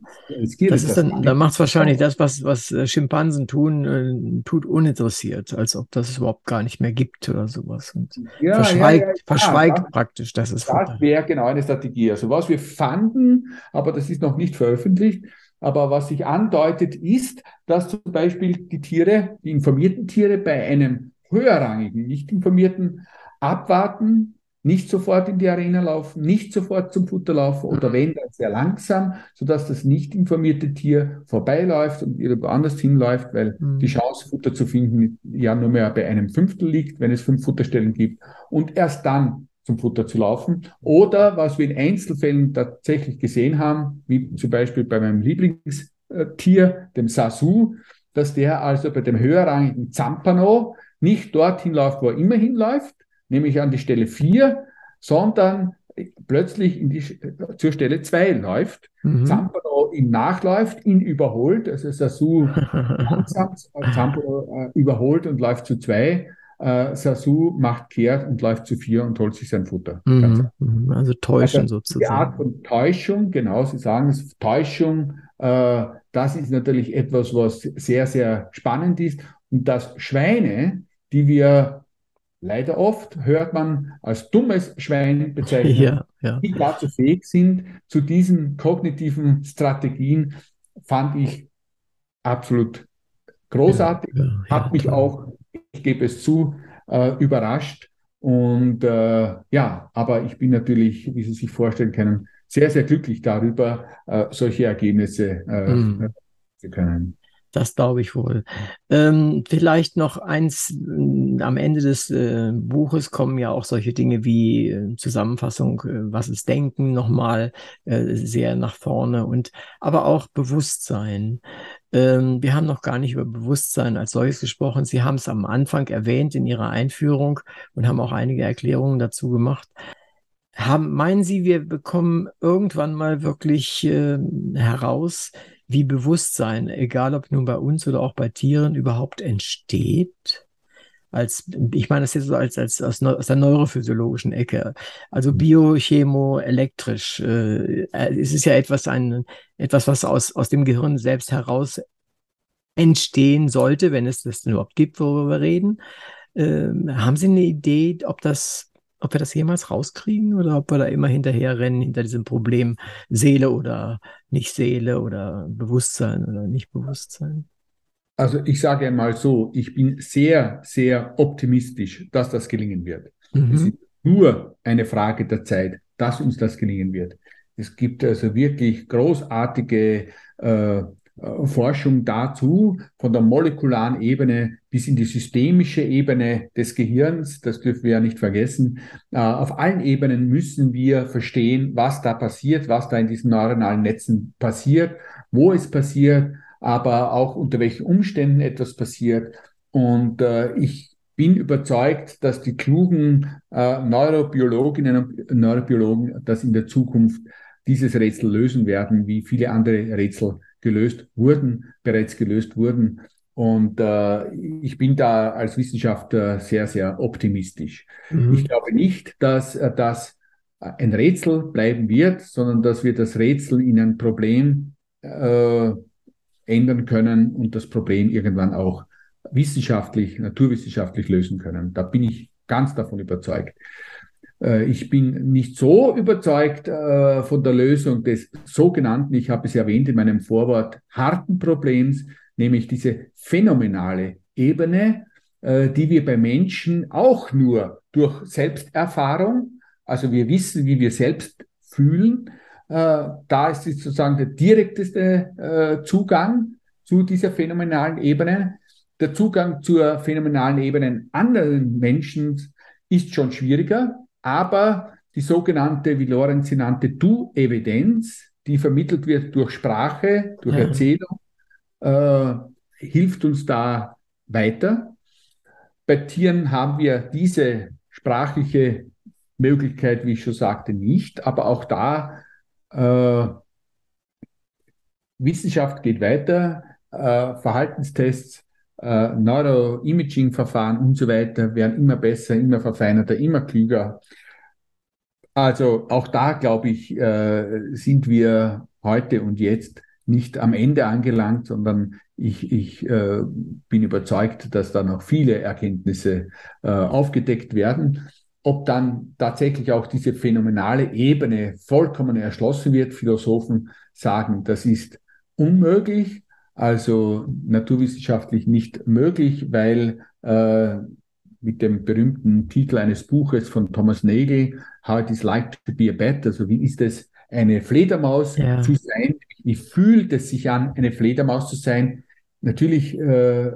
Speaker 1: das ist dann, da macht es wahrscheinlich das, was, was Schimpansen tun, tut uninteressiert, als ob das überhaupt gar nicht mehr gibt oder sowas was und ja, verschweigt, ja, ja, verschweigt das, praktisch, dass es
Speaker 2: Das wäre genau eine Strategie. Also was wir fanden, aber das ist noch nicht veröffentlicht, aber was sich andeutet, ist, dass zum Beispiel die Tiere, die informierten Tiere bei einem höherrangigen, nicht informierten abwarten, nicht sofort in die Arena laufen, nicht sofort zum Futter laufen oder wenn, dann sehr langsam, sodass das nicht informierte Tier vorbeiläuft und irgendwo anders hinläuft, weil mhm. die Chance, Futter zu finden, ja nur mehr bei einem Fünftel liegt, wenn es fünf Futterstellen gibt und erst dann zum Futter zu laufen. Oder was wir in Einzelfällen tatsächlich gesehen haben, wie zum Beispiel bei meinem Lieblingstier, dem Sasu, dass der also bei dem höherrangigen Zampano nicht dorthin läuft, wo er immer hinläuft, nämlich an die Stelle 4, sondern plötzlich in die, zur Stelle 2 läuft. Mhm. Zampano ihn nachläuft, ihn überholt, also Sasu <laughs> langsam Zampano äh, überholt und läuft zu 2. Äh, Sasu macht kehrt und läuft zu 4 und holt sich sein Futter.
Speaker 1: Mhm. mhm. Also täuschen also, sozusagen.
Speaker 2: Die Art von Täuschung, genau, Sie sagen es, Täuschung, äh, das ist natürlich etwas, was sehr, sehr spannend ist. Und dass Schweine, die wir leider oft hört man als dummes Schwein bezeichnet, <laughs> ja, ja. die dazu fähig sind, zu diesen kognitiven Strategien, fand ich absolut großartig, ja, hat mich auch, ich gebe es zu, äh, überrascht. Und äh, ja, aber ich bin natürlich, wie Sie sich vorstellen können, sehr, sehr glücklich darüber, äh, solche Ergebnisse äh, mhm. zu können.
Speaker 1: Das glaube ich wohl. Ähm, vielleicht noch eins, äh, am Ende des äh, Buches kommen ja auch solche Dinge wie äh, Zusammenfassung, äh, was ist Denken nochmal äh, sehr nach vorne und aber auch Bewusstsein. Ähm, wir haben noch gar nicht über Bewusstsein als solches gesprochen. Sie haben es am Anfang erwähnt in Ihrer Einführung und haben auch einige Erklärungen dazu gemacht. Haben, meinen Sie, wir bekommen irgendwann mal wirklich äh, heraus, wie Bewusstsein, egal ob nun bei uns oder auch bei Tieren, überhaupt entsteht? Als, ich meine das jetzt so als, als aus, aus der neurophysiologischen Ecke. Also mhm. biochemo, elektrisch. Äh, äh, es ist ja etwas, ein, etwas, was aus, aus dem Gehirn selbst heraus entstehen sollte, wenn es das überhaupt gibt, worüber wir reden. Äh, haben Sie eine Idee, ob das ob wir das jemals rauskriegen oder ob wir da immer hinterher rennen, hinter diesem Problem Seele oder nicht Seele oder Bewusstsein oder nicht Bewusstsein?
Speaker 2: Also ich sage einmal so, ich bin sehr, sehr optimistisch, dass das gelingen wird. Mhm. Es ist nur eine Frage der Zeit, dass uns das gelingen wird. Es gibt also wirklich großartige äh, äh, Forschung dazu, von der molekularen Ebene bis in die systemische Ebene des Gehirns, das dürfen wir ja nicht vergessen. Äh, auf allen Ebenen müssen wir verstehen, was da passiert, was da in diesen neuronalen Netzen passiert, wo es passiert, aber auch unter welchen Umständen etwas passiert. Und äh, ich bin überzeugt, dass die klugen Neurobiologinnen und Neurobiologen das in der Zukunft dieses Rätsel lösen werden, wie viele andere Rätsel gelöst wurden, bereits gelöst wurden. Und äh, ich bin da als Wissenschaftler sehr, sehr optimistisch. Mhm. Ich glaube nicht, dass äh, das ein Rätsel bleiben wird, sondern dass wir das Rätsel in ein Problem äh, ändern können und das Problem irgendwann auch wissenschaftlich, naturwissenschaftlich lösen können. Da bin ich ganz davon überzeugt. Äh, ich bin nicht so überzeugt äh, von der Lösung des sogenannten, ich habe es erwähnt in meinem Vorwort, harten Problems, nämlich diese phänomenale Ebene, äh, die wir bei Menschen auch nur durch Selbsterfahrung, also wir wissen, wie wir selbst fühlen, da ist es sozusagen der direkteste Zugang zu dieser phänomenalen Ebene. Der Zugang zur phänomenalen Ebene anderen Menschen ist schon schwieriger, aber die sogenannte, wie Lorenz sie nannte, Du-Evidenz, die vermittelt wird durch Sprache, durch ja. Erzählung, äh, hilft uns da weiter. Bei Tieren haben wir diese sprachliche Möglichkeit, wie ich schon sagte, nicht. Aber auch da, äh, Wissenschaft geht weiter, äh, Verhaltenstests, äh, Neuroimaging-Verfahren und so weiter werden immer besser, immer verfeinerter, immer klüger. Also auch da, glaube ich, äh, sind wir heute und jetzt nicht am Ende angelangt, sondern ich, ich äh, bin überzeugt, dass da noch viele Erkenntnisse äh, aufgedeckt werden. Ob dann tatsächlich auch diese phänomenale Ebene vollkommen erschlossen wird, Philosophen sagen, das ist unmöglich, also naturwissenschaftlich nicht möglich, weil äh, mit dem berühmten Titel eines Buches von Thomas Nagel, How it is like to be a bat, also wie ist es, eine Fledermaus ja. zu sein, wie fühlt es sich an, eine Fledermaus zu sein? Natürlich äh,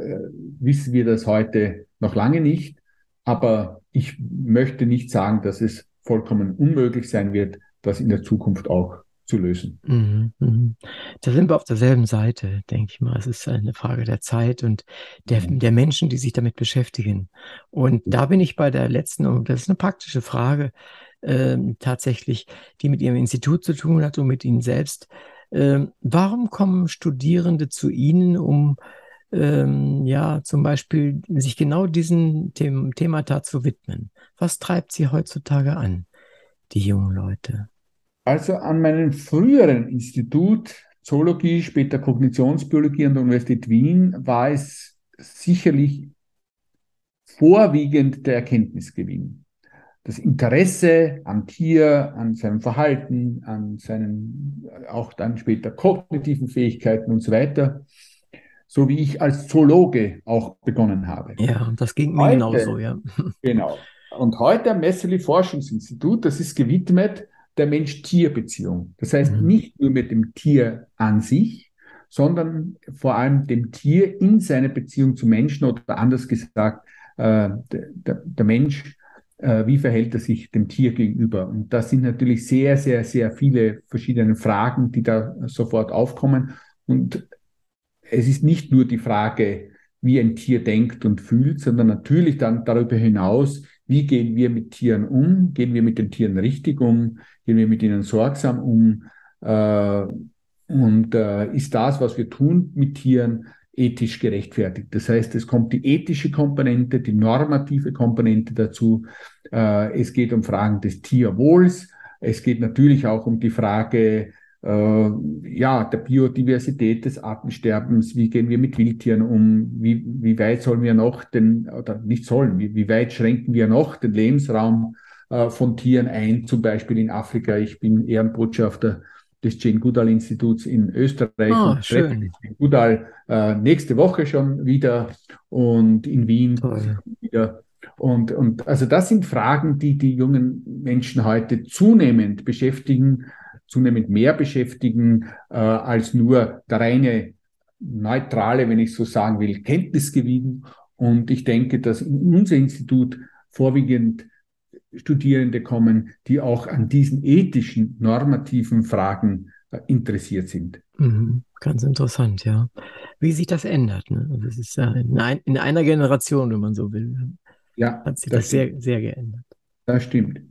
Speaker 2: wissen wir das heute noch lange nicht, aber ich möchte nicht sagen, dass es vollkommen unmöglich sein wird, das in der Zukunft auch zu lösen. Mhm,
Speaker 1: mhm. Da sind wir auf derselben Seite, denke ich mal. Es ist eine Frage der Zeit und der, mhm. der Menschen, die sich damit beschäftigen. Und da bin ich bei der letzten, und das ist eine praktische Frage, äh, tatsächlich, die mit Ihrem Institut zu tun hat und mit Ihnen selbst. Äh, warum kommen Studierende zu Ihnen, um ähm, ja zum Beispiel sich genau diesem Them Themata zu widmen? Was treibt Sie heutzutage an, die jungen Leute?
Speaker 2: Also an meinem früheren Institut Zoologie, später Kognitionsbiologie an der Universität Wien war es sicherlich vorwiegend der Erkenntnisgewinn. Das Interesse am Tier, an seinem Verhalten, an seinen auch dann später kognitiven Fähigkeiten und so weiter, so wie ich als Zoologe auch begonnen habe.
Speaker 1: Ja, das ging mir genauso, ja.
Speaker 2: Genau. Und heute am Messerli Forschungsinstitut, das ist gewidmet der Mensch-Tier-Beziehung. Das heißt, mhm. nicht nur mit dem Tier an sich, sondern vor allem dem Tier in seiner Beziehung zum Menschen oder anders gesagt, äh, der, der, Mensch, äh, wie verhält er sich dem Tier gegenüber? Und das sind natürlich sehr, sehr, sehr viele verschiedene Fragen, die da sofort aufkommen. Und es ist nicht nur die Frage, wie ein Tier denkt und fühlt, sondern natürlich dann darüber hinaus, wie gehen wir mit Tieren um? Gehen wir mit den Tieren richtig um? Gehen wir mit ihnen sorgsam um? Äh, und äh, ist das, was wir tun mit Tieren, ethisch gerechtfertigt? Das heißt, es kommt die ethische Komponente, die normative Komponente dazu. Äh, es geht um Fragen des Tierwohls. Es geht natürlich auch um die Frage äh, ja, der Biodiversität des Artensterbens, wie gehen wir mit Wildtieren um, wie, wie weit sollen wir noch den, oder nicht sollen, wie, wie weit schränken wir noch den Lebensraum äh, von Tieren ein, zum Beispiel in Afrika. Ich bin Ehrenbotschafter des Jane Goodall Instituts in Österreich
Speaker 1: und schön.
Speaker 2: Jane Goodall äh, nächste Woche schon wieder und in Wien
Speaker 1: Toll.
Speaker 2: wieder. Und, und also das sind Fragen, die die jungen Menschen heute zunehmend beschäftigen zunehmend mehr beschäftigen äh, als nur der reine neutrale, wenn ich so sagen will, Kenntnisgewinn. Und ich denke, dass in unser Institut vorwiegend Studierende kommen, die auch an diesen ethischen, normativen Fragen äh, interessiert sind.
Speaker 1: Mhm. Ganz interessant, ja. Wie sich das ändert. Ne? Also es ist ja in, ein, in, einer Generation, wenn man so will,
Speaker 2: ja,
Speaker 1: hat sich das, das sehr, sehr geändert.
Speaker 2: Das stimmt.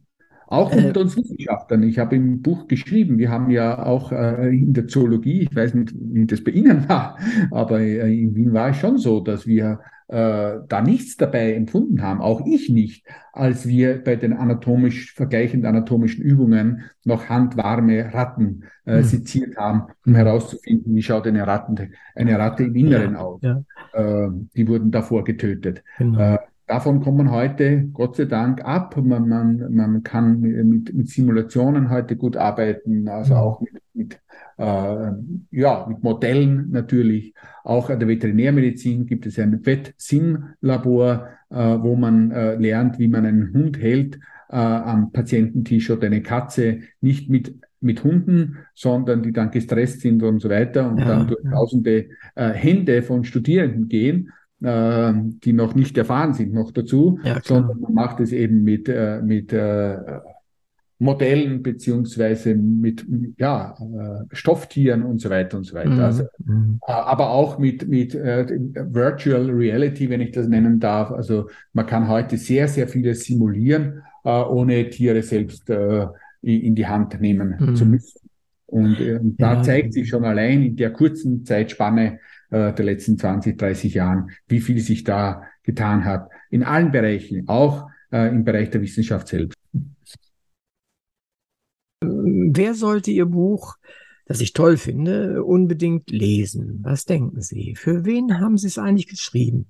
Speaker 2: Auch äh, unter uns Wissenschaftlern. Ich habe im Buch geschrieben, wir haben ja auch äh, in der Zoologie, ich weiß nicht, wie das bei Ihnen war, <laughs> aber äh, in Wien war es schon so, dass wir äh, da nichts dabei empfunden haben, auch ich nicht, als wir bei den anatomisch vergleichenden anatomischen Übungen noch handwarme Ratten äh, mhm. seziert haben, um herauszufinden, wie schaut eine, Ratten, eine Ratte im Inneren ja, aus. Ja. Äh, die wurden davor getötet. Genau. Äh, Davon kommt man heute Gott sei Dank ab. Man, man, man kann mit, mit Simulationen heute gut arbeiten, also auch mit, mit, äh, ja, mit Modellen natürlich. Auch an der Veterinärmedizin gibt es ein Vet-Sim-Labor, äh, wo man äh, lernt, wie man einen Hund hält äh, am Patiententisch oder eine Katze nicht mit mit Hunden, sondern die dann gestresst sind und so weiter und ja, dann durch ja. tausende äh, Hände von Studierenden gehen äh, die noch nicht erfahren sind, noch dazu, ja, sondern man macht es eben mit, äh, mit äh, Modellen beziehungsweise mit ja, äh, Stofftieren und so weiter und so weiter. Mhm. Also, mhm. äh, aber auch mit, mit äh, Virtual Reality, wenn ich das nennen darf. Also man kann heute sehr, sehr vieles simulieren, äh, ohne Tiere selbst äh, in die Hand nehmen mhm. zu müssen. Und, äh, und da ja. zeigt sich schon allein in der kurzen Zeitspanne äh, der letzten 20, 30 Jahren, wie viel sich da getan hat. In allen Bereichen, auch äh, im Bereich der Wissenschaft selbst.
Speaker 1: Wer sollte Ihr Buch, das ich toll finde, unbedingt lesen? Was denken Sie? Für wen haben Sie es eigentlich geschrieben?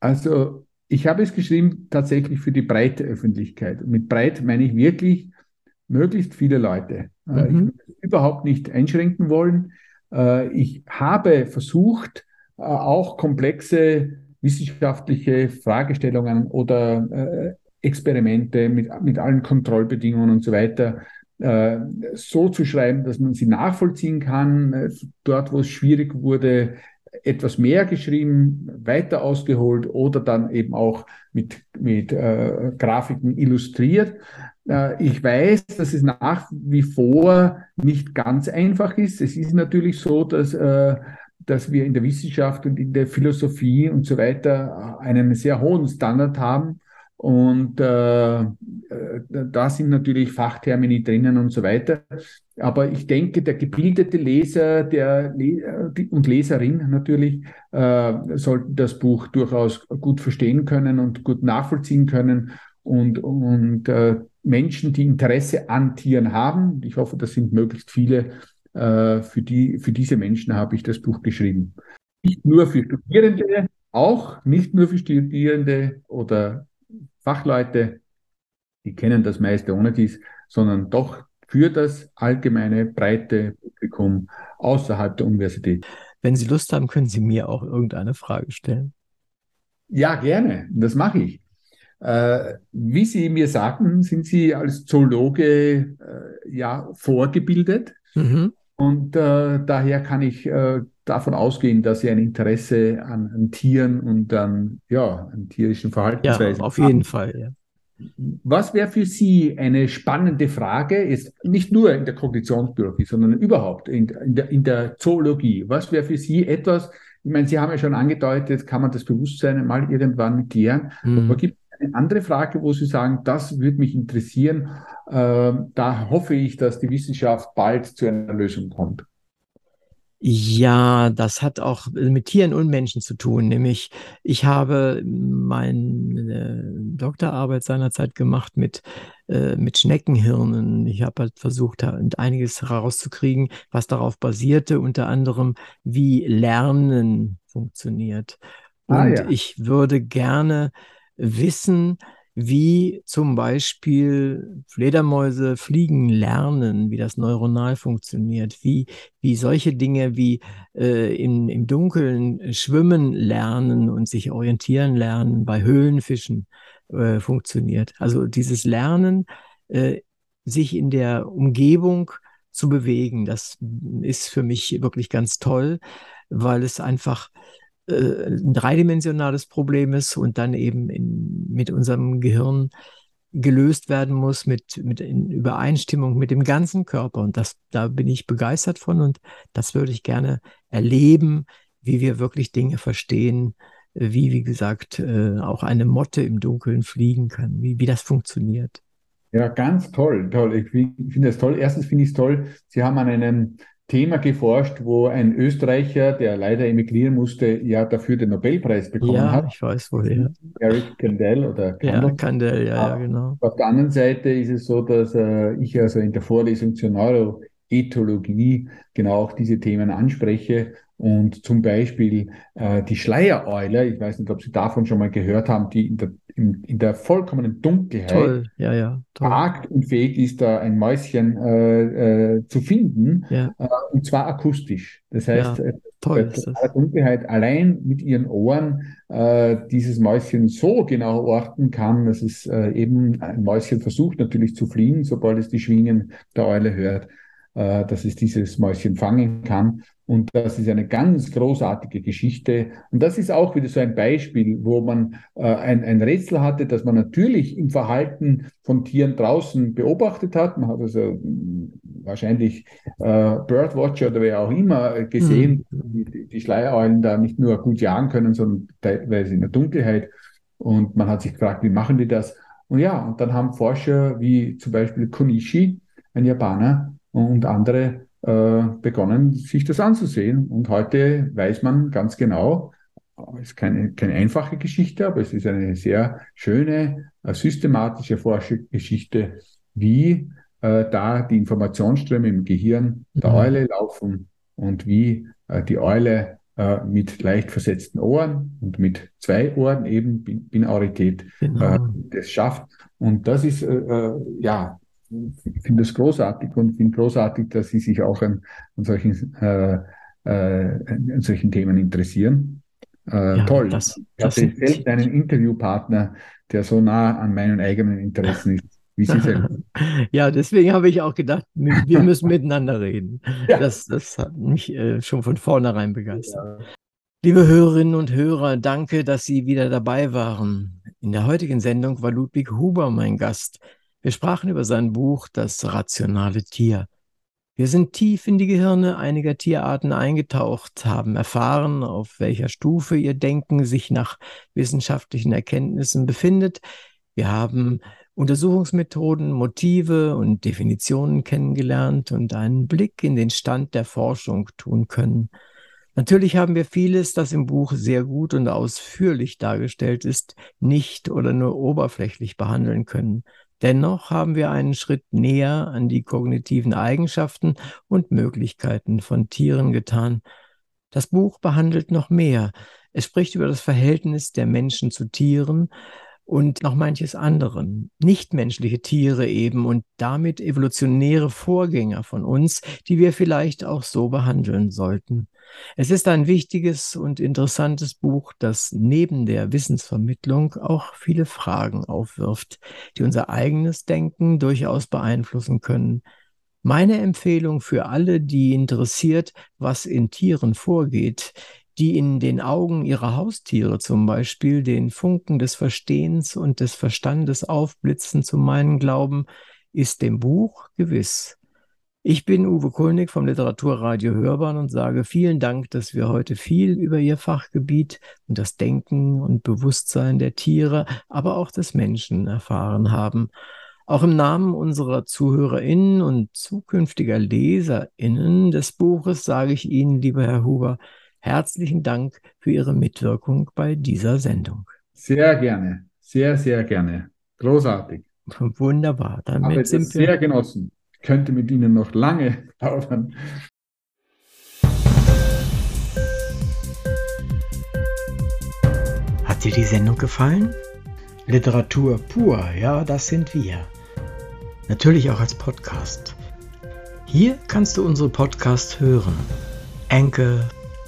Speaker 2: Also, ich habe es geschrieben tatsächlich für die breite Öffentlichkeit. Und mit breit meine ich wirklich möglichst viele Leute. Äh, mhm. Ich will überhaupt nicht einschränken wollen. Äh, ich habe versucht, äh, auch komplexe wissenschaftliche Fragestellungen oder Experimente mit, mit allen Kontrollbedingungen und so weiter äh, so zu schreiben, dass man sie nachvollziehen kann. Äh, dort, wo es schwierig wurde, etwas mehr geschrieben, weiter ausgeholt oder dann eben auch mit, mit äh, Grafiken illustriert. Äh, ich weiß, dass es nach wie vor nicht ganz einfach ist. Es ist natürlich so, dass äh, dass wir in der Wissenschaft und in der Philosophie und so weiter einen sehr hohen Standard haben und äh, äh, da sind natürlich Fachtermini drinnen und so weiter. Aber ich denke, der gebildete Leser der äh, und Leserin natürlich äh, sollten das Buch durchaus gut verstehen können und gut nachvollziehen können. Und, und äh, Menschen, die Interesse an Tieren haben, ich hoffe, das sind möglichst viele, äh, für, die, für diese Menschen habe ich das Buch geschrieben. Nicht nur für Studierende, auch nicht nur für Studierende oder Fachleute, die kennen das meiste ohne dies, sondern doch für das allgemeine, breite Publikum außerhalb der Universität.
Speaker 1: Wenn Sie Lust haben, können Sie mir auch irgendeine Frage stellen.
Speaker 2: Ja, gerne. Das mache ich. Äh, wie Sie mir sagten, sind Sie als Zoologe äh, ja vorgebildet. Mhm. Und äh, daher kann ich äh, davon ausgehen, dass sie ein Interesse an, an, Tieren und an, ja, an tierischen Verhaltensweisen
Speaker 1: ja, auf jeden haben. Fall, ja.
Speaker 2: Was wäre für Sie eine spannende Frage, ist nicht nur in der Kognitionsbiologie, sondern überhaupt in, in, der, in der Zoologie? Was wäre für Sie etwas, ich meine, Sie haben ja schon angedeutet, kann man das Bewusstsein mal irgendwann klären, mhm. aber gibt eine andere Frage, wo Sie sagen, das würde mich interessieren, äh, da hoffe ich, dass die Wissenschaft bald zu einer Lösung kommt.
Speaker 1: Ja, das hat auch mit Tieren und Menschen zu tun. Nämlich, ich habe meine Doktorarbeit seinerzeit gemacht mit, äh, mit Schneckenhirnen. Ich habe halt versucht, einiges herauszukriegen, was darauf basierte, unter anderem, wie Lernen funktioniert. Ah, und ah, ja. ich würde gerne wissen, wie zum Beispiel Fledermäuse fliegen lernen, wie das neuronal funktioniert, wie, wie solche Dinge wie äh, im, im Dunkeln schwimmen lernen und sich orientieren lernen bei Höhlenfischen äh, funktioniert. Also dieses Lernen, äh, sich in der Umgebung zu bewegen, das ist für mich wirklich ganz toll, weil es einfach äh, ein dreidimensionales Problem ist und dann eben in, mit unserem Gehirn gelöst werden muss, mit, mit in Übereinstimmung mit dem ganzen Körper. Und das, da bin ich begeistert von und das würde ich gerne erleben, wie wir wirklich Dinge verstehen, wie, wie gesagt, äh, auch eine Motte im Dunkeln fliegen kann, wie, wie das funktioniert.
Speaker 2: Ja, ganz toll, toll. Ich finde es toll. Erstens finde ich es toll, Sie haben an einem Thema geforscht, wo ein Österreicher, der leider emigrieren musste, ja dafür den Nobelpreis bekommen ja, hat.
Speaker 1: Ja, ich weiß woher.
Speaker 2: Eric Kandel oder
Speaker 1: Kandel. Ja, Kandel, ja, ja, genau.
Speaker 2: Auf der anderen Seite ist es so, dass äh, ich also in der Vorlesung zur Neuroethologie genau auch diese Themen anspreche und zum Beispiel äh, die Schleiereule, ich weiß nicht, ob Sie davon schon mal gehört haben, die in der, in, in der vollkommenen Dunkelheit
Speaker 1: toll. Ja, ja,
Speaker 2: toll. und fähig ist, da ein Mäuschen äh, äh, zu finden, ja. äh, und zwar akustisch. Das heißt, ja, äh, toll, bei der Dunkelheit allein mit ihren Ohren äh, dieses Mäuschen so genau orten kann, dass es äh, eben ein Mäuschen versucht natürlich zu fliehen, sobald es die Schwingen der Eule hört dass es dieses Mäuschen fangen kann. Und das ist eine ganz großartige Geschichte. Und das ist auch wieder so ein Beispiel, wo man äh, ein, ein Rätsel hatte, dass man natürlich im Verhalten von Tieren draußen beobachtet hat. Man hat also wahrscheinlich äh, Birdwatcher oder wer auch immer gesehen, mhm. die, die Schleiereulen da nicht nur gut jagen können, sondern teilweise in der Dunkelheit. Und man hat sich gefragt, wie machen die das? Und ja, und dann haben Forscher wie zum Beispiel Konishi, ein Japaner, und andere äh, begonnen, sich das anzusehen. Und heute weiß man ganz genau, es ist keine, keine einfache Geschichte, aber es ist eine sehr schöne, äh, systematische Forschungsgeschichte, wie äh, da die Informationsströme im Gehirn der mhm. Eule laufen und wie äh, die Eule äh, mit leicht versetzten Ohren und mit zwei Ohren eben Binaurität genau. Äh, das schafft. Und das ist, äh, ja, finde das großartig und finde großartig, dass Sie sich auch an, an solchen, an solchen Themen interessieren. Ja, toll. Das, ich hatte selbst einen Interviewpartner, der so nah an meinen eigenen Interessen ist. Wie Sie
Speaker 1: sagen. <laughs> ja, deswegen habe ich auch gedacht, wir müssen miteinander reden. <laughs> Ja. Das, das hat mich äh, schon von vornherein begeistert. Ja. Liebe Hörerinnen und Hörer, danke, dass Sie wieder dabei waren. In der heutigen Sendung war Ludwig Huber mein Gast. Wir sprachen über sein Buch Das rationale Tier. Wir sind tief in die Gehirne einiger Tierarten eingetaucht, haben erfahren, auf welcher Stufe ihr Denken sich nach wissenschaftlichen Erkenntnissen befindet. Wir haben Untersuchungsmethoden, Motive und Definitionen kennengelernt und einen Blick in den Stand der Forschung tun können. Natürlich haben wir vieles, das im Buch sehr gut und ausführlich dargestellt ist, nicht oder nur oberflächlich behandeln können. Dennoch haben wir einen Schritt näher an die kognitiven Eigenschaften und Möglichkeiten von Tieren getan. Das Buch behandelt noch mehr. Es spricht über das Verhältnis der Menschen zu Tieren, und noch manches anderen, nichtmenschliche Tiere eben und damit evolutionäre Vorgänger von uns, die wir vielleicht auch so behandeln sollten. Es ist ein wichtiges und interessantes Buch, das neben der Wissensvermittlung auch viele Fragen aufwirft, die unser eigenes Denken durchaus beeinflussen können. Meine Empfehlung für alle, die interessiert, was in Tieren vorgeht, die in den Augen ihrer Haustiere zum Beispiel den Funken des Verstehens und des Verstandes aufblitzen zu meinen Glauben, ist dem Buch gewiss. Ich bin Uwe Kulnig vom Literaturradio Hörbahn und sage vielen Dank, dass wir heute viel über Ihr Fachgebiet und das Denken und Bewusstsein der Tiere, aber auch des Menschen erfahren haben. Auch im Namen unserer ZuhörerInnen und zukünftiger LeserInnen des Buches sage ich Ihnen, lieber Herr Huber, Herzlichen Dank für Ihre Mitwirkung bei dieser Sendung.
Speaker 2: Sehr gerne, sehr, sehr gerne. Großartig.
Speaker 1: Wunderbar.
Speaker 2: Damit Habe sind wir sehr genossen. Ich könnte mit Ihnen noch lange <laughs> plaudern.
Speaker 1: Hat dir die Sendung gefallen? Literatur pur, ja, das sind wir. Natürlich auch als Podcast. Hier kannst du unsere Podcasts hören. Enkel,